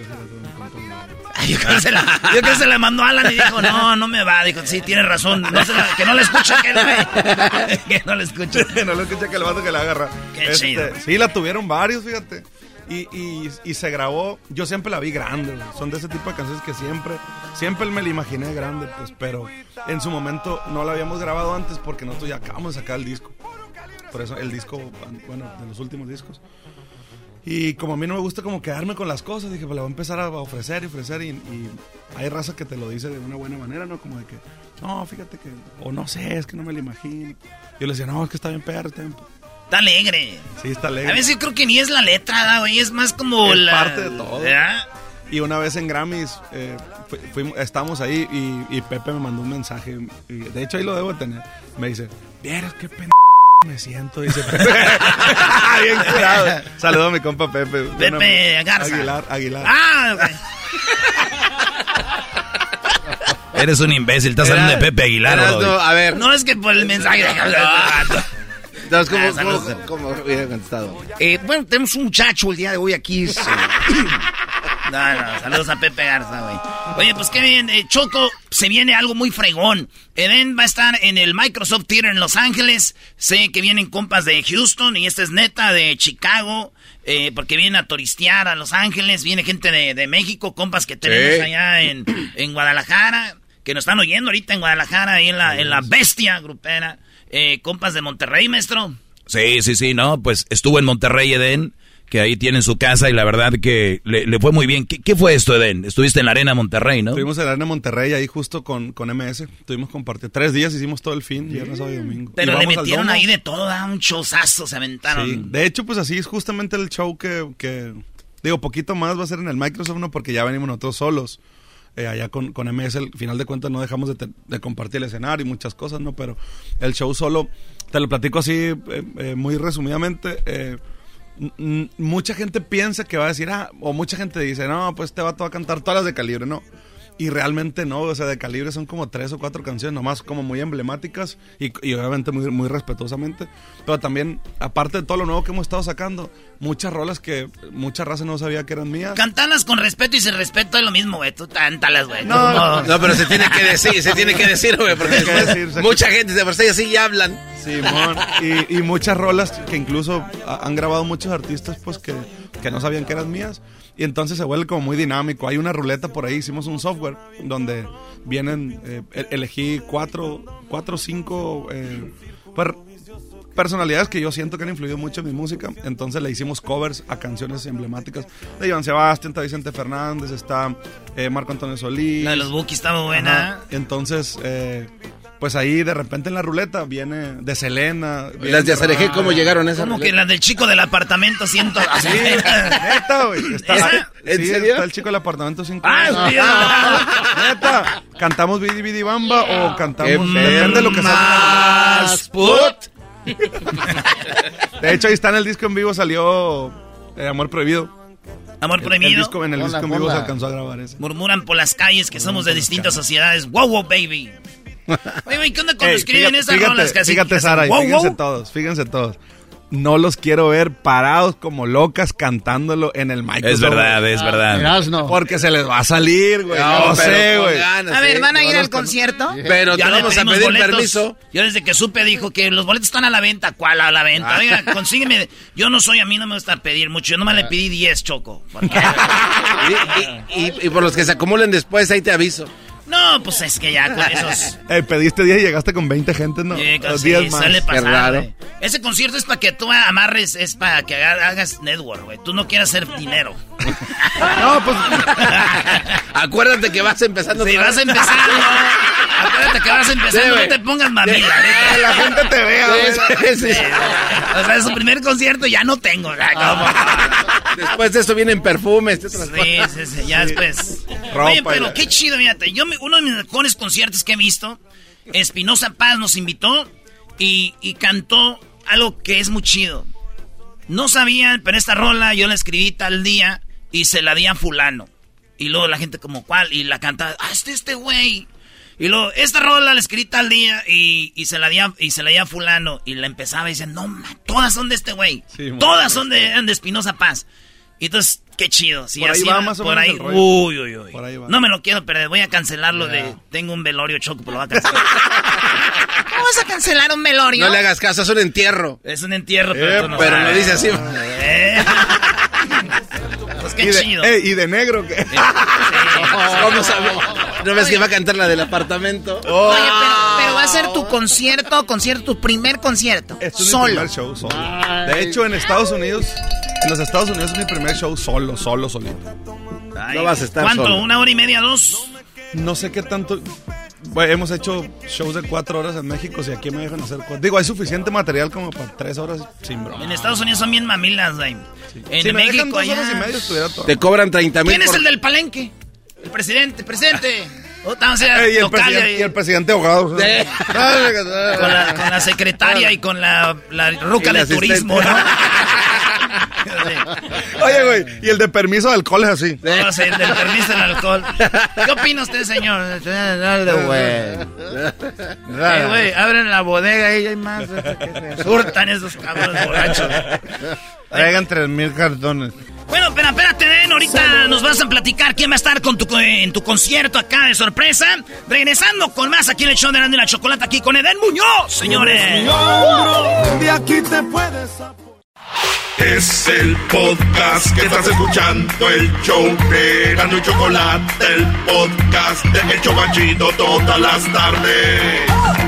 [SPEAKER 4] Yo creo, que se la, yo creo que se la mandó a Alan y dijo, no, no me va. Dijo, sí, tienes razón. No se la- que no la escuche aquel güey. que no la escuche.
[SPEAKER 22] no lo escucha que el vato que la agarra.
[SPEAKER 4] Qué chido.
[SPEAKER 22] Sí, la tuvieron varios, fíjate. Y, y, y se grabó, yo siempre la vi grande, güey. son de ese tipo de canciones que siempre, siempre me la imaginé grande, pues, pero en su momento no la habíamos grabado antes porque nosotros ya acabamos de sacar el disco. Por eso el disco, bueno, de los últimos discos. Y como a mí no me gusta como quedarme con las cosas, dije, pues la voy a empezar a ofrecer y ofrecer. Y, y hay raza que te lo dice de una buena manera, ¿no? Como de que, no, fíjate que, o no sé, es que no me lo imagino. Yo le decía, no, es que está bien perro, está bien
[SPEAKER 4] Está alegre.
[SPEAKER 22] Sí, está alegre.
[SPEAKER 4] A veces yo creo que ni es la letra, ¿da, güey. Es más como
[SPEAKER 22] Es
[SPEAKER 4] la...
[SPEAKER 22] parte de todo.
[SPEAKER 4] ¿verdad?
[SPEAKER 22] Y una vez en Grammys, eh, fu- fuimos- estábamos ahí y, y Pepe me mandó un mensaje. y de hecho, ahí lo debo de tener. Me dice, vieras qué pendejo me siento. Dice Pepe. Bien curado. Saludo a mi compa Pepe.
[SPEAKER 4] Pepe Garza.
[SPEAKER 22] Aguilar, Aguilar.
[SPEAKER 4] Ah, ok.
[SPEAKER 6] Eres un imbécil, estás hablando de Pepe Aguilar,
[SPEAKER 10] Erasno,
[SPEAKER 6] bro.
[SPEAKER 10] a ver.
[SPEAKER 4] No es que por el mensaje de...
[SPEAKER 10] No, es como,
[SPEAKER 4] Ah, saludos.
[SPEAKER 10] como, como hubiera contestado.
[SPEAKER 4] Eh, bueno, tenemos un muchacho el día de hoy aquí. es, eh, No, no, saludos a Pepe Garza, güey. Oye, pues qué bien, eh, Choco, se viene algo muy fregón. Eden va a estar en el Microsoft Theater en Los Ángeles. Sé que vienen compas de Houston y esta es neta de Chicago. eh, porque vienen a turistear a Los Ángeles. Viene gente de, de México, compas que tenemos
[SPEAKER 10] Sí.
[SPEAKER 4] allá en, en Guadalajara. Que nos están oyendo ahorita en Guadalajara, ahí en la, en la bestia grupera. Eh, compas de Monterrey, maestro.
[SPEAKER 6] Sí, sí, sí, no, pues estuvo en Monterrey, Eden, que ahí tienen su casa y la verdad que le, le fue muy bien. ¿Qué, qué fue esto, Eden? Estuviste en la Arena Monterrey, ¿no?
[SPEAKER 22] Estuvimos en la Arena Monterrey ahí justo con, con MS. Tuvimos compartir. Tres días hicimos todo el fin, viernes, sábado y domingo.
[SPEAKER 4] Pero
[SPEAKER 22] Y
[SPEAKER 4] le metieron ahí de todo, ¿da? un showzazo se aventaron.
[SPEAKER 22] Sí, de hecho, pues así es justamente el show que, que- digo, poquito más va a ser en el Microsoft, ¿no? Porque ya venimos nosotros solos. Eh, allá con, con MS, al final de cuentas no dejamos de, te- de compartir el escenario y muchas cosas, ¿no? Pero el show solo, te lo platico así, eh, eh, muy resumidamente. eh, mucha gente piensa que va a decir, ah, o mucha gente dice, no, pues te va a cantar todas las de calibre, no. Y realmente no, o sea, de calibre son como tres o cuatro canciones, nomás como muy emblemáticas y, y obviamente muy, muy respetuosamente. Pero también, aparte de todo lo nuevo que hemos estado sacando, muchas rolas que mucha raza no sabía que eran mías.
[SPEAKER 4] Cantalas con respeto y sin respeto es lo mismo, güey. Tú cántalas, güey.
[SPEAKER 10] No, no, pero se tiene que decir, se tiene que decir, güey, porque
[SPEAKER 22] que decirse.
[SPEAKER 10] mucha gente de por sí así ya hablan.
[SPEAKER 22] Simón, y, y muchas rolas que incluso ha- han grabado muchos artistas pues que, que no sabían que eran mías y entonces se vuelve como muy dinámico. Hay una ruleta por ahí, hicimos un software donde vienen, eh, e- elegí cuatro, cuatro o cinco eh, pues, personalidades que yo siento que han influido mucho en mi música. Entonces le hicimos covers a canciones emblemáticas de Iván Sebastián, está Vicente Fernández, está eh, Marco Antonio Solís.
[SPEAKER 4] La de los Bookies estaba buena.
[SPEAKER 22] Ajá. Entonces, eh, pues ahí de repente en la ruleta viene de Selena. viene
[SPEAKER 10] Las de Azareje, ¿cómo llegaron a esa
[SPEAKER 4] Como
[SPEAKER 10] ruleta?
[SPEAKER 4] que la del chico del apartamento siento.
[SPEAKER 22] Sí, neta, güey. Está.
[SPEAKER 10] ¿En
[SPEAKER 22] sí,
[SPEAKER 10] serio?
[SPEAKER 22] está el chico del apartamento 5.
[SPEAKER 4] Ah,
[SPEAKER 22] neta. ¿Cantamos Bidi Bidi Bamba o cantamos... Depende de lo que
[SPEAKER 10] más
[SPEAKER 22] salga.
[SPEAKER 10] put.
[SPEAKER 22] De hecho, ahí está en el disco en vivo, salió eh, Amor Prohibido.
[SPEAKER 4] Amor
[SPEAKER 22] El-
[SPEAKER 4] prohibido.
[SPEAKER 22] El disco, en el disco en vivo se alcanzó a grabar ese.
[SPEAKER 4] Murmuran por las calles que somos de distintas sociedades. Wow, wow, baby. Oye, güey, ¿qué onda cuando
[SPEAKER 22] Ey,
[SPEAKER 4] escriben
[SPEAKER 22] fíjate,
[SPEAKER 4] esas
[SPEAKER 22] fíjate,
[SPEAKER 4] rolas que así?
[SPEAKER 22] Fíjate,
[SPEAKER 4] que
[SPEAKER 22] Sara, y
[SPEAKER 4] wow,
[SPEAKER 22] fíjense
[SPEAKER 4] wow?
[SPEAKER 22] todos, fíjense todos. No los quiero ver parados como locas cantándolo en el micrófono.
[SPEAKER 6] Es verdad, es verdad.
[SPEAKER 22] Porque se les va a salir, güey.
[SPEAKER 6] No,
[SPEAKER 22] sé, güey.
[SPEAKER 11] A ver,
[SPEAKER 6] ¿eh?
[SPEAKER 11] ¿van a ir al
[SPEAKER 6] con-
[SPEAKER 11] concierto?
[SPEAKER 6] Pero te
[SPEAKER 4] Ya
[SPEAKER 6] vamos a pedir
[SPEAKER 4] boletos.
[SPEAKER 6] permiso.
[SPEAKER 4] Yo desde que supe dijo que los boletos están a la venta. ¿Cuál a la venta?
[SPEAKER 6] Ah.
[SPEAKER 4] Oiga, consígueme. Yo no soy, a mí no me gusta pedir mucho. Yo nomás le pedí 10, Choco. Porque-
[SPEAKER 10] Y, y- y por los que se acumulen después, ahí te aviso.
[SPEAKER 4] No, pues es que ya con esos...
[SPEAKER 22] Eh, pediste 10 y llegaste con 20 gentes, ¿no?
[SPEAKER 4] Eh,
[SPEAKER 22] Los
[SPEAKER 4] sí,
[SPEAKER 22] 10 más.
[SPEAKER 4] suele pasar, güey. Ese concierto es para que tú amarres, es para que haga- hagas network, güey. Tú no quieras hacer dinero.
[SPEAKER 22] no, pues.
[SPEAKER 10] Acuérdate que vas empezando.
[SPEAKER 4] Si
[SPEAKER 10] otra
[SPEAKER 4] vas
[SPEAKER 10] vez.
[SPEAKER 4] empezando, acuérdate que vas empezando,
[SPEAKER 10] Sí,
[SPEAKER 4] no te pongas mamila.
[SPEAKER 10] Sí. La gente te vea, güey. Sí, sí.
[SPEAKER 4] O sea, su primer concierto ya no tengo. como-
[SPEAKER 10] Después de eso vienen perfumes.
[SPEAKER 4] Sí,
[SPEAKER 10] cosas.
[SPEAKER 4] sí, sí, ya después.
[SPEAKER 10] Ropa
[SPEAKER 4] Oye, pero qué chido, fíjate. Yo, me- uno de mis mejores conciertos que he visto, Espinosa Paz nos invitó y, y cantó algo que es muy chido. No sabían, pero esta rola yo la escribí tal día y se la di a fulano. Y luego la gente como, ¿cuál? Y la canta, ah, este, este güey. Y luego, esta rola la escribí tal día y, y se la di a, y se la di a fulano. Y la empezaba y decía, no, man, todas son de este güey.
[SPEAKER 22] Sí, man.
[SPEAKER 4] todas son de, de Espinosa Paz. Y entonces, qué chido. Sí,
[SPEAKER 22] Por ahí
[SPEAKER 4] así
[SPEAKER 22] va más o
[SPEAKER 4] por
[SPEAKER 22] menos
[SPEAKER 4] ahí, uy, uy, uy.
[SPEAKER 22] Por ahí va.
[SPEAKER 4] No me lo quiero perder, voy a cancelarlo de... Tengo un velorio choco, pero lo voy a cancelar.
[SPEAKER 11] ¿Cómo vas a cancelar un velorio?
[SPEAKER 10] No le hagas caso, es un entierro.
[SPEAKER 4] es un entierro, pero
[SPEAKER 10] Eh,
[SPEAKER 4] tú no
[SPEAKER 10] pero
[SPEAKER 4] sabes.
[SPEAKER 10] lo dice así.
[SPEAKER 4] Eh. pues qué
[SPEAKER 22] y de,
[SPEAKER 4] chido.
[SPEAKER 22] eh, y de negro. ¿qué?
[SPEAKER 10] ¿Cómo sabes? ¿No ves que va a cantar la del apartamento?
[SPEAKER 22] Oh.
[SPEAKER 11] Oye, pero, pero va a ser tu concierto, concierto, tu primer concierto.
[SPEAKER 22] Este es mi
[SPEAKER 11] solo.
[SPEAKER 22] primer show solo. De hecho, en Estados Unidos, en los Estados Unidos es mi primer show solo, solo, solito.
[SPEAKER 4] Ay,
[SPEAKER 10] No vas a estar
[SPEAKER 4] ¿Cuánto?
[SPEAKER 10] solo.
[SPEAKER 4] ¿Una hora y media, dos?
[SPEAKER 22] No sé qué tanto. Bueno, hemos hecho shows de cuatro horas en México, si aquí me dejan hacer cuatro. Digo, hay suficiente material como para tres horas sin broma.
[SPEAKER 4] En Estados Unidos son bien mamilas, güey. En
[SPEAKER 22] Si me dejan
[SPEAKER 4] México
[SPEAKER 22] dos
[SPEAKER 4] allá...
[SPEAKER 22] horas y media, estuviera todo.
[SPEAKER 10] Te cobran 30 mil
[SPEAKER 4] ¿Quién es
[SPEAKER 10] por...
[SPEAKER 4] el del palenque? El presidente, presidente. Oh, estamos en
[SPEAKER 22] Ey, y, el presidente,
[SPEAKER 4] ahí.
[SPEAKER 22] y el presidente ahogado.
[SPEAKER 4] con, la, con la secretaria y con la, la ruca
[SPEAKER 22] Y
[SPEAKER 4] de
[SPEAKER 22] el
[SPEAKER 4] turismo, ¿no?
[SPEAKER 22] Oye, güey, y el de permiso de alcohol es así.
[SPEAKER 4] No sé, del permiso del alcohol. ¿Qué opina usted, señor? Dale, güey. Eh, güey, abren la bodega y hay más. Surtan esos cabrones borrachos.
[SPEAKER 22] Traigan tres mil cartones.
[SPEAKER 4] Bueno, pero espérate, Den, ahorita nos vas a platicar quién va a estar con tu, en tu concierto acá de sorpresa. Regresando con más aquí en el show de Erasmo y la Chocolata, aquí con Eden Muñoz, señores.
[SPEAKER 25] De aquí te puedes
[SPEAKER 2] Es el podcast que estás escuchando, el show de Erasmo y Chocolate, el podcast de El Chobachito todas las tardes.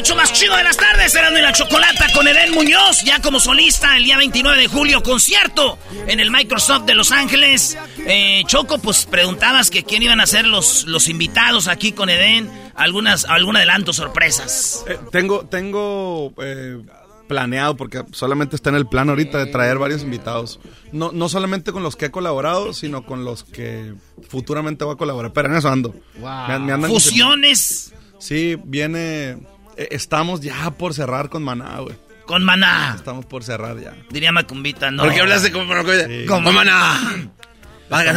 [SPEAKER 4] El show más chido de las tardes, Erasmo y la Chocolata con Eden Muñoz, ya como solista el día 29 de julio, concierto en el Microsoft de Los Ángeles. Eh, Choco, pues preguntabas que quién iban a ser los, los invitados aquí con Eden, algunas, algún adelanto, sorpresas.
[SPEAKER 22] Eh, tengo, tengo eh, planeado, porque solamente está en el plan ahorita de traer varios invitados. No, no solamente con los que he colaborado, sino con los que futuramente voy a colaborar. Pero en eso ando. Me- me andan-
[SPEAKER 4] Fusiones
[SPEAKER 22] Sí, viene. Eh, estamos ya por cerrar con Maná, güey.
[SPEAKER 4] con Maná.
[SPEAKER 22] Estamos por cerrar ya.
[SPEAKER 4] Diría Macumbita, ¿no?
[SPEAKER 10] ¿Por qué hablaste como...
[SPEAKER 22] Sí.
[SPEAKER 4] Como
[SPEAKER 10] Maná?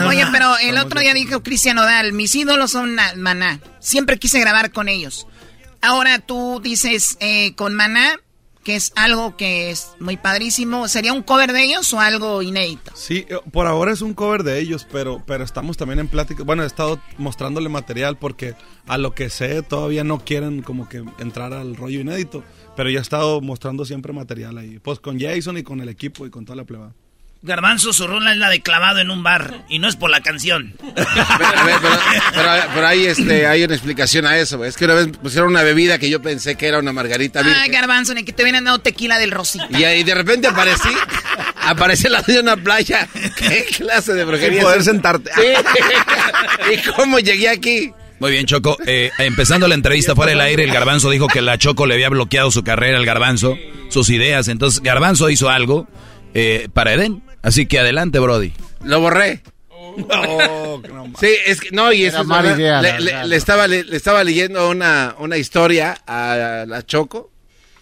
[SPEAKER 11] Oye, pero el otro día dijo Cristian Odal, mis ídolos son Maná. Siempre quise grabar con ellos. Ahora tú dices eh, con Maná, que es algo que es muy padrísimo. ¿Sería un cover de ellos o algo inédito?
[SPEAKER 22] Sí, eh, por ahora es un cover de ellos, pero, pero estamos también en plática. Bueno, he estado mostrándole material porque a lo que sé todavía no quieren como que entrar al rollo inédito. Pero ya he estado mostrando siempre material ahí. Pues con Jason y con el equipo y con toda la pleba.
[SPEAKER 4] Garbanzo, su rola es la de clavado en un bar y no es por la canción.
[SPEAKER 10] A ver, pero, pero- pero hay, este, hay una explicación a eso. Es que una vez pusieron una bebida que yo pensé que era una margarita
[SPEAKER 11] Ay,
[SPEAKER 10] virgen.
[SPEAKER 11] garbanzo, ni que te hubieran dado tequila del Rosita.
[SPEAKER 10] Y ahí de repente aparecí, aparecí al lado de una playa. ¿Qué clase de brujería?
[SPEAKER 22] Sin poder
[SPEAKER 10] es?
[SPEAKER 22] sentarte.
[SPEAKER 10] Sí. ¿Y cómo llegué aquí?
[SPEAKER 6] Muy bien, Choco. Eh, empezando la entrevista fuera del aire, el Garbanzo dijo que la Choco le había bloqueado su carrera al Garbanzo, sus ideas. Entonces, Garbanzo hizo algo eh, para Eden. Así que adelante, Brody.
[SPEAKER 10] Lo borré. Sí, es que no, y eso es
[SPEAKER 6] mala idea,
[SPEAKER 10] le, estaba, le, le estaba leyendo una, una historia a la Choco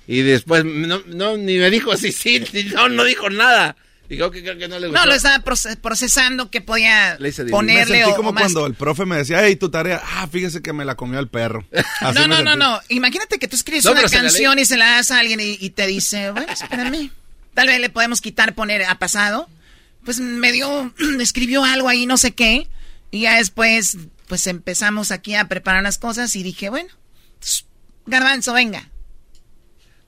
[SPEAKER 10] y después no, no, ni me dijo sí, sí, ni no, no dijo nada. Dijo que creo que no le gustó.
[SPEAKER 11] No, lo estaba proce- procesando que podía
[SPEAKER 10] Le hice de-
[SPEAKER 22] me
[SPEAKER 11] ponerle
[SPEAKER 22] sentí como
[SPEAKER 11] o más.
[SPEAKER 22] cuando el profe me decía, hey, tu tarea, ah, fíjese que me la comió el perro. Así
[SPEAKER 11] No, no, no, no. Imagínate que tú escribes
[SPEAKER 22] No,
[SPEAKER 11] una canción y se la das a alguien y, y te dice, bueno, espérame. Tal vez le podemos quitar, poner a pasado. Pues me dio, escribió algo ahí, no sé qué. Y ya después, pues empezamos aquí a preparar las cosas y dije, bueno, garbanzo, venga.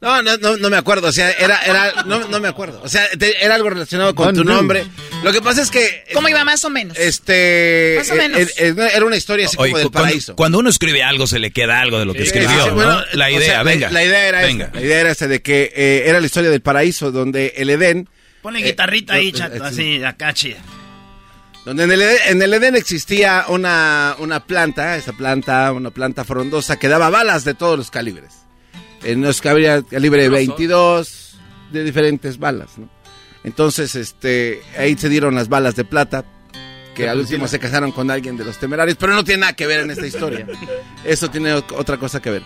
[SPEAKER 10] No, no, no, no me acuerdo. O sea, era, era, no, no me acuerdo. O sea, te- era algo relacionado con tu nombre. Lo que pasa es que,
[SPEAKER 11] ¿Cómo iba más o menos?
[SPEAKER 10] este,
[SPEAKER 11] Más o menos.
[SPEAKER 10] eh, eh, era una historia así
[SPEAKER 6] Oye,
[SPEAKER 10] como del
[SPEAKER 6] cuando,
[SPEAKER 10] paraíso.
[SPEAKER 6] cuando uno escribe algo, se le queda algo de lo que escribió.
[SPEAKER 10] Sí,
[SPEAKER 6] ¿no?
[SPEAKER 10] bueno,
[SPEAKER 6] la
[SPEAKER 10] o
[SPEAKER 6] idea,
[SPEAKER 10] sea,
[SPEAKER 6] venga.
[SPEAKER 10] La, idea era
[SPEAKER 6] venga.
[SPEAKER 10] esta. La idea era esta de que eh, era la historia del paraíso, donde el Edén.
[SPEAKER 4] Ponle
[SPEAKER 10] eh,
[SPEAKER 4] guitarrita ahí,
[SPEAKER 10] eh,
[SPEAKER 4] chato,
[SPEAKER 10] eh,
[SPEAKER 4] así, acá chida.
[SPEAKER 10] Donde en el, Edén, en el Edén existía una, una planta, esa planta, una planta frondosa que daba balas de todos los calibres. En los que había calibre 22 de diferentes balas, ¿no? Entonces, este, ahí se dieron las balas de plata, que al último se casaron con alguien de los temerarios, pero no tiene nada que ver en esta historia. Eso tiene otra cosa que ver.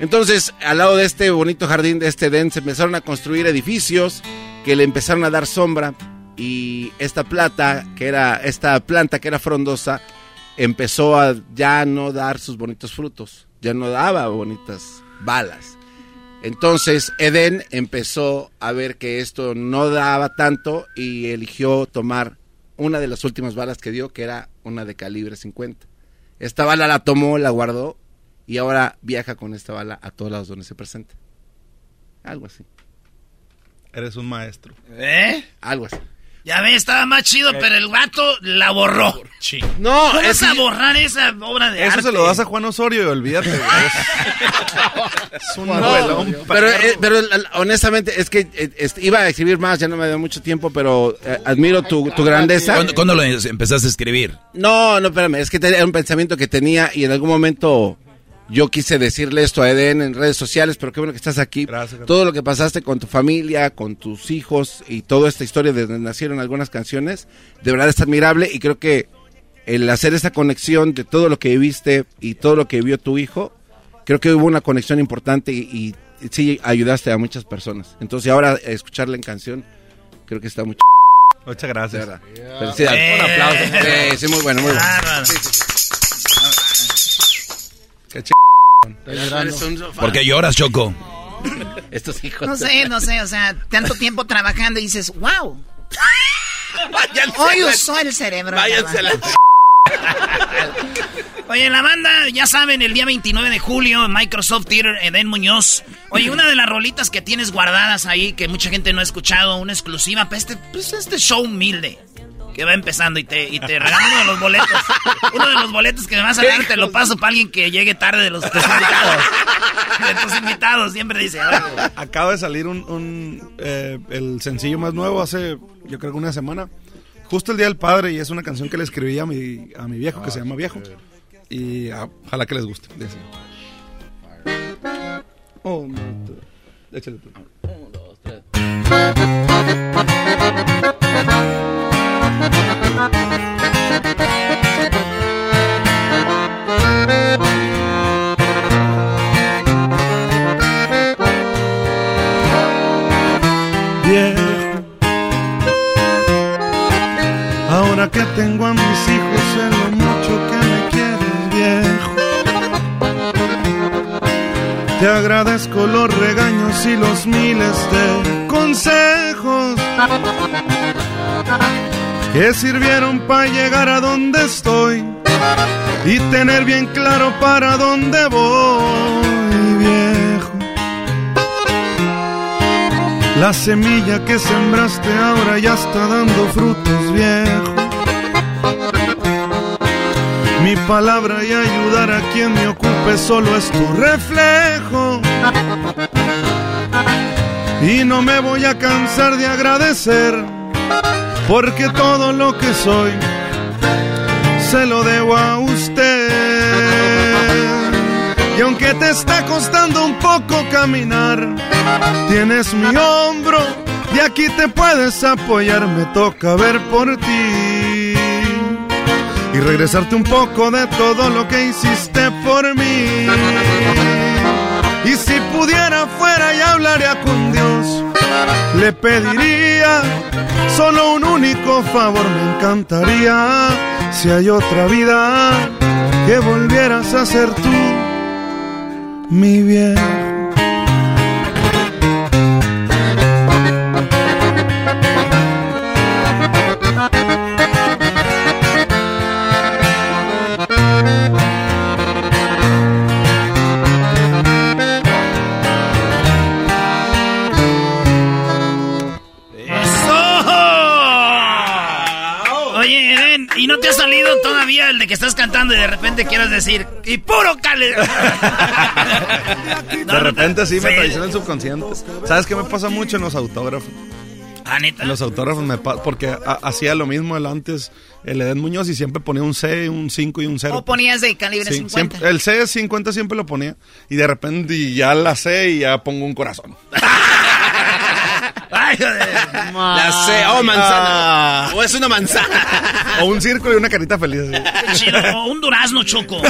[SPEAKER 10] Entonces, al lado de este bonito jardín de este Edén, se empezaron a construir edificios que le empezaron a dar sombra y esta plata, que era, esta planta que era frondosa, empezó a ya no dar sus bonitos frutos, ya no daba bonitas balas. Entonces Edén empezó a ver que esto no daba tanto y eligió tomar una de las últimas balas que dio, que era una de calibre 50. Esta bala la tomó, la guardó y ahora viaja con esta bala a todos lados donde se presenta. Algo así.
[SPEAKER 22] Eres un maestro.
[SPEAKER 4] ¿Eh?
[SPEAKER 10] Algo así.
[SPEAKER 4] Ya ves, estaba más chido, pero el vato la borró.
[SPEAKER 10] No,
[SPEAKER 4] ¿Cómo
[SPEAKER 10] es
[SPEAKER 4] vas a borrar esa obra de
[SPEAKER 22] Eso
[SPEAKER 4] arte?
[SPEAKER 22] se lo das a Juan Osorio y olvídate. güey. Es, un
[SPEAKER 10] No, pero, eh, pero eh, honestamente es que eh, este, iba a escribir más, ya no me dio mucho tiempo, pero eh, admiro tu, tu grandeza.
[SPEAKER 6] ¿Cuándo, cuándo lo empezaste a escribir?
[SPEAKER 10] No, no, espérame, es que te- era un pensamiento que tenía y en algún momento yo quise decirle esto a Eden en redes sociales, pero qué bueno que estás aquí. Todo lo que pasaste con tu familia, con tus hijos y toda esta historia de donde nacieron algunas canciones, de verdad es admirable y creo que el hacer esa conexión de todo lo que viviste y todo lo que vivió tu hijo, creo que hubo una conexión importante y, y sí ayudaste a muchas personas. Entonces ahora escucharla en canción, creo que está muy ch-
[SPEAKER 22] Muchas gracias.
[SPEAKER 10] De verdad. Felicidades. Un aplauso. Sí, sí, muy bueno, muy bueno. Sí, sí, sí.
[SPEAKER 22] Qué ch...
[SPEAKER 6] ¿Por qué lloras, Choco?
[SPEAKER 10] Estos hijos.
[SPEAKER 11] No sé, no sé, o sea, tanto tiempo trabajando y dices, wow. Hoy usó el cerebro.
[SPEAKER 10] Váyanse a la.
[SPEAKER 4] Oye, la banda, ya saben, el día 29 de julio, Microsoft Theater, Eden Muñoz. Oye, una de las rolitas que tienes guardadas ahí, que mucha gente no ha escuchado, una exclusiva para este, pues, este show humilde. Que va empezando y te, y te regalo uno de los boletos. Uno de los boletos que me vas a dar te lo paso para alguien que llegue tarde de los tus invitados. De tus invitados, siempre dice. "Ah,
[SPEAKER 22] Acaba de salir un, un, eh, el sencillo más nuevo hace, yo creo que una semana. Justo el Día del Padre y es una canción que le escribí a mi, a mi viejo, que se llama Viejo. Y ah, ojalá que les guste. Oh, no, tú. Échale tú. Viejo, ahora que tengo a mis hijos, sé lo mucho que me quieres, viejo. Te agradezco los regaños y los miles de consejos que sirvieron para llegar a donde estoy y tener bien claro para dónde voy, viejo.
[SPEAKER 25] La semilla que sembraste ahora ya está dando frutos viejos. Mi palabra y ayudar a quien me ocupe solo es tu reflejo. Y no me voy a cansar de agradecer, porque todo lo que soy se lo debo a usted. Y aunque te está costando un poco caminar, tienes mi hombro, de aquí te puedes apoyar, me toca ver por ti. Y regresarte un poco de todo lo que hiciste por mí. Y si pudiera fuera y hablaría con le pediría solo un único favor, me encantaría si hay otra vida que volvieras a ser tú, mi bien.
[SPEAKER 4] Cantando y de repente quieres decir, y puro cale?
[SPEAKER 22] De repente sí me traiciona el subconsciente. ¿Sabes qué me pasa mucho en los autógrafos?
[SPEAKER 4] Ah, neta.
[SPEAKER 22] En los autógrafos me pasa, porque ha- hacía lo mismo el antes, el Eden Muñoz, y siempre ponía un C, un 5 y un 0.
[SPEAKER 11] O ponías de calibre
[SPEAKER 22] Sí,
[SPEAKER 11] 50.
[SPEAKER 22] siempre- el C 50 siempre lo ponía. Y de repente y ya la C y ya pongo un corazón.
[SPEAKER 10] La C, oh, manzana. O es una manzana.
[SPEAKER 22] O un círculo y una carita feliz.
[SPEAKER 4] Chido, o un durazno choco.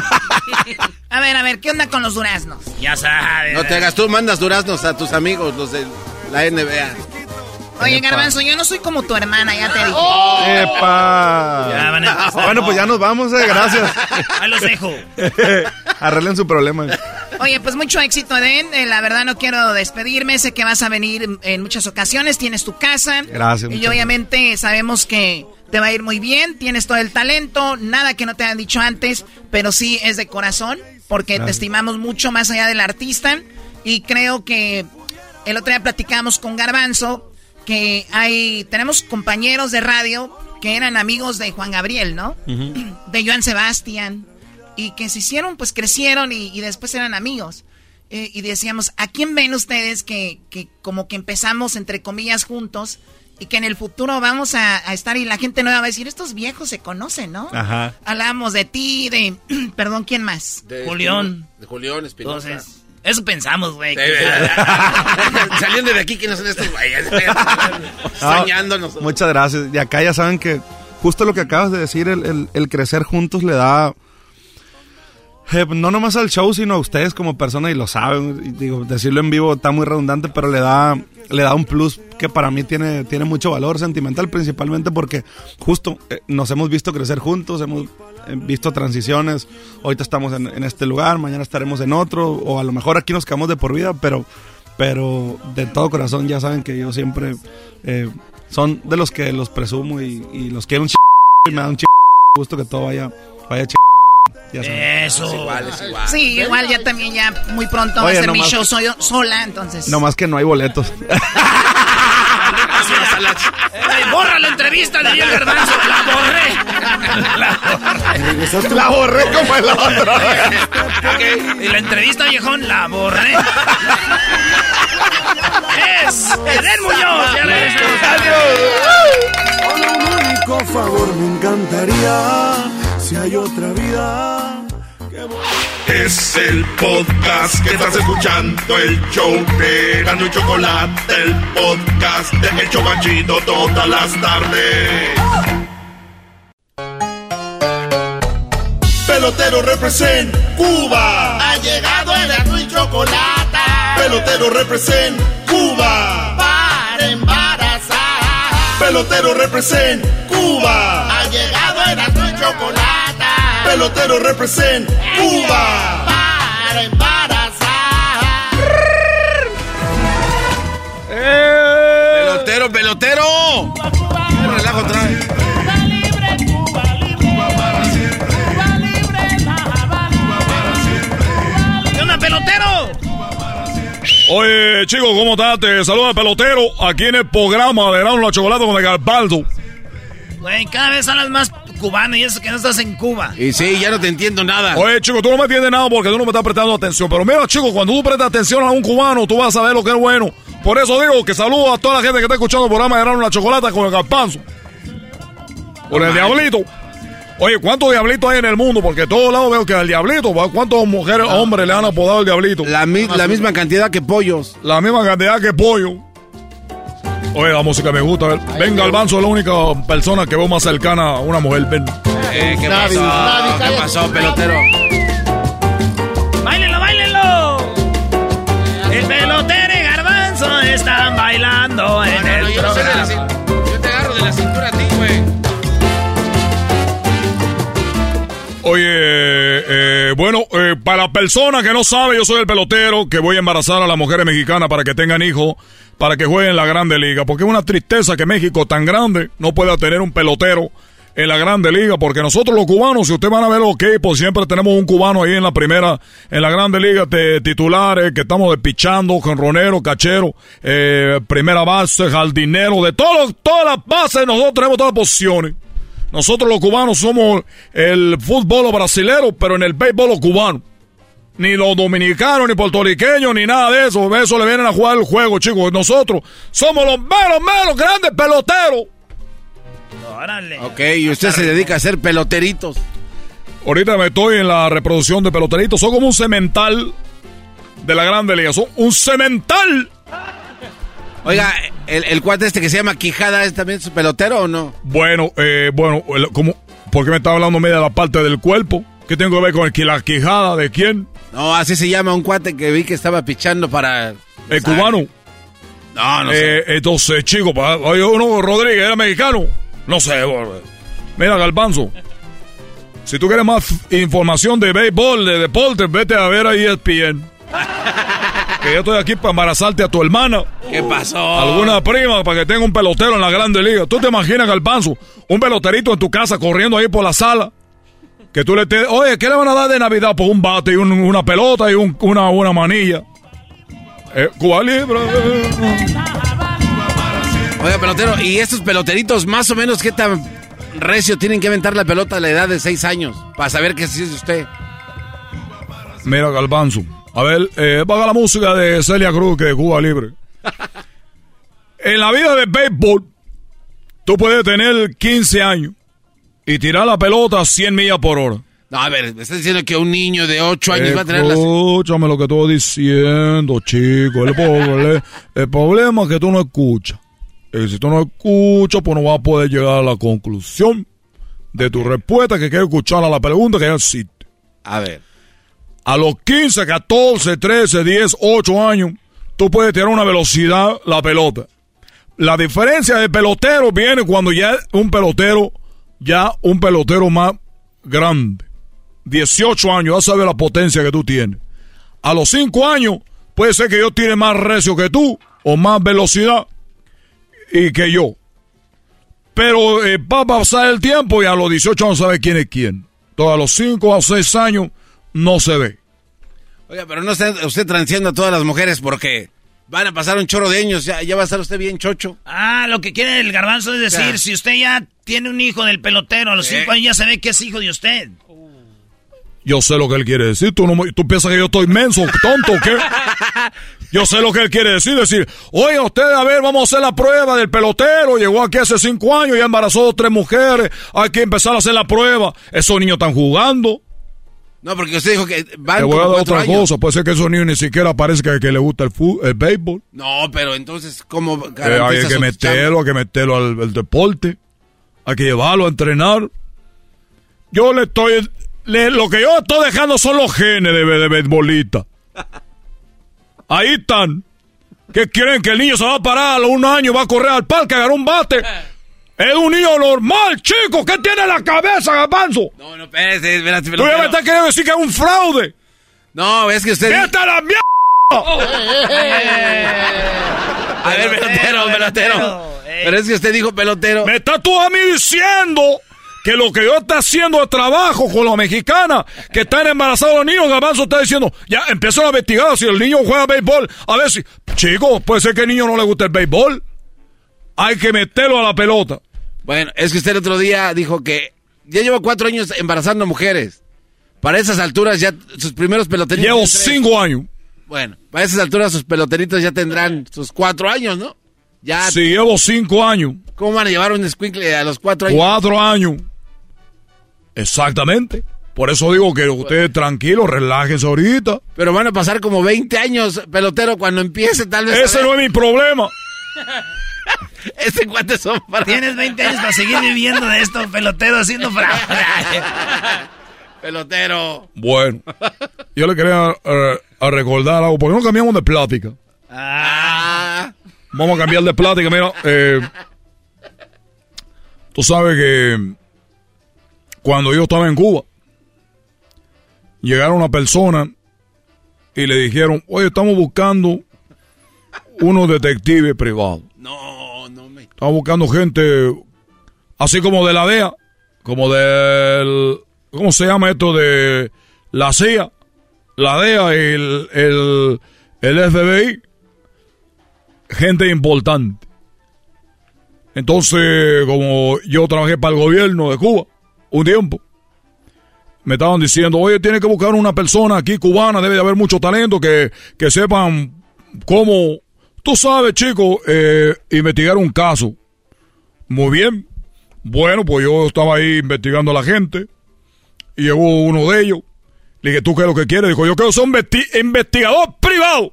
[SPEAKER 11] A ver, a ver, ¿qué onda con los duraznos?
[SPEAKER 4] Ya sabes.
[SPEAKER 10] No te hagas, tú mandas duraznos a tus amigos, los de la NBA.
[SPEAKER 11] Oye, Garbanzo, yo no soy como tu hermana, ya te dije.
[SPEAKER 22] ¡Epa!
[SPEAKER 4] Ya van a.
[SPEAKER 22] Bueno, pues ya nos vamos, eh, gracias.
[SPEAKER 4] Ahí los dejo.
[SPEAKER 22] Arreglen su problema.
[SPEAKER 11] Oye, pues mucho éxito, Eden. Eh, la verdad no quiero despedirme. Sé que vas a venir en muchas ocasiones. Tienes tu casa.
[SPEAKER 22] Gracias,
[SPEAKER 11] Y obviamente sabemos que te va a ir muy bien. Tienes todo el talento. Nada que no te hayan dicho antes. Pero sí es de corazón. Porque te estimamos mucho más allá del artista. Y creo que el otro día platicamos con Garbanzo. Que hay. Tenemos compañeros de radio que eran amigos de Juan Gabriel, ¿no? de Joan Sebastián y que se hicieron, pues crecieron y, y después eran amigos. Eh, y decíamos, ¿a quién ven ustedes que, que como que empezamos entre comillas juntos y que en el futuro vamos a, a estar y la gente no va a decir, estos viejos se conocen, ¿no?
[SPEAKER 22] Ajá.
[SPEAKER 11] Hablábamos de ti, de, perdón, ¿quién más?
[SPEAKER 10] De-
[SPEAKER 4] Julián.
[SPEAKER 10] De Julián Espinosa.
[SPEAKER 4] Entonces, eso pensamos, güey.
[SPEAKER 10] Saliendo de aquí, ¿quiénes son estos güeyes? Soñándonos.
[SPEAKER 22] Muchas gracias. Y acá ya saben que justo lo que acabas de decir, el, el- el crecer juntos le da... eh, no nomás al show, sino a ustedes como personas y lo saben. Y digo, decirlo en vivo está muy redundante, pero le da, le da un plus que para mí tiene, tiene mucho valor sentimental, principalmente porque justo eh, nos hemos visto crecer juntos, hemos visto transiciones. Ahorita estamos en, en este lugar, mañana estaremos en otro, o a lo mejor aquí nos quedamos de por vida, pero, pero de todo corazón ya saben que yo siempre eh, son de los que los presumo y, y los quiero un ch y me da un ch gusto que todo vaya, vaya ch ya saben.
[SPEAKER 4] Eso.
[SPEAKER 10] Es igual, es igual.
[SPEAKER 11] Sí, igual ya también ya muy pronto va a
[SPEAKER 22] Oye,
[SPEAKER 11] ser mi
[SPEAKER 22] nomás-
[SPEAKER 11] show soy yo sola, entonces.
[SPEAKER 22] No más que no hay boletos.
[SPEAKER 4] Borra la entrevista de Diego Garbanzo. La borré. La borré.
[SPEAKER 22] La borré como el otro.
[SPEAKER 4] Y la entrevista, viejón, la borré. es Eden Muñoz. Ya regresamos.
[SPEAKER 25] Solo un único favor me encantaría si hay otra vida.
[SPEAKER 2] Es el podcast que estás escuchando, el show de Gano y Chocolate, el podcast de El Chocachito todas las tardes. Pelotero represent Cuba. Ha llegado el Gano y Chocolate. Pelotero represent Cuba. Para embarazar. Pelotero represent Cuba. Ha llegado el Gano y Chocolate. Pelotero represent Cuba. Para embarazar.
[SPEAKER 10] Pelotero, pelotero. ¿Qué relajo trae?
[SPEAKER 4] ¿Qué onda, pelotero?
[SPEAKER 5] Oye, chicos, ¿cómo estás? Te saluda el pelotero aquí en el programa de Erasmo la Chocolate con el Garbaldo.
[SPEAKER 4] Güey, cada vez hablas más cubano y eso que no estás en Cuba.
[SPEAKER 10] Y sí, ya no te entiendo nada.
[SPEAKER 5] Oye, chico, tú no me entiendes nada porque tú no me estás prestando atención. Pero mira, chico, cuando tú prestas atención a un cubano, tú vas a saber lo que es bueno. Por eso digo que saludo a toda la gente que está escuchando el programa de la Chocolate con el Garbanzo. Con el Diablito. Oye, ¿cuántos diablitos hay en el mundo? Porque a todos lados veo que el diablito, ¿cuántos mujeres, hombres le han apodado el diablito?
[SPEAKER 10] La, mi- la misma cantidad que pollos.
[SPEAKER 5] La misma cantidad que pollo. Oye, la música me gusta. a ver. Venga, Albanzo es la única persona que veo más cercana a una mujer. Ven.
[SPEAKER 10] Eh, ¿Qué
[SPEAKER 5] Navi,
[SPEAKER 10] pasó?
[SPEAKER 5] Navi,
[SPEAKER 10] ¿Qué pasó, pelotero?
[SPEAKER 4] ¡Báilenlo, báilenlo! El pelotero y garbanzo están bailando en el
[SPEAKER 10] yo no sé de la
[SPEAKER 4] programa.
[SPEAKER 10] Yo te agarro de la cintura a ti, güey.
[SPEAKER 5] Oye, eh, bueno, eh, para la persona que no sabe, yo soy el pelotero que voy a embarazar a las mujeres mexicanas para que tengan hijos, para que jueguen en la Grande Liga. Porque es una tristeza que México tan grande no pueda tener un pelotero en la Grande Liga. Porque nosotros los cubanos, si ustedes van a ver los equipos, siempre tenemos un cubano ahí en la primera, en la Grande Liga, de titulares, que estamos despichando, ronero, cachero, eh, primera base, jardinero, de todos, todas las bases, nosotros tenemos todas las posiciones. Nosotros los cubanos somos el fútbol brasilero, pero en el béisbol los cubanos. Ni los dominicanos, ni puertorriqueños, ni nada de eso. Eso le vienen a jugar el juego, chicos. Nosotros somos los menos, menos grandes peloteros.
[SPEAKER 4] Órale.
[SPEAKER 10] Ok, y usted se dedica a hacer peloteritos.
[SPEAKER 5] Ahorita me estoy en la reproducción de peloteritos. Son como un cemental de la Grande Liga. Son un cemental.
[SPEAKER 10] Oiga, el, el cuate este que se llama Quijada, ¿es también su pelotero o no?
[SPEAKER 5] Bueno, eh, bueno, ¿cómo? ¿por qué me está hablando media de la parte del cuerpo? ¿Qué tengo que ver con el, que- la quijada de quién?
[SPEAKER 10] No, así se llama un cuate que vi que estaba pichando para...
[SPEAKER 5] ¿El cubano?
[SPEAKER 10] No, no
[SPEAKER 5] Eh, entonces, chico, oye, uno Rodríguez era mexicano. No sé. Mira, Galbanzo. Si tú quieres más información de béisbol, de deporte, vete a ver ahí E ESPN. que yo estoy aquí para embarazarte a tu hermana.
[SPEAKER 10] ¿Qué pasó?
[SPEAKER 5] Alguna prima para que tenga un pelotero en la Grande Liga. ¿Tú te imaginas, Galbanzo, un peloterito en tu casa corriendo ahí por la sala? Que tú le te... Oye, ¿qué le van a dar de Navidad? Pues un bate y un- una pelota y un- una, una manilla. Eh, Cuba Libre.
[SPEAKER 10] Oiga, pelotero, ¿y estos peloteritos más o menos qué tan recio tienen que aventar la pelota a la edad de seis años? Para saber sí es usted.
[SPEAKER 5] Mira, Galbanzo. A ver, eh, paga la música de Celia Cruz, que de Cuba Libre. en la vida de béisbol, tú puedes tener 15 años y tirar la pelota a 100 millas por hora.
[SPEAKER 10] No, a ver, me estás diciendo que un niño de ocho años va a tener las...
[SPEAKER 5] Escúchame lo que estoy diciendo, chico. El, proble- el problema es que tú no escuchas. Y si tú no escuchas, pues no vas a poder llegar a la conclusión de tu respuesta que quieres escuchar a la pregunta que ya existe.
[SPEAKER 10] A ver.
[SPEAKER 5] A los 15, 14, 13, 10, 8 años, tú puedes tirar una velocidad la pelota. La diferencia de pelotero viene cuando ya un pelotero, ya un pelotero más grande. 18 años, ya sabes la potencia que tú tienes. A los 5 años, puede ser que yo tire más recio que tú, o más velocidad, y que yo. Pero eh, va a pasar el tiempo y a los 18 años sabe quién es quién. Entonces a los 5 o 6 años no se ve.
[SPEAKER 10] Oiga, pero no está usted transeando a todas las mujeres porque van a pasar un chorro de años, ya, ya va a estar usted bien chocho.
[SPEAKER 4] Ah, lo que quiere el garbanzo es decir, si usted ya tiene un hijo del pelotero, a los cinco años ya se ve que es hijo de usted.
[SPEAKER 5] Yo sé lo que él quiere decir. ¿Tú, no, me- tú piensas que yo estoy menso, tonto o qué? Yo sé lo que él quiere decir. Decir, oye, usted, a ver, vamos a hacer la prueba del pelotero. Llegó aquí hace cinco años, ya embarazó dos, tres mujeres. Hay que empezar a hacer la prueba. Esos niños están jugando.
[SPEAKER 10] No, porque usted dijo que van
[SPEAKER 5] Te voy a dar otra
[SPEAKER 10] años.
[SPEAKER 5] cosa. Puede ser que esos niños ni siquiera parezca que, le gusta el, fútbol, el béisbol.
[SPEAKER 10] No, pero entonces, ¿cómo
[SPEAKER 5] Eh, hay que meterlo, hay que meterlo al, al deporte. Hay que llevarlo a entrenar. Yo le estoy. le- lo que yo estoy dejando son los genes de, de beisbolista. Ahí están. ¿Qué quieren? Que el niño se va a parar a los un año, va a correr al parque, a agarrar un bate. Es un niño normal, chico. ¿Qué tiene en la cabeza, Gabanzo?
[SPEAKER 10] No, no, espérate, espérate,
[SPEAKER 5] Tú ya me estás queriendo decir que es un fraude.
[SPEAKER 10] No, es que usted...
[SPEAKER 5] ¡Vete a la mierda!
[SPEAKER 10] A ver, pelotero, pelotero. Pero es que usted dijo pelotero.
[SPEAKER 5] Me estás tú a mí diciendo que lo que yo está haciendo de trabajo con la mexicana, que están embarazados los niños, Garbanzo está diciendo, ya empiezan a investigar si el niño juega béisbol. A ver si, chico, puede ser que al niño no le guste el béisbol. Hay que meterlo a la pelota.
[SPEAKER 10] Bueno, es que usted el otro día dijo que ya llevo cuatro años embarazando mujeres. Para esas alturas ya sus primeros peloteritos.
[SPEAKER 5] Llevo cinco años.
[SPEAKER 10] Bueno, para esas alturas sus peloteritos ya tendrán sus cuatro años, ¿no? Ya.
[SPEAKER 5] Sí, llevo cinco años.
[SPEAKER 10] ¿Cómo van a llevar un squinkle a los cuatro años?
[SPEAKER 5] Cuatro años. Exactamente. Por eso digo que ustedes tranquilos, relájense ahorita.
[SPEAKER 10] Pero van a pasar como 20 años, pelotero, cuando empiece tal vez.
[SPEAKER 5] Ese no es mi problema.
[SPEAKER 10] Ese cuate son para...
[SPEAKER 4] Tienes 20 años para seguir viviendo de esto, pelotero, haciendo fraude.
[SPEAKER 10] pelotero.
[SPEAKER 5] Bueno, yo le quería eh, a recordar algo. ¿Por qué no cambiamos de plática?
[SPEAKER 10] Ah.
[SPEAKER 5] Vamos a cambiar de plática. Mira, eh, tú sabes que cuando yo estaba en Cuba, llegaron una persona y le dijeron, oye, estamos buscando unos detectives privados.
[SPEAKER 10] No, no me...
[SPEAKER 5] Estamos buscando gente así como de la DEA, como del... ¿Cómo se llama esto? De la CIA, la DEA y el, el, el FBI. Gente importante. Entonces, como yo trabajé para el gobierno de Cuba un tiempo, me estaban diciendo, oye, tiene que buscar una persona aquí cubana, debe de haber mucho talento, que, que sepan cómo, tú sabes, chico, eh, investigar un caso. Muy bien. Bueno, pues yo estaba ahí investigando a la gente y llegó uno de ellos. Le dije, ¿tú qué es lo que quieres? Dijo, yo quiero ser un investi- investigador privado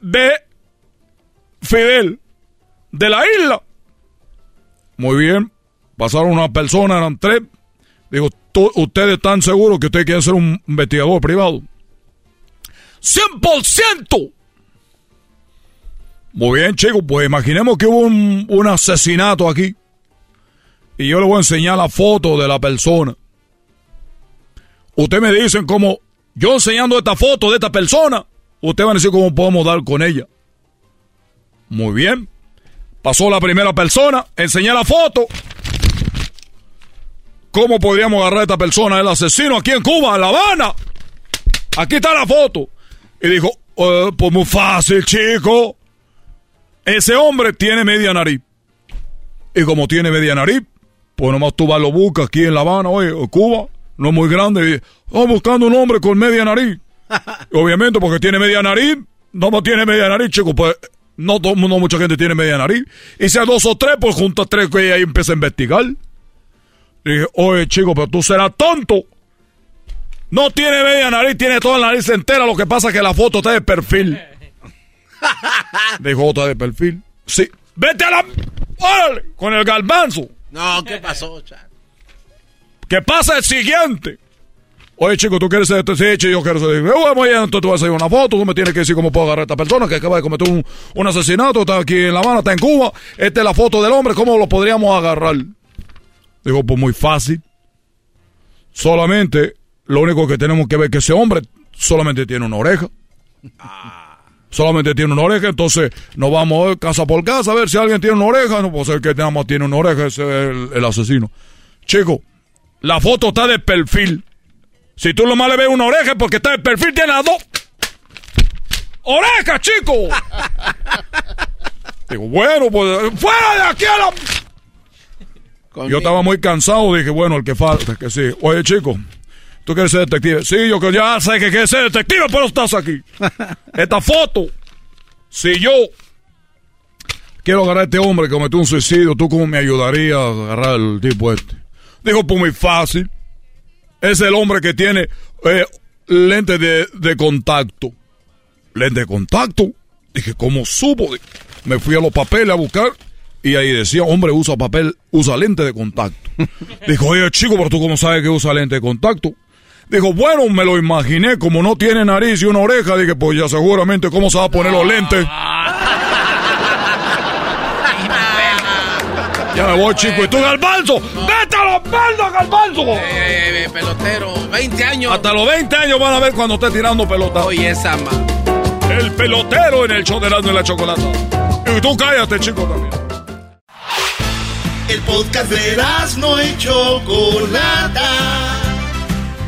[SPEAKER 5] de Fidel, de la isla. Muy bien. Pasaron una persona, eran tres. Digo, "¿Tú- ¿ustedes están seguros que ustedes quieren ser un investigador privado? ¡100%! Muy bien, chicos, pues imaginemos que hubo un, asesinato aquí. Y yo le voy a enseñar la foto de la persona. Ustedes me dicen cómo, yo enseñando esta foto de esta persona, ustedes van a decir cómo podemos dar con ella. Muy bien. Pasó la primera persona, enseñé la foto. ¿Cómo podríamos agarrar a esta persona, el asesino, aquí en Cuba, en La Habana? Aquí está la foto. Y dijo, "Eh, pues muy fácil, chico. Ese hombre tiene media nariz. Y como tiene media nariz, pues nomás tú vas lo buscas aquí en La Habana, oye, o Cuba, no es muy grande. Y, oh, buscando un hombre con media nariz. Obviamente, porque tiene media nariz, no tiene media nariz, chico, pues no, todo- no mucha gente tiene media nariz. Y hay dos o tres, pues junto a tres que ahí empieza a investigar. Dije, oye, chico, pero tú serás tonto. No tiene media nariz, tiene toda la nariz entera. Lo que pasa es que la foto está de perfil. Dijo, otra de perfil. Sí. Vete a la... ¡Órale! Con el galbanzo.
[SPEAKER 10] No, ¿qué pasó, cha?
[SPEAKER 5] ¿Qué pasa el siguiente? Oye, chico, ¿tú quieres ser este? Sí, chico, yo quiero ser... Bueno, muy bien, entonces tú vas a hacer una foto, tú me tienes que decir cómo puedo agarrar a esta persona que acaba de cometer un, un asesinato, está aquí en La Habana, está en Cuba, esta es la foto del hombre, ¿cómo lo podríamos agarrar? Digo, pues muy fácil. Solamente, lo único que tenemos que ver es que ese hombre solamente tiene una oreja. Solamente tiene una oreja, entonces nos vamos casa por casa a ver si alguien tiene una oreja. No puede ser que nada más tiene una oreja, ese es el, el asesino. Chico, la foto está de perfil. Si tú nomás le ves una oreja es porque está de perfil, tiene las dos. ¡Oreja, chico! Digo, bueno, pues fuera de aquí a la... Yo estaba muy cansado, dije, bueno, el que falta, que sí. Oye, chico, ¿tú quieres ser detective? Sí, yo que ya sé que quieres ser detective, pero estás aquí. Esta foto, si yo quiero agarrar a este hombre que cometió un suicidio, ¿tú cómo me ayudarías a agarrar al tipo este? Dijo, pues muy fácil. Es el hombre que tiene eh, lente de, de contacto. Lente de contacto. Dije, ¿cómo supo? Me fui a los papeles a buscar y ahí decía, hombre, usa papel, usa lente de contacto. Dijo, oye, chico, pero tú cómo sabes que usa lente de contacto. Dijo, bueno, me lo imaginé, como no tiene nariz y una oreja, dije, pues ya seguramente cómo se va a poner los lentes. Ya me voy, chico. ¿Y tú, Galbanzo? ¡Vete a los baldos, Galbanzo!
[SPEAKER 10] Eh, eh, pelotero, 20 años.
[SPEAKER 5] Hasta los 20 años van a ver cuando esté tirando pelota.
[SPEAKER 10] Oye, esa ma.
[SPEAKER 5] El pelotero en el show de y la Chocolata. Y tú cállate, chico, también.
[SPEAKER 2] El podcast de no y Chocolata.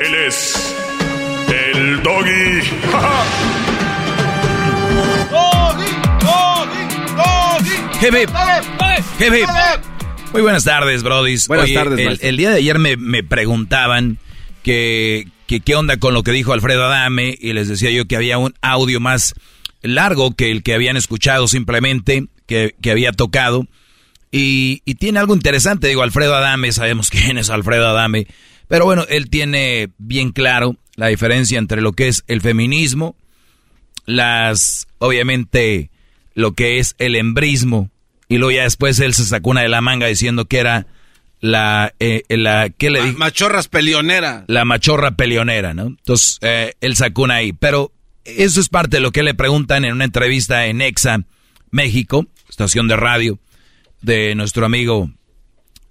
[SPEAKER 20] Él es el doggy.
[SPEAKER 6] doggy, Muy buenas tardes, brodis.
[SPEAKER 10] Buenas tardes,
[SPEAKER 6] el, el, día de ayer me, me preguntaban que, que qué onda con lo que dijo Alfredo Adame y les decía yo que había un audio más largo que el que habían escuchado simplemente que, había tocado. Y, tiene algo interesante, digo, Alfredo Adame, sabemos quién es Alfredo Adame, pero bueno, él tiene bien claro la diferencia entre lo que es el feminismo, las, obviamente, lo que es el embrismo, y luego ya después él se sacó una de la manga diciendo que era la, eh, la ¿qué le
[SPEAKER 10] Machorras peleonera.
[SPEAKER 6] La machorra peleonera, ¿no? Entonces, eh, él sacó una ahí, pero eso es parte de lo que le preguntan en una entrevista en Exa, México, estación de radio de nuestro amigo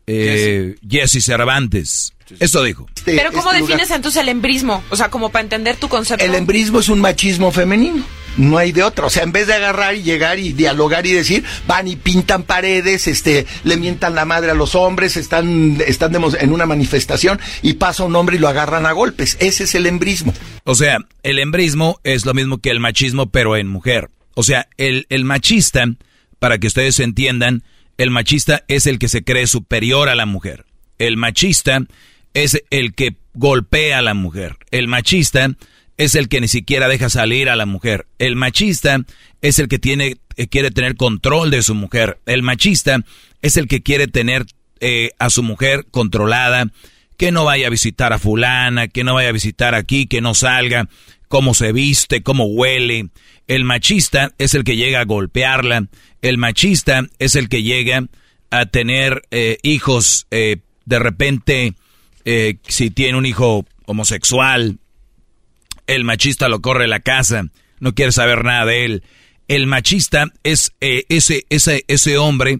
[SPEAKER 6] eh, Jesse. Cervantes. Eso dijo.
[SPEAKER 26] Este, Pero ¿cómo este defines entonces el embrismo? O sea, como para entender tu concepto.
[SPEAKER 27] El embrismo es un machismo femenino. No hay de otra. O sea, en vez de agarrar y llegar y dialogar y decir, van y pintan paredes, este, le mientan la madre a los hombres, están, están en una manifestación y pasa un hombre y lo agarran a golpes. Ese es el embrismo.
[SPEAKER 6] O sea, el embrismo es lo mismo que el machismo, pero en mujer. O sea, el, el machista para que ustedes entiendan, el machista es el que se cree superior a la mujer. El machista es el que golpea a la mujer. El machista es el que ni siquiera deja salir a la mujer. El machista es el que tiene, eh, quiere tener control de su mujer. El machista es el que quiere tener eh, a su mujer controlada, que no vaya a visitar a fulana, que no vaya a visitar aquí, que no salga, cómo se viste, cómo huele. El machista es el que llega a golpearla. El machista es el que llega a tener eh, hijos eh, de repente, eh, si tiene un hijo homosexual, el machista lo corre la casa, no quiere saber nada de él. El machista es ese, ese, ese hombre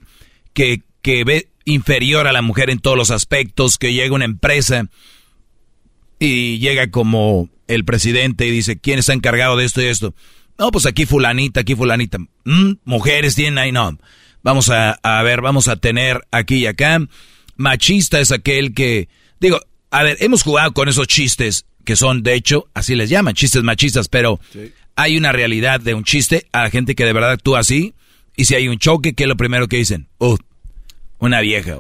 [SPEAKER 6] que, que ve inferior a la mujer en todos los aspectos, que llega a una empresa y llega como el presidente y dice, ¿quién está encargado de esto y esto? No, pues aquí fulanita, aquí fulanita. Mm, mujeres tienen ahí, no. Vamos a, a, ver, vamos a tener aquí y acá. Machista es aquel que, digo, a ver, hemos jugado con esos chistes que son, de hecho, así les llaman, chistes machistas, pero hay una realidad de un chiste a la gente que de verdad actúa así. Y si hay un choque, ¿qué es lo primero que dicen? Uh, una vieja,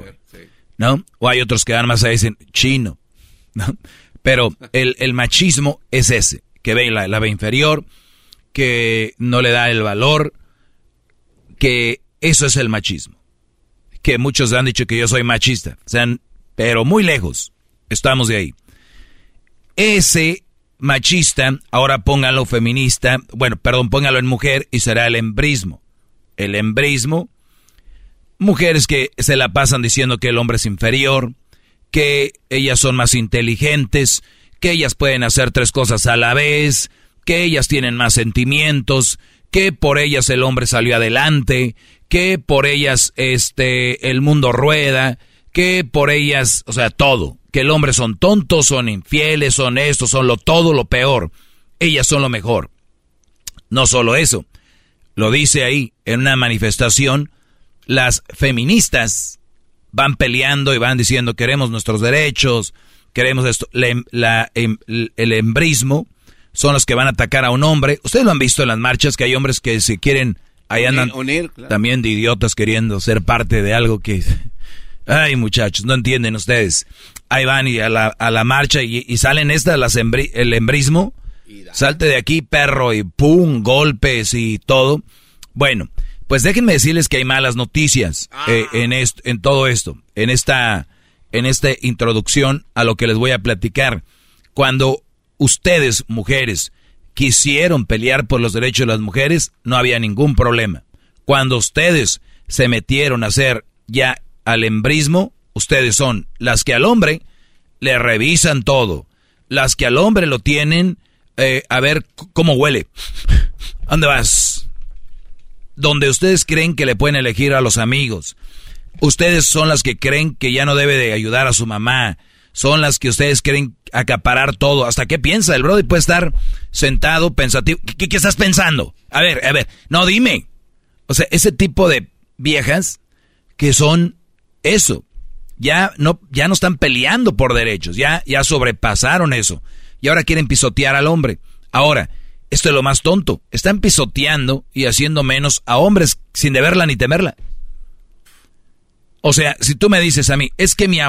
[SPEAKER 6] ¿No? O hay otros que dan más a dicen, chino, ¿no? Pero el, el machismo es ese, que ve la, la ve inferior, que no le da el valor, que eso es el machismo. Que muchos han dicho que yo soy machista, sean, pero muy lejos, estamos de ahí. Ese machista, ahora póngalo feminista, bueno, perdón, póngalo en mujer y será el embrismo. El embrismo, mujeres que se la pasan diciendo que el hombre es inferior, que ellas son más inteligentes, que ellas pueden hacer tres cosas a la vez, que ellas tienen más sentimientos, que por ellas el hombre salió adelante, que por ellas este el mundo rueda, que por ellas, o sea, todo, que el hombre son tontos, son infieles, son esto, son lo todo lo peor. Ellas son lo mejor. No solo eso, lo dice ahí en una manifestación, las feministas van peleando y van diciendo queremos nuestros derechos, queremos esto, la, em, el embrismo son los que van a atacar a un hombre. Ustedes lo han visto en las marchas que hay hombres que se quieren, ahí andan también de idiotas queriendo ser parte de algo que... Ay, muchachos, no entienden ustedes. Ahí van y a la, a la marcha y, salen estas, las el embrismo. Salte de aquí, perro, y pum, golpes y todo. Bueno, pues déjenme decirles que hay malas noticias eh, ah. en, en todo esto, en esta, en esta introducción a lo que les voy a platicar. Cuando ustedes, mujeres, quisieron pelear por los derechos de las mujeres, no había ningún problema. Cuando ustedes se metieron a ser ya al embrismo, ustedes son las que al hombre le revisan todo, las que al hombre lo tienen eh, a ver cómo huele. ¿Dónde vas? Donde ustedes creen que le pueden elegir a los amigos. Ustedes son las que creen que ya no debe de ayudar a su mamá. Son las que ustedes creen acaparar todo. ¿Hasta qué piensa? El brother puede estar sentado, pensativo. ¿Qué, qué estás pensando? A ver, a ver. No, dime. O sea, ese tipo de viejas que son eso. Ya no, ya no están peleando por derechos. Ya, ya sobrepasaron eso. Y ahora quieren pisotear al hombre. Ahora, esto es lo más tonto. Están pisoteando y haciendo menos a hombres sin deberla ni temerla. O sea, si tú me dices a mí, es que mi,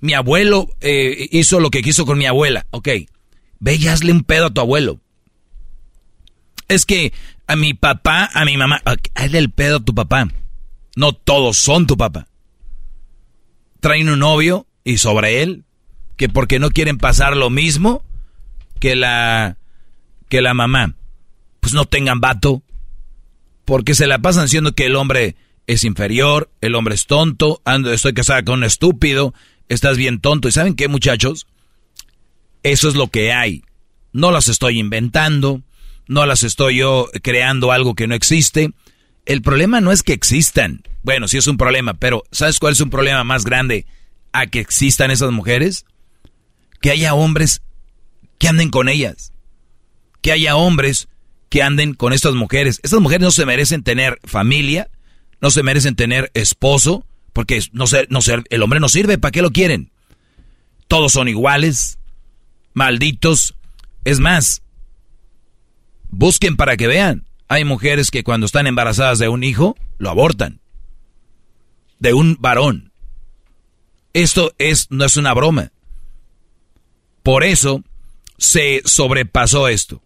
[SPEAKER 6] mi abuelo eh, hizo lo que quiso con mi abuela, ok, ve y hazle un pedo a tu abuelo. Es que a mi papá, a mi mamá, hazle el pedo a tu papá. No todos son tu papá. Traen un novio y sobre él, que porque no quieren pasar lo mismo que la, que la mamá. Pues no tengan vato. Porque se la pasan diciendo que el hombre es inferior, el hombre es tonto, ando, estoy casada con un estúpido, estás bien tonto. ¿Y saben qué, muchachos? Eso es lo que hay. No las estoy inventando, no las estoy yo creando algo que no existe. El problema no es que existan. Bueno, sí es un problema, pero ¿sabes cuál es un problema más grande a que existan esas mujeres? Que haya hombres que anden con ellas. Que haya hombres que anden con estas mujeres. Estas mujeres no se merecen tener familia, no se merecen tener esposo, porque no ser, no ser, el hombre no sirve, ¿para qué lo quieren? Todos son iguales, malditos. Es más, busquen para que vean. Hay mujeres que cuando están embarazadas de un hijo, lo abortan. De un varón. Esto es, no es una broma. Por eso se sobrepasó esto.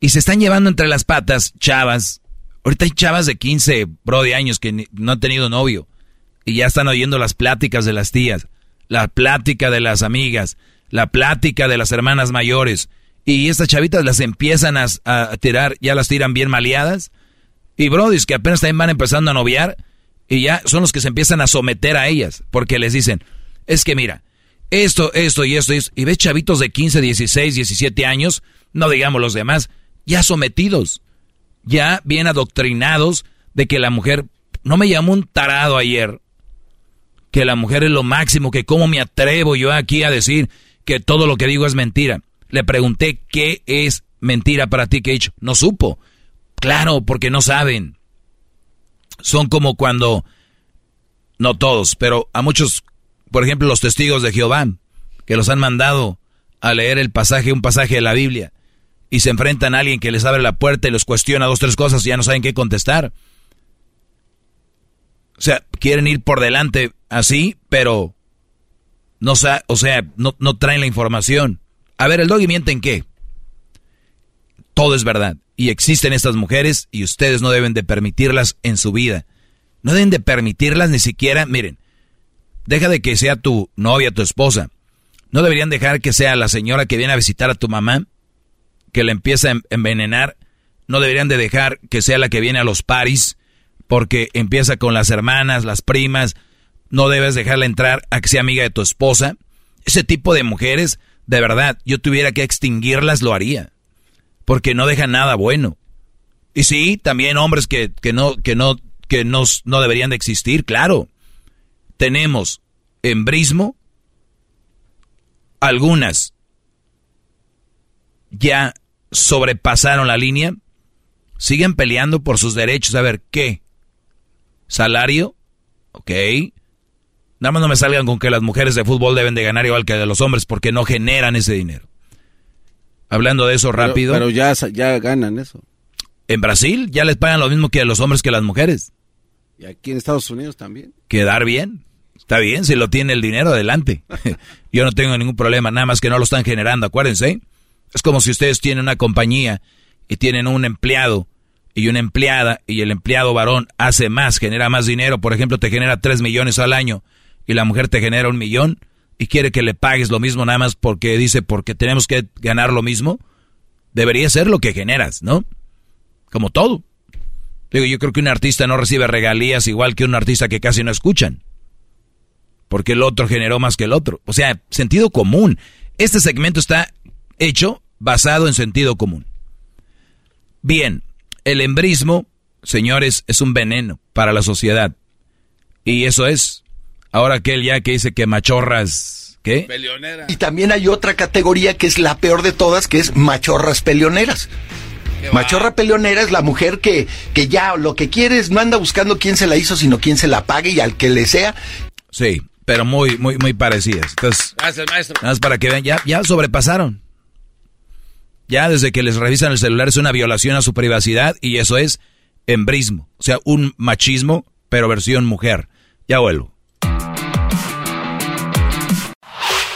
[SPEAKER 6] Y se están llevando entre las patas chavas. Ahorita hay chavas de 15, bro, años que no han tenido novio y ya están oyendo las pláticas de las tías, la plática de las amigas, la plática de las hermanas mayores. Y estas chavitas las empiezan a, tirar, ya las tiran bien maleadas. Y brodis que apenas también van empezando a noviar y ya son los que se empiezan a someter a ellas. Porque les dicen, es que mira, esto, esto y esto, y esto. Y ves chavitos de 15, 16, 17 años, no digamos los demás, ya sometidos, ya bien adoctrinados de que la mujer, no me llamó un tarado ayer, que la mujer es lo máximo, que cómo me atrevo yo aquí a decir que todo lo que digo es mentira. Le pregunté qué es mentira para ti, Cage. No supo. Claro, porque no saben. Son como cuando, no todos, pero a muchos, por ejemplo, los testigos de Jehová, que los han mandado a leer el pasaje, un pasaje de la Biblia, y se enfrentan a alguien que les abre la puerta y los cuestiona dos, tres cosas y ya no saben qué contestar. O sea, quieren ir por delante así, pero no, o sea, no, no traen la información. A ver, el doggy miente en qué? Todo es verdad. Y existen estas mujeres y ustedes no deben de permitirlas en su vida. No deben de permitirlas ni siquiera, miren, deja de que sea tu novia, tu esposa. No deberían dejar que sea la señora que viene a visitar a tu mamá, que la empieza a envenenar. No deberían de dejar que sea la que viene a los paris, porque empieza con las hermanas, las primas, no debes dejarla entrar a que sea amiga de tu esposa. Ese tipo de mujeres, de verdad, yo tuviera que extinguirlas, lo haría. Porque no dejan nada bueno. Y sí, también hombres que, que no, que no, que no, deberían de existir, claro. Tenemos embrismo, algunas ya sobrepasaron la línea, siguen peleando por sus derechos. A ver, ¿qué? salario, ok. Nada más no me salgan con que las mujeres de fútbol deben de ganar igual que los hombres porque no generan ese dinero. Hablando de eso rápido.
[SPEAKER 10] Pero, ya, ya ganan eso.
[SPEAKER 6] En Brasil ya les pagan lo mismo que a los hombres que a las mujeres.
[SPEAKER 10] Y aquí en Estados Unidos también.
[SPEAKER 6] Quedar bien. Está bien, si lo tiene el dinero, adelante. Yo no tengo ningún problema, nada más que no lo están generando, acuérdense. Es como si ustedes tienen una compañía y tienen un empleado y una empleada y el empleado varón hace más, genera más dinero, por ejemplo, te genera 3 millones al año y la mujer te genera un millón y quiere que le pagues lo mismo nada más porque dice porque tenemos que ganar lo mismo, debería ser lo que generas, ¿no? Como todo. Digo, yo creo que un artista no recibe regalías igual que un artista que casi no escuchan. porque el otro generó más que el otro. O sea, sentido común. Este segmento está hecho basado en sentido común. Bien, el embrismo, señores, es un veneno para la sociedad. Y eso es. Ahora aquel ya que dice que machorras, ¿qué?
[SPEAKER 27] Y también hay otra categoría que es la peor de todas, que es machorras peleoneras. Machorra peleonera es la mujer que, que ya lo que quiere es no anda buscando quién se la hizo, sino quién se la pague y al que le sea.
[SPEAKER 6] Sí, pero muy, muy, muy parecidas. Entonces,
[SPEAKER 10] Gracias, maestro.
[SPEAKER 6] nada más para que vean, ya, ya sobrepasaron. Ya desde que les revisan el celular es una violación a su privacidad y eso es embrismo. O sea, un machismo, pero versión mujer. Ya vuelvo.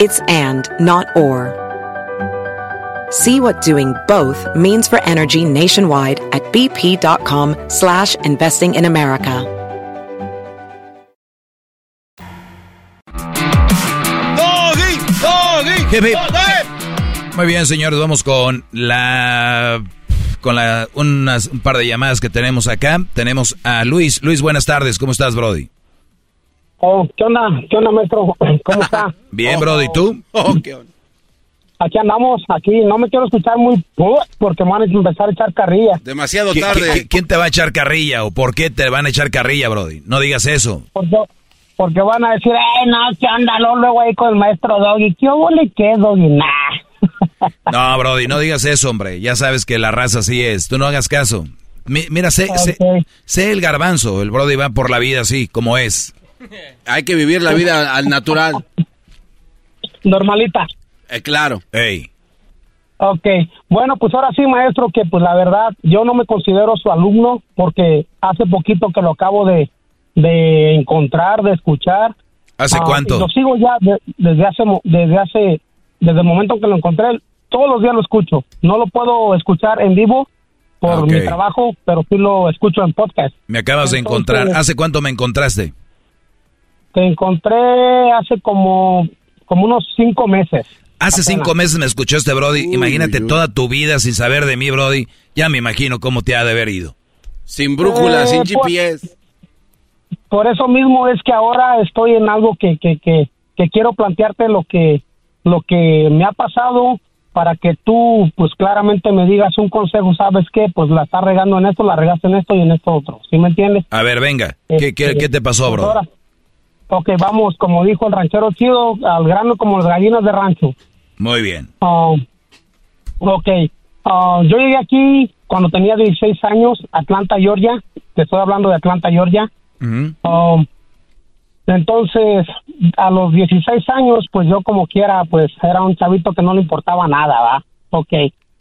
[SPEAKER 1] It's and, not or. See what doing both means for energy nationwide at bp.com slash investing in America.
[SPEAKER 6] Muy bien, señores, vamos con la con la un par de llamadas que tenemos acá. Tenemos a Luis. Luis, buenas tardes. ¿Cómo estás, Brody?
[SPEAKER 28] Oh, ¿qué onda? ¿Qué onda, maestro? ¿Cómo está?
[SPEAKER 6] Bien, Brody. ¿Y tú?
[SPEAKER 28] Aquí andamos, aquí. No me quiero escuchar muy porque me van a empezar a echar carrilla.
[SPEAKER 10] Demasiado
[SPEAKER 6] ¿Qui-
[SPEAKER 10] tarde.
[SPEAKER 6] qui- ¿Quién te va a echar carrilla o por qué te van a echar carrilla, Brody? No digas eso.
[SPEAKER 28] Porque, porque van a decir, ay, no, ¿qué onda? Luego, luego ahí con el maestro Doggy. ¿Qué hubo le qué, Doggy? Nah.
[SPEAKER 6] No, Brody, no digas eso, hombre. Ya sabes que la raza así es. Tú no hagas caso. Mi- mira, sé, sé- sé el garbanzo. El Brody va por la vida así, como es.
[SPEAKER 10] Hay que vivir la vida al natural.
[SPEAKER 28] Normalita.
[SPEAKER 10] Eh, claro.
[SPEAKER 6] Ey.
[SPEAKER 28] Ok, bueno, pues ahora sí, maestro, que pues la verdad, yo no me considero su alumno porque hace poquito que lo acabo de, de encontrar, de escuchar.
[SPEAKER 6] ¿Hace
[SPEAKER 28] Ah,
[SPEAKER 6] cuánto?
[SPEAKER 28] Lo sigo ya de- desde hace, desde hace, desde el momento que lo encontré, todos los días lo escucho. No lo puedo escuchar en vivo por
[SPEAKER 6] Ok.
[SPEAKER 28] mi trabajo, pero sí lo escucho en podcast.
[SPEAKER 6] Me acabas de encontrar. ¿Hace cuánto me encontraste?
[SPEAKER 28] Te encontré hace como, como unos cinco meses.
[SPEAKER 6] Hace
[SPEAKER 28] Apenas.
[SPEAKER 6] cinco meses me escuchó este Brody. Imagínate toda tu vida sin saber de mí, Brody. Ya me imagino cómo te ha de haber ido.
[SPEAKER 10] Sin brújula,
[SPEAKER 28] Eh,
[SPEAKER 10] sin
[SPEAKER 28] pues-
[SPEAKER 10] GPS.
[SPEAKER 28] por eso mismo es que ahora estoy en algo que, que, que, que quiero plantearte lo que, lo que me ha pasado para que tú, pues claramente me digas un consejo, ¿sabes qué? Pues la estás regando en esto, la regaste en esto y en esto otro, ¿sí me entiendes?
[SPEAKER 6] A ver, venga. ¿Qué, qué, qué te pasó,
[SPEAKER 28] Pues
[SPEAKER 6] bro?
[SPEAKER 28] ahora, ok, vamos, como dijo el ranchero chido, al grano como las gallinas de rancho.
[SPEAKER 6] Muy bien.
[SPEAKER 28] Ah, ok, Ah, yo llegué aquí cuando tenía 16 años, Atlanta, Georgia, te estoy hablando de Atlanta, Georgia. Um, entonces, a los 16 años, pues yo como quiera, pues era un chavito que no le importaba nada, ¿va? Ok.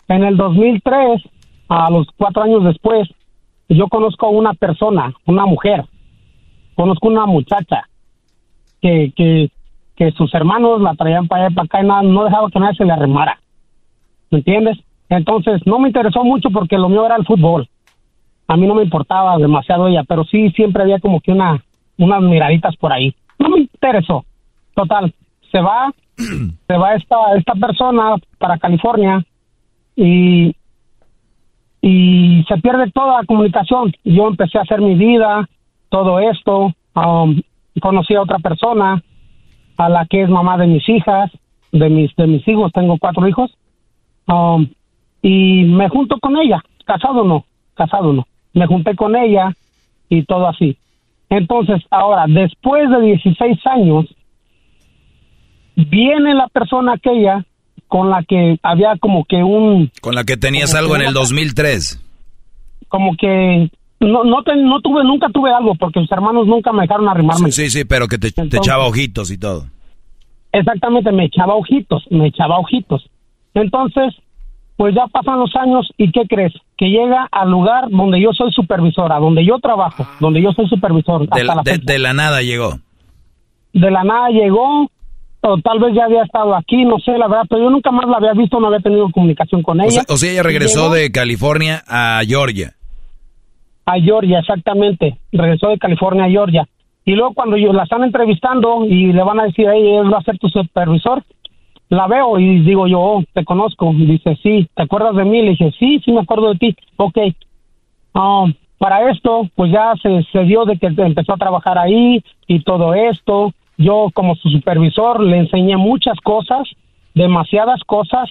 [SPEAKER 28] En el 2003, a los cuatro años después, yo conozco a una persona, una mujer, conozco una muchacha que, que, que sus hermanos la traían para allá para acá y nada, no dejaba que nadie se le arremara. ¿Me entiendes? Entonces, no me interesó mucho porque lo mío era el fútbol. A mí no me importaba demasiado ella, pero sí siempre había como que una, unas miraditas por ahí. No me interesó. Total, se va, se va esta, esta persona para California y, y se pierde toda la comunicación. Yo empecé a hacer mi vida, todo esto, um, conocí a otra persona, a la que es mamá de mis hijas, de mis, de mis hijos, tengo cuatro hijos, um, y me junto con ella, casado no, casado no, me junté con ella y todo así. Entonces, ahora, después de 16 años, viene la persona aquella con la que había como que un,
[SPEAKER 6] Con la que tenías algo
[SPEAKER 28] que
[SPEAKER 6] en el
[SPEAKER 28] una-
[SPEAKER 6] 2003.
[SPEAKER 28] como que no, no, te- no tuve, nunca tuve algo porque mis hermanos nunca me dejaron arrimarme.
[SPEAKER 6] Sí, sí, pero que te, te echaba ojitos y todo.
[SPEAKER 28] Exactamente, me echaba ojitos, me echaba ojitos. Entonces, pues ya pasan los años y ¿qué crees? Que llega al lugar donde yo soy supervisora, donde yo trabajo, donde yo soy supervisor.
[SPEAKER 6] De,
[SPEAKER 28] hasta la
[SPEAKER 6] de-
[SPEAKER 28] fecha.
[SPEAKER 6] de la nada llegó.
[SPEAKER 28] De la nada llegó, o tal vez ya había estado aquí, no sé, la verdad, pero yo nunca más la había visto, no había tenido comunicación con
[SPEAKER 6] O
[SPEAKER 28] ella.
[SPEAKER 6] sea, o sea, ella regresó
[SPEAKER 28] Llegó
[SPEAKER 6] de California a Georgia.
[SPEAKER 28] A Georgia, exactamente. Regresó de California a Georgia. Y luego cuando yo la están entrevistando y le van a decir, hey, él va a ser tu supervisor, la veo y digo yo, oh, te conozco. Dice, sí, ¿te acuerdas de mí? Le dije, sí, sí me acuerdo de ti. Ok. Um, para esto, pues ya se, se dio de que empezó a trabajar ahí y todo esto. Yo como su supervisor le enseñé muchas cosas, demasiadas cosas,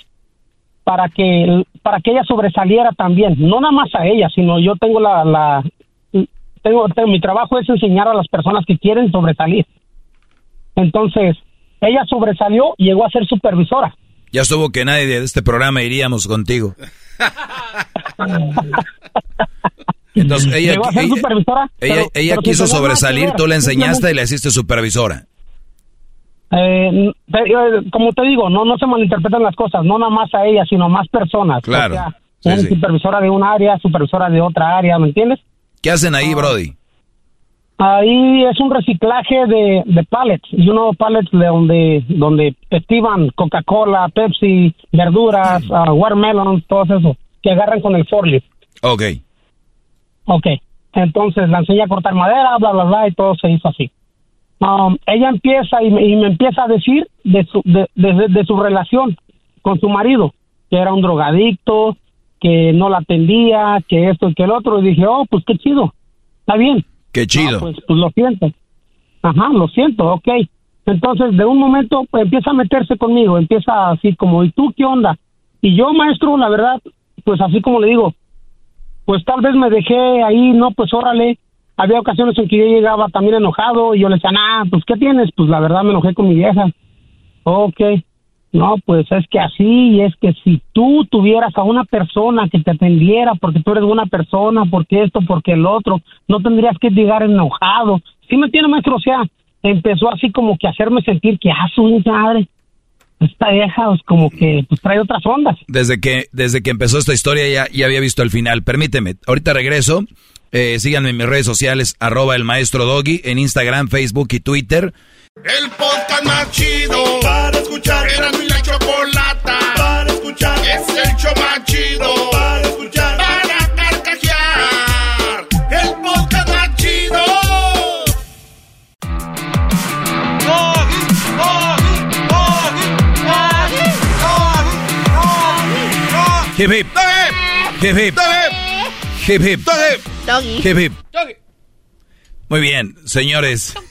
[SPEAKER 28] para que para que ella sobresaliera también. No nada más a ella, sino yo tengo la, la tengo, tengo- mi trabajo es enseñar a las personas que quieren sobresalir. Entonces, ella sobresalió y llegó a ser supervisora.
[SPEAKER 6] Ya estuvo que nadie de este programa iríamos contigo. Entonces ella,
[SPEAKER 28] llegó a ser supervisora.
[SPEAKER 6] ella-
[SPEAKER 28] pero-
[SPEAKER 6] ella
[SPEAKER 28] pero sin
[SPEAKER 6] quiso sobresalir, tú le enseñaste y le hiciste supervisora.
[SPEAKER 28] Eh, eh, como te digo, no no se malinterpretan las cosas, no nada más a ella, sino a más personas.
[SPEAKER 6] Claro.
[SPEAKER 28] O sea,
[SPEAKER 6] Sí,
[SPEAKER 28] una
[SPEAKER 6] sí.
[SPEAKER 28] supervisora de un área, supervisora de otra área, ¿me entiendes?
[SPEAKER 6] ¿Qué hacen ahí,
[SPEAKER 28] Ah.
[SPEAKER 6] Brody?
[SPEAKER 28] Ahí es un reciclaje de, de pallets, y uno pallets de donde donde estiban Coca-Cola, Pepsi, verduras, ah, watermelon, todo eso, que agarran con el forklift.
[SPEAKER 6] Ok.
[SPEAKER 28] Ok, entonces la enseñé a cortar madera, bla, bla, bla, y todo se hizo así. Um, ella empieza y me, y me empieza a decir de su, de, de- de su relación con su marido, que era un drogadicto, que no la atendía, que esto y que el otro. Y dije, oh, pues qué chido, está bien.
[SPEAKER 6] Qué chido.
[SPEAKER 28] Pues, pues lo siento. Ajá, lo siento, ok. Entonces, de un momento pues, empieza a meterse conmigo, empieza así como, ¿y tú qué onda? Y yo, maestro, la verdad, pues así como le digo, pues tal vez me dejé ahí, no, pues órale. Había ocasiones en que yo llegaba también enojado y yo le decía, ah, pues ¿qué tienes? Pues la verdad me enojé con mi vieja. Ok. No, pues es que así, es que si tú tuvieras a una persona que te atendiera porque tú eres buena persona, porque esto, porque el otro, no tendrías que llegar enojado. ¿Sí me entiende, maestro? O sea, empezó así como que hacerme sentir que, ah, su madre, esta vieja, pues como que pues, trae otras ondas.
[SPEAKER 6] Desde que, desde que empezó esta historia ya, ya había visto el final. Permíteme, ahorita regreso. Eh, síganme en mis redes sociales, arroba el maestro Doggy, en Instagram, Facebook y Twitter.
[SPEAKER 2] El podcast más chido para escuchar. Era mi la chocolata para escuchar. Es el show más chido para escuchar. Para carcajear. El podcast más chido.
[SPEAKER 6] Hip hip. Hip hip. Hip hip.
[SPEAKER 29] Doggy.
[SPEAKER 6] Hip hip. Muy bien, señores.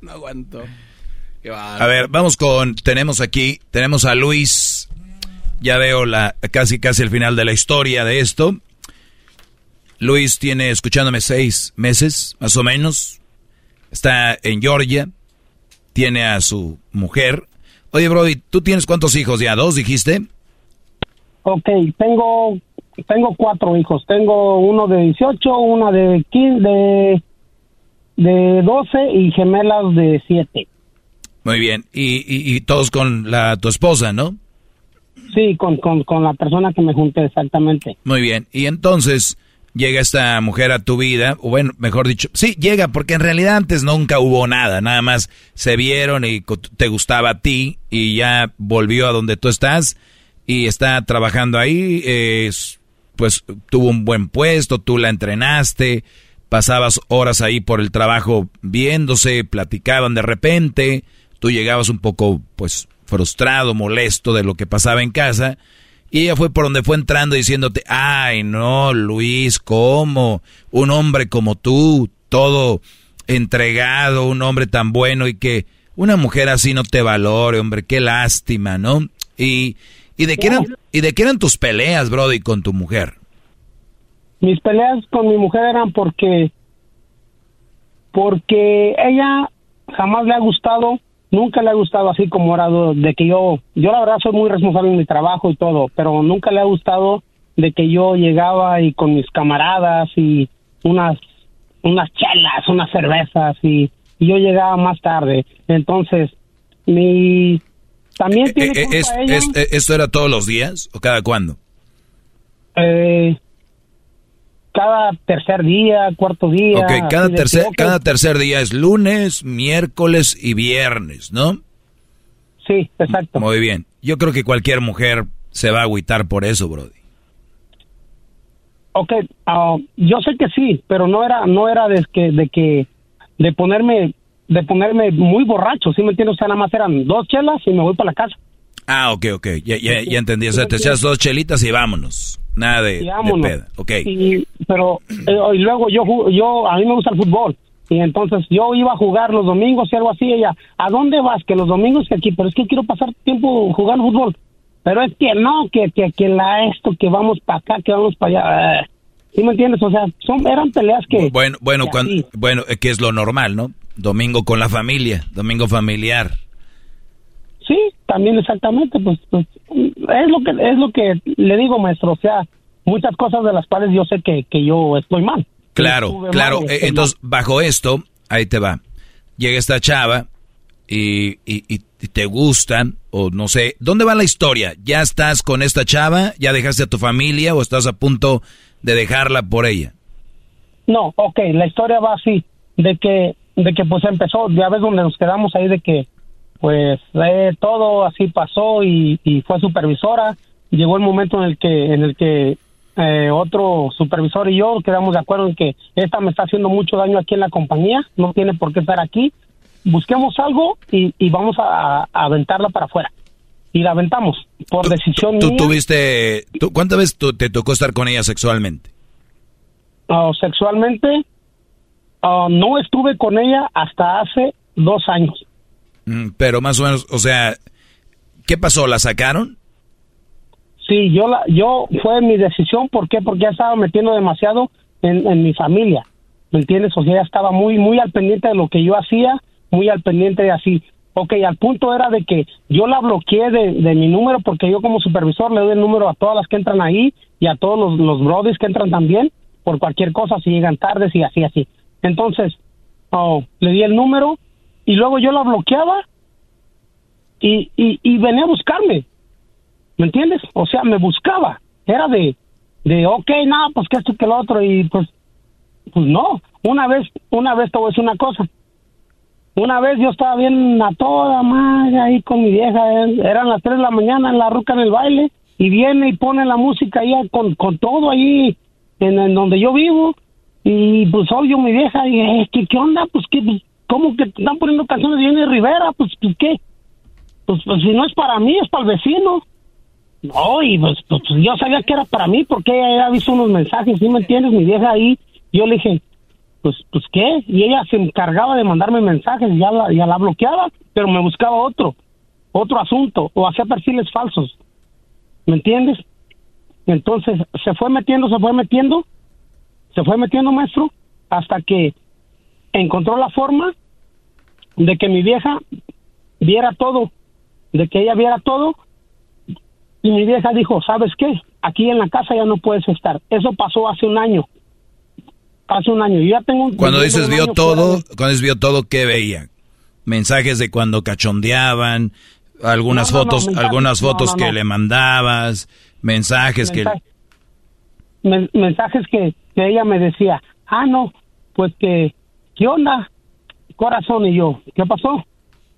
[SPEAKER 10] No aguanto. Qué
[SPEAKER 6] A ver, vamos con, tenemos aquí, tenemos a Luis. Ya veo la casi casi el final de la historia de esto. Luis tiene escuchándome seis meses, más o menos. Está en Georgia. Tiene a su mujer. Oye, Brody, ¿tú tienes cuántos hijos ya? ¿Dos dijiste?
[SPEAKER 28] Ok, tengo tengo cuatro hijos. Tengo uno de 18, una de 15, de, de 12 y gemelas de 7.
[SPEAKER 6] Muy bien. Y, y- y todos con la tu esposa, ¿no?
[SPEAKER 28] Sí, con, con, con la persona que me junté exactamente.
[SPEAKER 6] Muy bien. Y entonces llega esta mujer a tu vida, o bueno, mejor dicho, sí, llega porque en realidad antes nunca hubo nada, nada más se vieron y te gustaba a ti y ya volvió a donde tú estás y está trabajando ahí, eh, s- pues tuvo un buen puesto, tú la entrenaste, pasabas horas ahí por el trabajo viéndose, platicaban de repente, tú llegabas un poco pues frustrado, molesto de lo que pasaba en casa y ella fue por donde fue entrando diciéndote, ay no, Luis, ¿cómo? Un hombre como tú, todo entregado, un hombre tan bueno y que una mujer así no te valore, hombre, qué lástima, ¿no? Y, y de qué eran, y de qué eran tus peleas, Brody, con tu mujer.
[SPEAKER 28] Mis peleas con mi mujer eran porque porque ella jamás le ha gustado, nunca le ha gustado así como era de que yo, yo la verdad soy muy responsable en mi trabajo y todo, pero nunca le ha gustado de que yo llegaba y con mis camaradas y unas unas chelas, unas cervezas y, y yo llegaba más tarde. Entonces, mi también tiene
[SPEAKER 6] Eh, eh,
[SPEAKER 28] culpa
[SPEAKER 6] es-
[SPEAKER 28] ella.
[SPEAKER 6] es- eh, ¿Esto era todos los días o cada cuándo?
[SPEAKER 28] Eh, cada tercer día, cuarto día.
[SPEAKER 6] Ok, cada tercer, cada tercer día es lunes, miércoles y viernes, ¿no?
[SPEAKER 28] Sí, exacto.
[SPEAKER 6] Muy bien. Yo creo que cualquier mujer se va a agüitar por eso, Brody.
[SPEAKER 28] Ok, ah, yo sé que sí, pero no era, no era de que, de que, de ponerme, de ponerme muy borracho, ¿sí me entiendes? O sea, nada más eran dos chelas y me voy para la casa.
[SPEAKER 6] Ah, ok, ok. Ya, ya, ya entendí. O sea, te echas dos chelitas y vámonos. Nada de,
[SPEAKER 28] Y
[SPEAKER 6] de
[SPEAKER 28] vámonos.
[SPEAKER 6] peda. Ok.
[SPEAKER 28] Y, pero, eh, y luego yo, yo, a mí me gusta el fútbol. Y entonces yo iba a jugar los domingos y algo así. Ella, ¿a dónde vas? Que los domingos que aquí, pero es que quiero pasar tiempo jugando fútbol. Pero es que no, que, que, que la esto, que vamos para acá, que vamos para allá. ¿Sí me entiendes? O sea, son, eran peleas que...
[SPEAKER 6] Bueno, bueno, bueno, eh, que es lo normal, ¿no? Domingo con la familia, domingo familiar.
[SPEAKER 28] Sí, también exactamente, pues, pues, es lo que es lo que le digo, maestro, o sea, muchas cosas de las cuales yo sé que, que yo estoy mal.
[SPEAKER 6] Claro, claro.
[SPEAKER 28] mal,
[SPEAKER 6] Eh, Entonces, bajo esto, ahí te va. Llega esta chava y, y- y- y te gustan, o no sé. ¿Dónde va la historia? ¿Ya estás con esta chava? ¿Ya dejaste a tu familia o estás a punto de dejarla por ella?
[SPEAKER 28] No, ok, la historia va así, de que, de que pues empezó, ya ves donde nos quedamos ahí de que, pues eh, todo así pasó y, y fue supervisora. Llegó el momento en el que, en el que eh, otro supervisor y yo quedamos de acuerdo en que esta me está haciendo mucho daño aquí en la compañía, no tiene por qué estar aquí. Busquemos algo y, y vamos a, a aventarla para afuera. Y la aventamos por decisión
[SPEAKER 6] ¿Tú
[SPEAKER 28] mía.
[SPEAKER 6] tuviste, tú, cuántas veces te tocó estar con ella sexualmente?
[SPEAKER 28] Ah, sexualmente, ah, no estuve con ella hasta hace dos años.
[SPEAKER 6] Mm, Pero más o menos, o sea, ¿qué pasó? ¿La sacaron?
[SPEAKER 28] Sí, yo la, yo fue mi decisión, ¿por qué? Porque ya estaba metiendo demasiado en, en mi familia, ¿me entiendes? O sea, estaba muy, muy al pendiente de lo que yo hacía, muy al pendiente de así. Ok, al punto era de que yo la bloqueé de, de mi número porque yo como supervisor le doy el número a todas las que entran ahí y a todos los, los brodis que entran también por cualquier cosa si llegan tardes y así, así. Entonces, oh, le di el número y luego yo la bloqueaba y, y, y venía a buscarme. ¿Me entiendes? O sea, me buscaba. Era de, de ok, nada, pues que esto que lo otro. Y pues, pues no. Una vez, una vez te voy a decir una cosa. Una vez yo estaba bien a toda madre ahí con mi vieja. eh, Eran las 3 de la mañana en la ruca en el baile. Y viene y pone la música ahí con, con todo ahí en, en donde yo vivo. Y pues obvio mi vieja, y, eh, ¿qué, ¿qué onda? Pues que, ¿cómo que están poniendo canciones de Jenny Rivera? Pues, pues ¿qué? Pues, pues si no es para mí, es para el vecino. No, y pues, pues, pues, yo sabía que era para mí porque ella había visto unos mensajes, ¿sí me entiendes? Mi vieja ahí, yo le dije, pues, pues, ¿qué? Y ella se encargaba de mandarme mensajes, ya la, ya la bloqueaba, pero me buscaba otro, otro asunto, o hacía perfiles falsos, ¿me entiendes? Entonces, se fue metiendo, se fue metiendo, se fue metiendo, maestro, hasta que encontró la forma de que mi vieja viera todo, de que ella viera todo, y mi vieja dijo, ¿sabes qué? Aquí en la casa ya no puedes estar. Eso pasó hace un año. Hace un año. Yo ya tengo un-
[SPEAKER 6] Cuando dices vio todo,
[SPEAKER 28] de-
[SPEAKER 6] cuando dices vio todo, ¿qué veía? Mensajes de cuando cachondeaban, algunas
[SPEAKER 28] No, no, no,
[SPEAKER 6] fotos,
[SPEAKER 28] mensajes,
[SPEAKER 6] algunas fotos que le mandabas, mensajes que...
[SPEAKER 28] mensajes, men- mensajes que, que ella me decía, ah, no, pues que, ¿qué onda? Corazón, y yo, ¿qué pasó?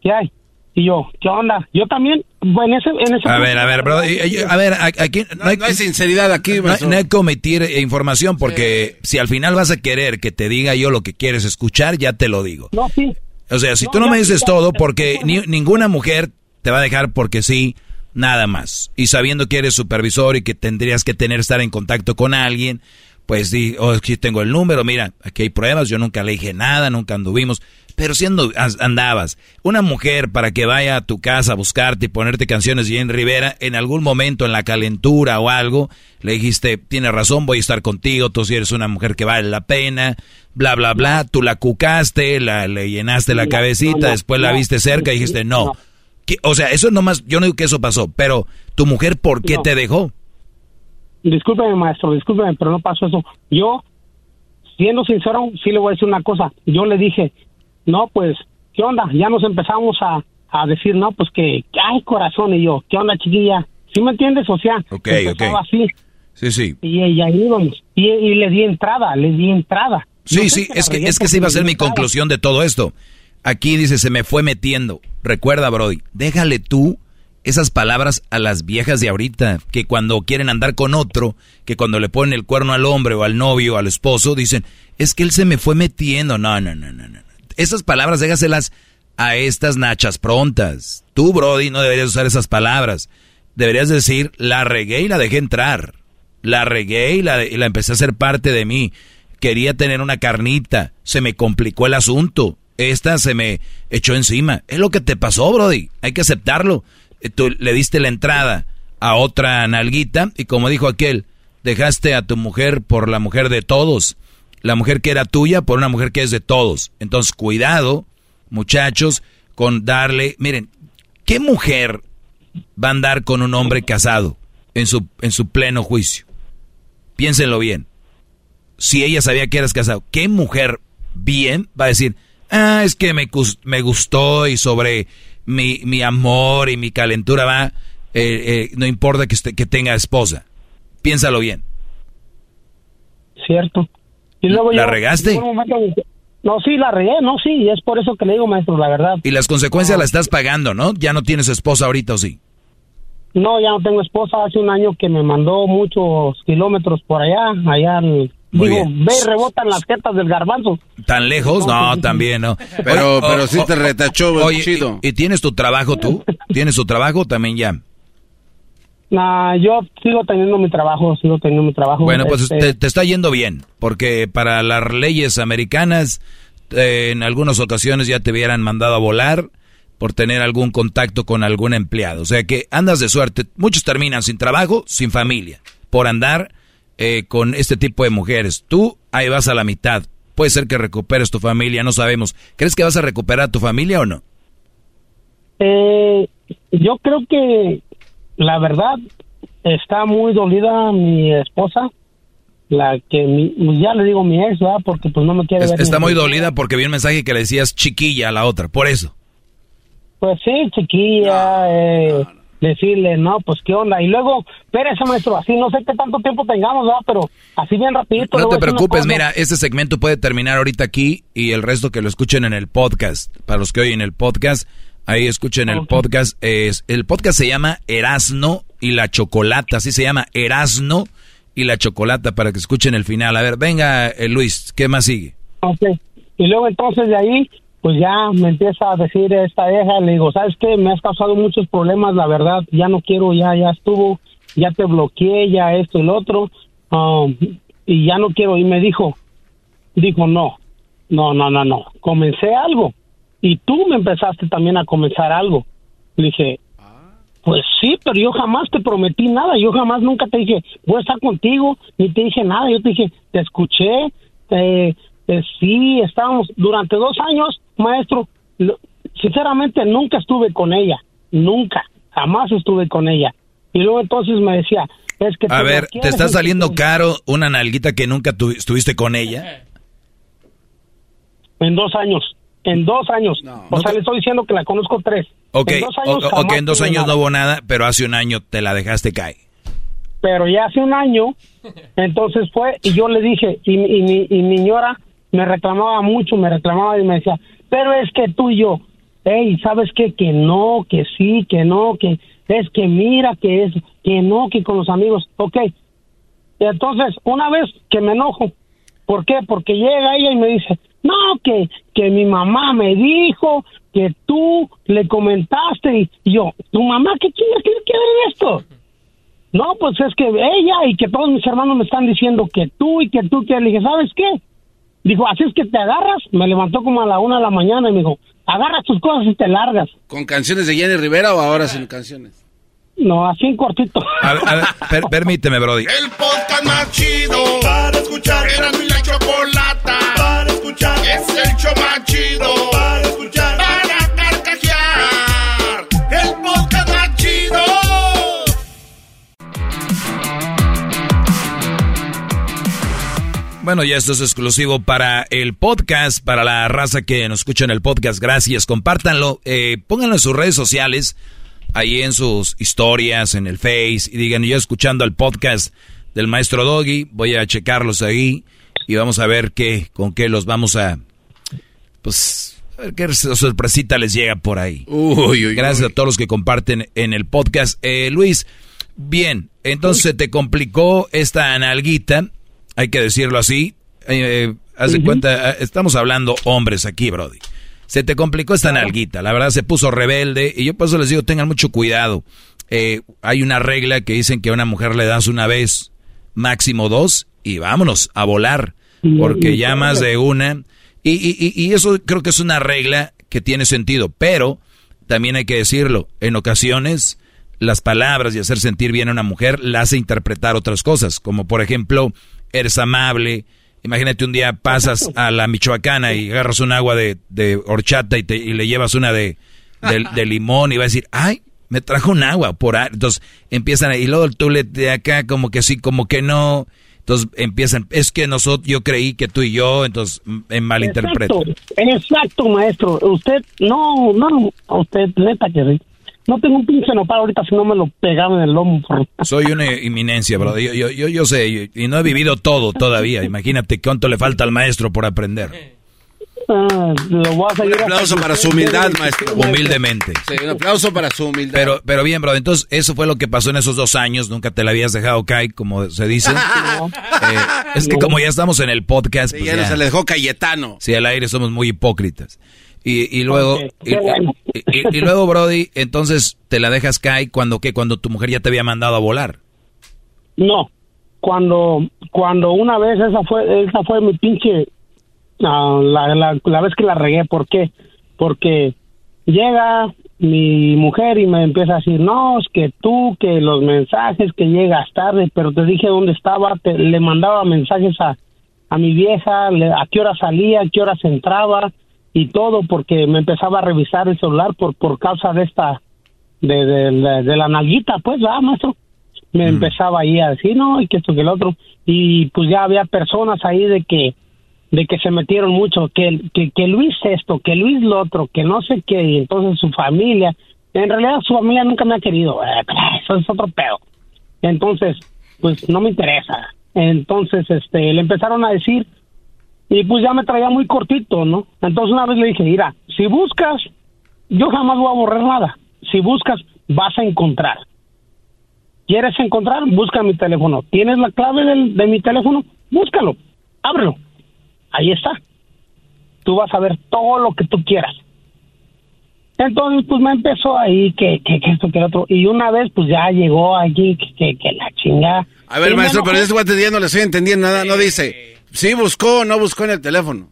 [SPEAKER 28] ¿Qué hay? Y yo, ¿qué onda? Yo también, bueno, en ese... En ese
[SPEAKER 6] A ver, a ver, bro, a ver, aquí no hay,
[SPEAKER 10] sinceridad aquí,
[SPEAKER 6] no hay, no hay que omitir eh, información porque si al final vas a querer que te diga yo lo que quieres escuchar, ya te lo digo.
[SPEAKER 28] No, sí.
[SPEAKER 6] O sea, si
[SPEAKER 28] No,
[SPEAKER 6] tú no
[SPEAKER 28] ya-
[SPEAKER 6] me dices
[SPEAKER 28] ya-
[SPEAKER 6] todo, porque ni- ninguna mujer te va a dejar porque sí, nada más. Y sabiendo que eres supervisor y que tendrías que tener, estar en contacto con alguien, pues di, oh, aquí tengo el número, mira, aquí hay pruebas, yo nunca le dije nada, nunca anduvimos. Pero si andu- as- andabas, una mujer para que vaya a tu casa a buscarte y ponerte canciones de Jenny Rivera, en algún momento en la calentura o algo, le dijiste, tienes razón, voy a estar contigo, tú si eres una mujer que vale la pena, bla, bla, bla, tú la cucaste, la, le llenaste la cabecita, después la viste cerca y dijiste, no. O sea, eso nomás, yo no digo que eso pasó, pero tu mujer, ¿por qué
[SPEAKER 28] No.
[SPEAKER 6] te dejó?
[SPEAKER 28] Discúlpeme, maestro, discúlpeme, pero no pasó eso. Yo, siendo sincero, sí le voy a decir una cosa. Yo le dije, no, pues, ¿qué onda? Ya nos empezamos a, a decir, no, pues que, hay corazón. Y yo, ¿qué onda, chiquilla? ¿Sí me entiendes? O sea,
[SPEAKER 6] Ok,
[SPEAKER 28] empezaba
[SPEAKER 6] ok.
[SPEAKER 28] así.
[SPEAKER 6] Sí, sí.
[SPEAKER 28] Y, y ahí íbamos. Y, y le di entrada, le di entrada.
[SPEAKER 6] Sí,
[SPEAKER 28] No
[SPEAKER 6] sí, es que, es que esa iba a ser mi
[SPEAKER 28] entrada.
[SPEAKER 6] conclusión de todo esto. Aquí dice, se me fue metiendo. Recuerda, Brody, déjale tú esas palabras a las viejas de ahorita, que cuando quieren andar con otro, que cuando le ponen el cuerno al hombre o al novio o al esposo, dicen, es que él se me fue metiendo. No, no, no, no, no. Esas palabras déjaselas a estas nachas prontas. Tú, Brody, no deberías usar esas palabras. Deberías decir, la regué y la dejé entrar. La regué y la, y la empecé a hacer parte de mí. Quería tener una carnita. Se me complicó el asunto. Esta se me echó encima. Es lo que te pasó, Brody. Hay que aceptarlo. Eh, Tú le diste la entrada a otra nalguita y como dijo aquel, dejaste a tu mujer por la mujer de todos. La mujer que era tuya por una mujer que es de todos. Entonces, cuidado, muchachos, con darle... Miren, ¿qué mujer va a andar con un hombre casado en su, en su pleno juicio? Piénsenlo bien. Si ella sabía que eras casado, ¿qué mujer bien va a decir, ah, es que me, me gustó y sobre mi, mi amor y mi calentura va, eh, eh, no importa que, esté- que tenga esposa? Piénsalo bien.
[SPEAKER 28] Cierto. Y luego
[SPEAKER 6] ¿La
[SPEAKER 28] yo-
[SPEAKER 6] regaste?
[SPEAKER 28] No, sí, la regué, no, sí, y es por eso que le digo, maestro, la verdad.
[SPEAKER 6] Y las consecuencias las estás pagando, ¿no? Ya no tienes esposa ahorita o sí.
[SPEAKER 28] No, ya no tengo esposa, hace un año que me mandó muchos kilómetros por allá, allá, en-
[SPEAKER 6] Muy
[SPEAKER 28] digo,
[SPEAKER 6] bien.
[SPEAKER 28] ve y rebotan las tetas del garbanzo.
[SPEAKER 6] ¿Tan lejos? No, también no.
[SPEAKER 10] Pero-
[SPEAKER 6] Oye,
[SPEAKER 10] pero
[SPEAKER 6] o-
[SPEAKER 10] sí te retachó,
[SPEAKER 6] Oye,
[SPEAKER 10] chido.
[SPEAKER 6] ¿y, y tienes tu trabajo tú? ¿Tienes tu trabajo también ya?
[SPEAKER 28] Nah, yo sigo teniendo mi trabajo, sigo teniendo mi trabajo.
[SPEAKER 6] Bueno, pues
[SPEAKER 28] este,
[SPEAKER 6] te, te está yendo bien, porque para las leyes americanas, eh, en algunas ocasiones ya te hubieran mandado a volar por tener algún contacto con algún empleado. O sea que andas de suerte. Muchos terminan sin trabajo, sin familia, por andar eh, con este tipo de mujeres. Tú ahí vas a la mitad. Puede ser que recuperes tu familia, no sabemos. ¿Crees que vas a recuperar tu familia o no?
[SPEAKER 28] Eh, yo creo que la verdad está muy dolida mi esposa, la que mi- ya le digo mi ex, ¿verdad? Porque pues no me quiere
[SPEAKER 6] Es-
[SPEAKER 28] ver.
[SPEAKER 6] está muy dolida porque vi un mensaje que le decías chiquilla a la otra, por eso.
[SPEAKER 28] Pues sí, chiquilla, eh, decirle, no, pues qué onda. Y luego, espérese, maestro, así no sé qué tanto tiempo tengamos, ¿verdad? Pero así bien rapidito.
[SPEAKER 6] No te preocupes, mira, este segmento puede terminar ahorita aquí y el resto que lo escuchen en el podcast. Para los que oyen el podcast, ahí escuchen el podcast. Es, el podcast se llama Erasno y la Chocolata, así se llama Erasno y la Chocolata para que escuchen el final. A ver, venga eh, Luis, ¿qué más sigue?
[SPEAKER 28] Ok. Y luego entonces de ahí, pues ya me empieza a decir esta vieja, le digo, ¿sabes qué? Me has causado muchos problemas, la verdad, ya no quiero, ya, ya estuvo, ya te bloqueé, ya esto y lo otro, um, y ya no quiero. Y me dijo, dijo, no, no, no, no, no, comencé algo. Y tú me empezaste también a comenzar algo. Le dije, pues sí, pero yo jamás te prometí nada, yo jamás nunca te dije, voy a estar contigo, ni te dije nada, yo te dije, te escuché, eh, sí, estábamos durante dos años, maestro, sinceramente nunca estuve con ella, nunca, jamás estuve con ella. Y luego entonces me decía, es que...
[SPEAKER 6] A ver, ¿te está
[SPEAKER 28] que
[SPEAKER 6] saliendo caro una nalguita que nunca tu- estuviste con ella?
[SPEAKER 28] En dos años, en dos años. o sea, le estoy diciendo que la conozco tres.
[SPEAKER 6] Ok,
[SPEAKER 28] En dos años
[SPEAKER 6] ok,
[SPEAKER 28] jamás
[SPEAKER 6] en dos años no hubo nada, pero hace un año te la dejaste caer.
[SPEAKER 28] pero ya hace un año, entonces fue y yo le dije, y, mi- y, mi, y mi señora me reclamaba mucho, me reclamaba y me decía, pero es que tú y yo, hey, ¿sabes qué? Que no, que sí, que no, que es que mira, que es, que no, que con los amigos, ok. Entonces, una vez que me enojo, ¿por qué? Porque llega ella y me dice, no, que, que mi mamá me dijo que tú le comentaste y y yo, ¿tu mamá qué chingas tiene que ver en esto? No, pues es que ella y que todos mis hermanos me están diciendo que tú y que tú que le dije, ¿sabes qué? Dijo, así es que te agarras. Me levantó como a la una de la mañana y me dijo, agarras tus cosas y te largas.
[SPEAKER 10] ¿Con canciones de Jenny Rivera o ahora sin canciones?
[SPEAKER 28] No, así en cortito.
[SPEAKER 6] A ver, a ver, per- permíteme, Brody.
[SPEAKER 2] El podcast más chido para escuchar. Era mi la chocolata para escuchar. Es el show más chido para escuchar.
[SPEAKER 6] Bueno, ya esto es exclusivo para el podcast, para la raza que nos escucha en el podcast. Gracias, compártanlo, eh, pónganlo en sus redes sociales, ahí en sus historias, en el Face, y digan, yo escuchando el podcast del maestro Doggy. Voy a checarlos ahí y vamos a ver qué, con qué los vamos a, pues, a ver qué sorpresita les llega por ahí. Gracias a todos los que comparten en el podcast. Eh, Luis, bien, entonces te complicó esta analguita, hay que decirlo así. Eh, haz de cuenta, eh, estamos hablando hombres aquí, Brody. Se te complicó esta nalguita, la verdad se puso rebelde y yo por eso les digo, tengan mucho cuidado. Eh, hay una regla que dicen que a una mujer le das una vez, máximo dos, y vámonos a volar, porque ya más de una. Y, y, y eso creo que es una regla que tiene sentido, pero también hay que decirlo, en ocasiones las palabras y hacer sentir bien a una mujer la hace interpretar otras cosas, como por ejemplo, eres amable, Imagínate un día pasas a la Michoacana y agarras un agua de, horchata y, te, y le llevas una de, de, limón y va a decir, ay, me trajo un agua por ahí. Entonces empiezan y luego tú le de acá como que sí, como que no. Entonces empiezan, es que nosotros, yo creí que tú y yo, entonces en malinterpreto.
[SPEAKER 28] Exacto, maestro. Usted, no, no, usted, neta que. No tengo un pinche nopal ahorita si no me lo pegaba en el lomo.
[SPEAKER 6] Soy una inminencia, bro. Yo, yo, yo, yo sé, y no he vivido todo todavía. Imagínate cuánto le falta al maestro por aprender.
[SPEAKER 28] Ah, lo voy a
[SPEAKER 10] un aplauso para su humildad, maestro.
[SPEAKER 6] Humildemente.
[SPEAKER 10] Sí, un aplauso para su humildad.
[SPEAKER 6] Pero, pero bien, bro. Entonces, eso fue lo que pasó en esos dos años. Nunca te la habías dejado caer, como se dice. Eh, es que como ya estamos en el podcast.
[SPEAKER 10] pues ya, se le dejó Cayetano.
[SPEAKER 6] Sí, al aire somos muy hipócritas. Y, y luego, y, luego, Brody, entonces te la dejas caer cuando que cuando tu mujer ya te había mandado a volar.
[SPEAKER 28] No, cuando cuando una vez esa fue esa fue mi pinche ah, la, la, la, vez que la regué. ¿Por qué? Porque llega mi mujer y me empieza a decir, no, es que tú, que los mensajes, que llegas tarde, pero te dije dónde estaba, te, le mandaba mensajes a, a mi vieja, a qué hora salía, a qué hora se entraba, y todo porque me empezaba a revisar el celular por por causa de esta de, de, la nalguita pues va maestro me empezaba ahí a decir no y que esto que el otro y pues ya había personas ahí de que de que se metieron mucho que que, que Luis esto que Luis lo otro que no sé qué y entonces su familia en realidad su familia nunca me ha querido eh, eso es otro pedo. Entonces pues no me interesa. Entonces este le empezaron a decir y pues ya me traía muy cortito, ¿no? Entonces una vez le dije, mira, si buscas, yo jamás voy a borrar nada. Si buscas, vas a encontrar. ¿Quieres encontrar? Busca mi teléfono. ¿Tienes la clave del, de mi teléfono? Búscalo, ábrelo. Ahí está. Tú vas a ver todo lo que tú quieras. Entonces, pues me empezó ahí que, que, que esto, que otro. Y una vez, pues ya llegó allí que, que, la chingada.
[SPEAKER 10] A ver, maestro, pero ese guate ya no le estoy entendiendo nada. No dice, Sí buscó o no buscó en el teléfono.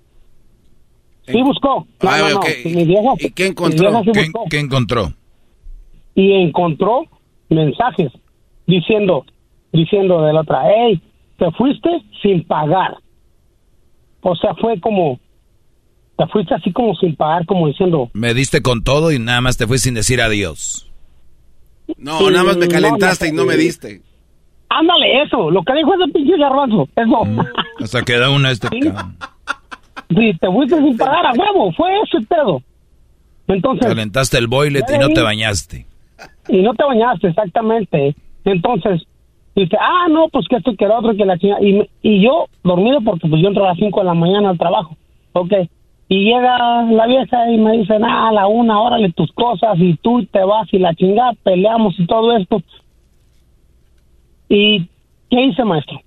[SPEAKER 28] Sí buscó.
[SPEAKER 10] ah, ¿Y qué encontró?
[SPEAKER 6] ¿Qué, encontró?
[SPEAKER 28] Y encontró mensajes diciendo, diciendo de la otra, hey, te fuiste sin pagar. O sea, fue como, te fuiste así como sin pagar, como diciendo...
[SPEAKER 6] Me diste con todo y nada más te fuiste sin decir adiós.
[SPEAKER 10] No, nada más me calentaste y no me diste.
[SPEAKER 28] Ándale, eso, lo que dijo ese pinche garbanzo, eso. Mm,
[SPEAKER 6] hasta queda una este
[SPEAKER 28] ¿Sí? sí, te fuiste sin pagar a huevo, fue ese pedo. Entonces.
[SPEAKER 6] Calentaste el boilet y no te bañaste.
[SPEAKER 28] Y no te bañaste, exactamente. Entonces, dice, ah, no, pues que esto que era otro, que la chingada. Y, y yo, dormido, porque pues yo entro a las 5 de la mañana al trabajo. Ok. Y llega la vieja y me dice, ah, a la una, órale tus cosas, y tú te vas y la chingada, peleamos y todo esto. ¿Y qué hice, maestro?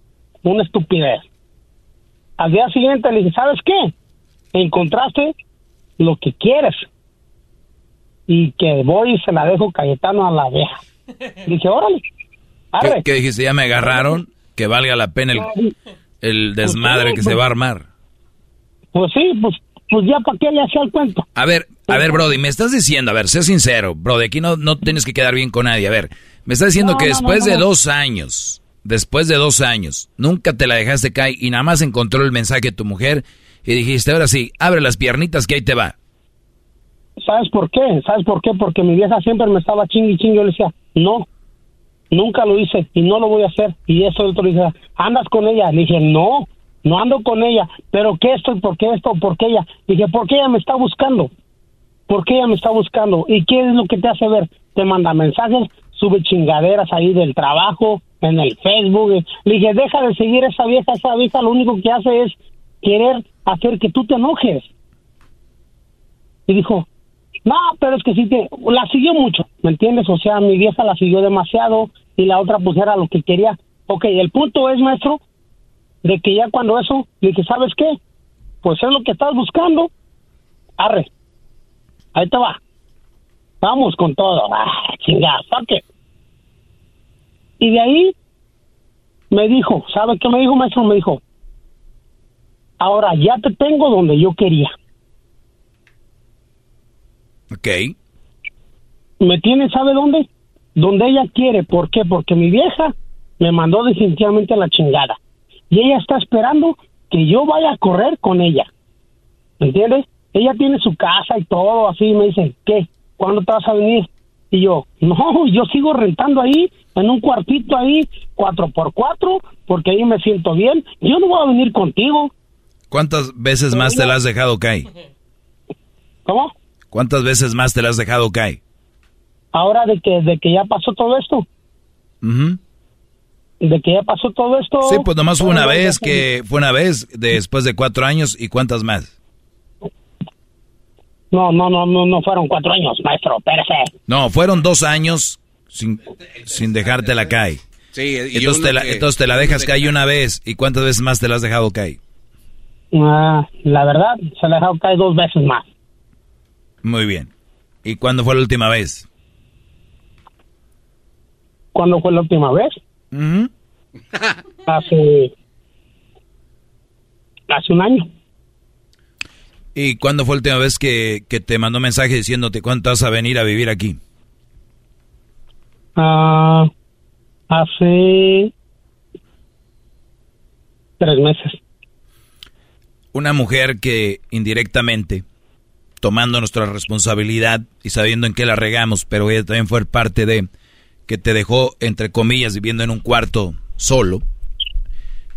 [SPEAKER 28] Una estupidez. Al día siguiente le dije, ¿sabes qué? Encontraste lo que quieres. Y que voy y se la dejo Cayetano a la vieja. Dije, órale.
[SPEAKER 6] ¿Qué, ¿Qué, dijiste? ¿Ya me agarraron? Que valga la pena el, el pues desmadre que se va a armar.
[SPEAKER 28] Pues sí, pues, pues ya para qué le hacía el cuento.
[SPEAKER 6] A ver, a ver, Brody, me estás diciendo, a ver, sé sincero, Brody, aquí no, no tienes que quedar bien con nadie. A ver, me está diciendo que después de dos años, después de dos años, nunca te la dejaste caer y nada más encontró el mensaje de tu mujer y dijiste, ahora sí, abre las piernitas que ahí te va.
[SPEAKER 28] ¿Sabes por qué? ¿Sabes por qué? Porque mi vieja siempre me estaba chingui chingui. Yo le decía, no, nunca lo hice y no lo voy a hacer. Y eso el otro dice, ¿andas con ella? Le dije, no, no ando con ella. ¿Pero qué esto? ¿Por qué esto? ¿Por qué ella? Dije, porque ella me está buscando. ¿Por qué ella me está buscando? ¿Y qué es lo que te hace ver? Te manda mensajes, sube chingaderas ahí del trabajo, en el Facebook. Le dije, deja de seguir a esa vieja, esa vieja lo único que hace es querer hacer que tú te enojes. Y dijo, no, pero es que sí que la siguió mucho, ¿me entiendes? O sea, mi vieja la siguió demasiado y la otra pues era lo que quería. Ok, el punto es, maestro, de que ya cuando eso, le dije, ¿sabes qué? Pues es lo que estás buscando. Arre, ahí te va. Vamos con todo. Ah, chingada, it. Y de ahí me dijo, ¿sabe qué me dijo, maestro? Me dijo, ahora ya te tengo donde yo quería.
[SPEAKER 6] Ok.
[SPEAKER 28] Me tiene, ¿sabe dónde? Donde ella quiere. ¿Por qué? Porque mi vieja me mandó definitivamente a la chingada. Y ella está esperando que yo vaya a correr con ella. ¿Me entiendes? Ella tiene su casa y todo así. Me dice, ¿qué? ¿Cuándo te vas a venir? Y yo, no, yo sigo rentando ahí, en un cuartito ahí, cuatro por cuatro, porque ahí me siento bien. Yo no voy a venir contigo.
[SPEAKER 6] ¿Cuántas veces más te la has dejado caer?
[SPEAKER 28] ¿Cómo?
[SPEAKER 6] ¿Cuántas veces más te la has dejado caer?
[SPEAKER 28] Ahora de que, de que ya pasó todo esto.
[SPEAKER 6] Ujú.
[SPEAKER 28] De que ya pasó todo esto.
[SPEAKER 6] Sí, pues nomás fue una vez que fue una vez después de cuatro años y cuántas más.
[SPEAKER 28] No, no, no, no, no fueron cuatro años, maestro, espérese.
[SPEAKER 6] No, fueron dos años sin, sin dejarte la caer.
[SPEAKER 10] Sí, y
[SPEAKER 6] Entonces te, la,
[SPEAKER 10] que-
[SPEAKER 6] entonces te la dejas caer una vez y cuántas veces más te la has dejado caer.
[SPEAKER 28] Ah, la verdad, se la ha dejado caer dos veces más.
[SPEAKER 6] Muy bien. ¿Y cuándo fue la última vez?
[SPEAKER 28] ¿Cuándo fue la última vez?
[SPEAKER 6] Ujú.
[SPEAKER 28] Hace. Hace un año.
[SPEAKER 6] ¿Y cuándo fue la última vez que, que te mandó mensaje diciéndote cuánto vas a venir a vivir aquí?
[SPEAKER 28] Ah, hace. Tres meses.
[SPEAKER 6] Una mujer que indirectamente, tomando nuestra responsabilidad y sabiendo en qué la regamos, pero ella también fue parte de que te dejó, entre comillas, viviendo en un cuarto solo,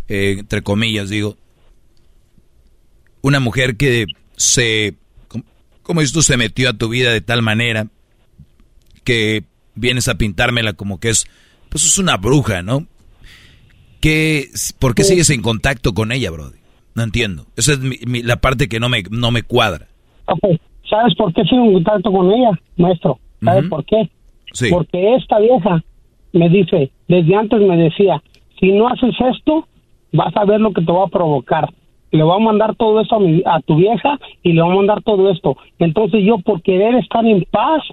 [SPEAKER 6] eh, entre comillas digo, una mujer que se, com- como tú, se metió a tu vida de tal manera que vienes a pintármela como que es, pues es una bruja, ¿no? ¿Qué, ¿Por qué sigues en contacto con ella, Brody? No entiendo. Esa es mi- mi- la parte que no me, no me cuadra.
[SPEAKER 28] Ok, ¿sabes por qué sigo en contacto con ella, maestro? ¿Sabes por qué?
[SPEAKER 6] Sí.
[SPEAKER 28] Porque esta vieja me dice, desde antes me decía, si no haces esto, vas a ver lo que te va a provocar. Le voy a mandar todo esto a, mi- a tu vieja y le voy a mandar todo esto. Entonces yo por querer estar en paz,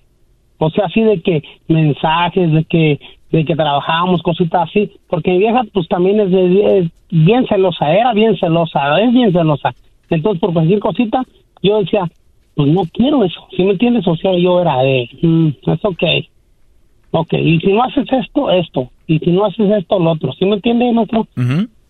[SPEAKER 28] o sea, así de que mensajes, de que de que trabajábamos, cositas así, porque mi vieja pues también es, de- es bien celosa, era bien celosa, es bien celosa. Entonces por cualquier cosita, yo decía, pues no quiero eso, ¿sí me entiendes? O sea, yo era de, mm, es ok, ok, y si no haces esto, esto, y si no haces esto, lo otro, ¿sí me entiendes, maestro?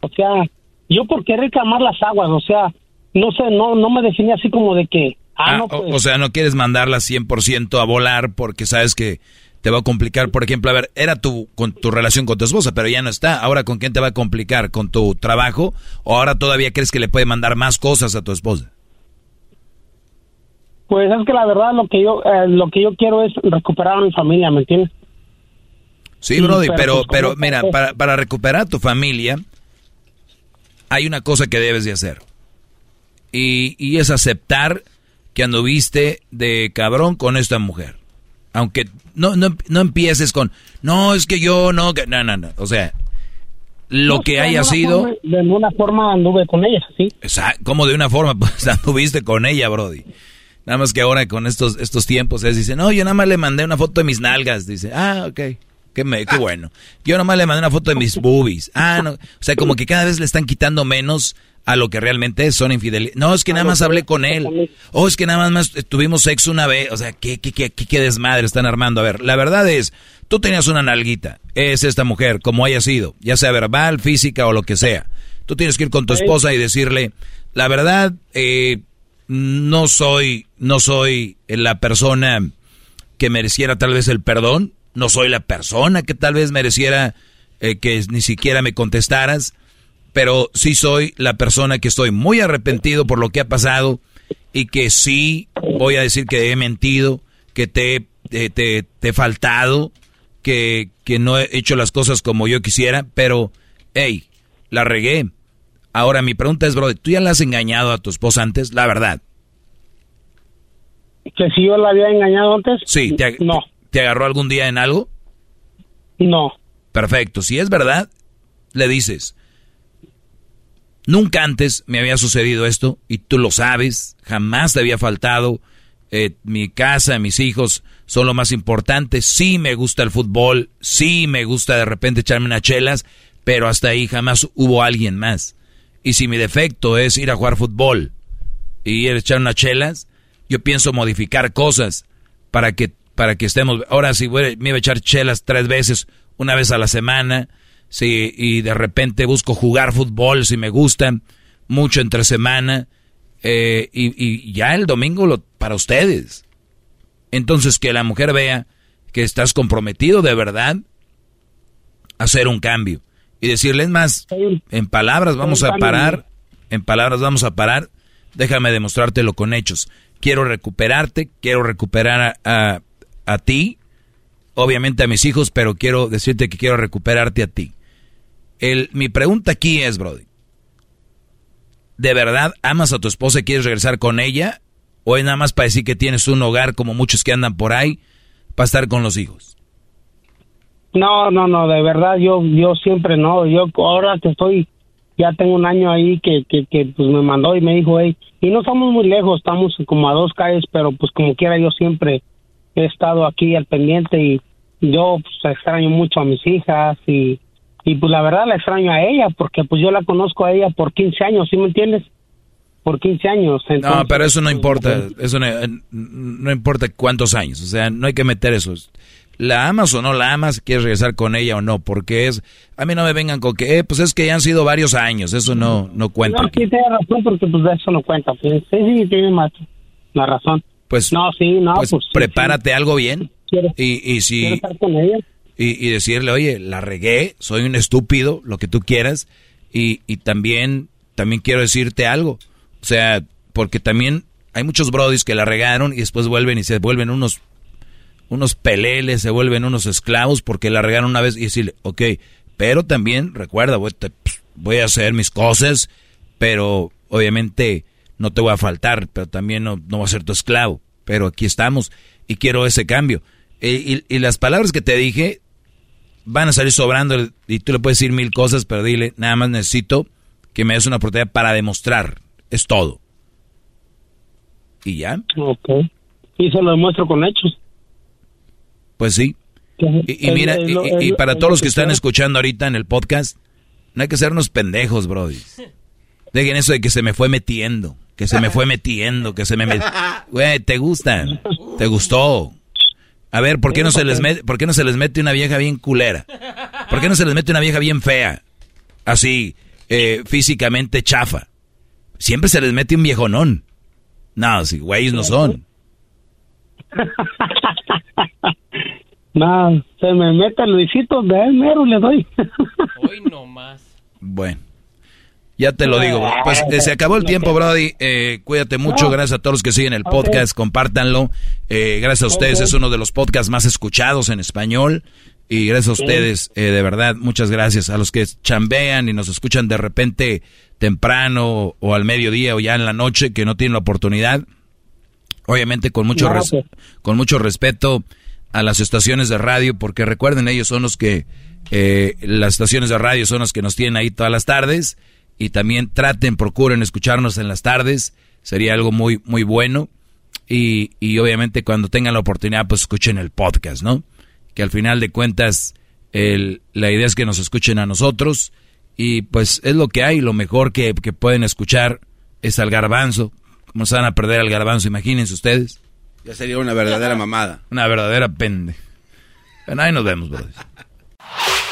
[SPEAKER 28] O sea, yo por querer calmar las aguas, o sea, no sé, no, no me definía así como de que, ah,
[SPEAKER 6] Ah,
[SPEAKER 28] no,
[SPEAKER 6] o-
[SPEAKER 28] pues,
[SPEAKER 6] o, sea, no quieres mandarla 100% a volar porque sabes que te va a complicar. Por ejemplo, a ver, era tu, con tu relación con tu esposa, pero ya no está. Ahora, ¿con quién te va a complicar? ¿Con tu trabajo? ¿O ahora todavía crees que le puede mandar más cosas a tu esposa?
[SPEAKER 28] Pues es que la verdad lo que yo eh, lo que yo quiero es recuperar a mi familia, ¿me entiendes?
[SPEAKER 6] Sí, Brody,
[SPEAKER 28] pero
[SPEAKER 6] pero,
[SPEAKER 28] pues,
[SPEAKER 6] pero
[SPEAKER 28] ¿cómo
[SPEAKER 6] mira, para, para recuperar a tu familia, hay una cosa que debes de hacer. Y, y es aceptar que anduviste de cabrón con esta mujer. Aunque no, no, no empieces con, no, es que yo no, que-". no, no, no. O sea, lo
[SPEAKER 28] No,
[SPEAKER 6] que haya
[SPEAKER 28] de
[SPEAKER 6] sido,
[SPEAKER 28] forma- de alguna forma anduve con ella, sí.
[SPEAKER 6] ¿Cómo de una forma? Pues anduviste con ella, Brody. Nada más que ahora con estos, estos tiempos es, dice, no, yo nada más le mandé una foto de mis nalgas. Dice, ah, ok, qué, me, bueno. Yo nada más le mandé una foto de mis boobies. Ah, no. O sea, como que cada vez le están quitando menos a lo que realmente es, son infidelidades. No, es que nada más hablé con él. O es que nada más tuvimos sexo una vez. O sea, ¿qué, qué, qué, qué, desmadre están armando? A ver, la verdad es, tú tenías una nalguita. Es esta mujer, como haya sido, ya sea verbal, física o lo que sea. Tú tienes que ir con tu esposa y decirle, la verdad, eh, no soy, no soy la persona que mereciera tal vez el perdón, no soy la persona que tal vez mereciera eh, que ni siquiera me contestaras, pero sí soy la persona que estoy muy arrepentido por lo que ha pasado y que sí voy a decir que he mentido, que te, te, te- te he faltado, que, que no he hecho las cosas como yo quisiera, pero, hey, la regué. Ahora mi pregunta es, bro, ¿tú ya la has engañado a tu esposa antes? La verdad.
[SPEAKER 28] ¿Que si yo la había engañado antes?
[SPEAKER 6] Sí, te,
[SPEAKER 28] no.
[SPEAKER 6] ¿Te agarró algún día en algo?
[SPEAKER 28] No.
[SPEAKER 6] Perfecto, si es verdad, le dices, nunca antes me había sucedido esto y tú lo sabes, jamás te había faltado, eh, mi casa, mis hijos son lo más importante, sí me gusta el fútbol, sí me gusta de repente echarme unas chelas, pero hasta ahí jamás hubo alguien más. Y si mi defecto es ir a jugar fútbol y ir a echar unas chelas, yo pienso modificar cosas para que, para que estemos, ahora si me iba a echar chelas tres veces, una vez a la semana, si, y de repente busco jugar fútbol si me gustan, mucho entre semana, eh, y, ya el domingo lo, para ustedes. Entonces que la mujer vea que estás comprometido de verdad a hacer un cambio. Y decirles más, en palabras vamos a parar, en palabras vamos a parar, déjame demostrártelo con hechos. Quiero recuperarte, quiero recuperar a, a ti, obviamente a mis hijos, pero quiero decirte que quiero recuperarte a ti. El, mi pregunta aquí es, Brody, ¿de verdad amas a tu esposa y quieres regresar con ella? ¿O es nada más para decir que tienes un hogar como muchos que andan por ahí para estar con los hijos?
[SPEAKER 28] No, no, no, de verdad yo yo siempre no. Yo ahora que estoy, ya tengo un año ahí que, que, que pues me mandó y me dijo, hey, y no estamos muy lejos, estamos como a dos calles, pero pues como quiera yo siempre he estado aquí al pendiente y yo pues, extraño mucho a mis hijas y y pues la verdad la extraño a ella porque pues yo la conozco a ella por 15 años, ¿sí me entiendes? Por 15 años.
[SPEAKER 6] no, pero eso no importa, eso no, importa cuántos años, o sea, no hay que meter eso. La amas o no la amas, quieres regresar con ella o no, porque es, a mí no me vengan con que, eh, pues es que ya han sido varios años, eso no, no cuenta.
[SPEAKER 28] No, sí tiene razón, porque pues eso no cuenta, sí, sí, tiene más la razón.
[SPEAKER 6] Pues,
[SPEAKER 28] no, sí, no,
[SPEAKER 6] pues,
[SPEAKER 28] pues
[SPEAKER 6] prepárate algo bien. y, y si,
[SPEAKER 28] estar con ella
[SPEAKER 6] y, decirle, oye, la regué, soy un estúpido, lo que tú quieras, y, y también, también quiero decirte algo, o sea, porque también hay muchos brodis que la regaron y después vuelven y se vuelven unos, unos peleles, se vuelven unos esclavos porque la regaron una vez y decirle, ok, pero también recuerda, voy, voy a hacer mis cosas, pero obviamente no te voy a faltar, pero también no, no voy a ser tu esclavo, pero aquí estamos y quiero ese cambio. y, y, las palabras que te dije, van a salir sobrando y tú le puedes decir mil cosas, pero dile, nada más necesito que me des una oportunidad para demostrar. Es todo. ¿Y ya?
[SPEAKER 28] Ok. Y se lo demuestro con hechos.
[SPEAKER 6] Pues sí. Y, mira, y, para todos los que están escuchando ahorita en el podcast, no hay que ser unos pendejos, brody. Dejen eso de que se me fue metiendo, que se me fue metiendo, que se me... Güey, ¿te gusta? ¿Te gustó? A ver, ¿por qué, no se les mete, ¿por qué no se les mete una vieja bien culera? ¿Por qué no se les mete una vieja bien fea? Así, eh, físicamente chafa. Siempre se les mete un viejonón. No, si güeyes no son.
[SPEAKER 28] no, se me mete Luisito de él mero le doy.
[SPEAKER 4] Hoy no más.
[SPEAKER 6] Bueno. Ya te lo digo. Pues eh, se acabó el tiempo, Brody. Eh, cuídate mucho. Gracias a todos los que siguen el podcast. Compártanlo. Eh, gracias a ustedes. Es uno de los podcasts más escuchados en español. Y gracias a ustedes, de verdad, muchas gracias. A los que chambean y nos escuchan de repente temprano o al mediodía o ya en la noche que no tienen la oportunidad. Obviamente con mucho, con mucho respeto a las estaciones de radio, porque recuerden, ellos son los que, las estaciones de radio son los que nos tienen ahí todas las tardes y también traten, procuren escucharnos en las tardes, sería algo muy, muy bueno. Y, y obviamente cuando tengan la oportunidad, pues escuchen el podcast, ¿no? Que al final de cuentas, el, la idea es que nos escuchen a nosotros y pues es lo que hay, lo mejor que, que pueden escuchar es al garbanzo. ¿Cómo se van a perder al garbanzo? Imagínense ustedes.
[SPEAKER 10] Ya sería una verdadera mamada.
[SPEAKER 6] Una verdadera pende. Bueno, ahí nos vemos, brothers.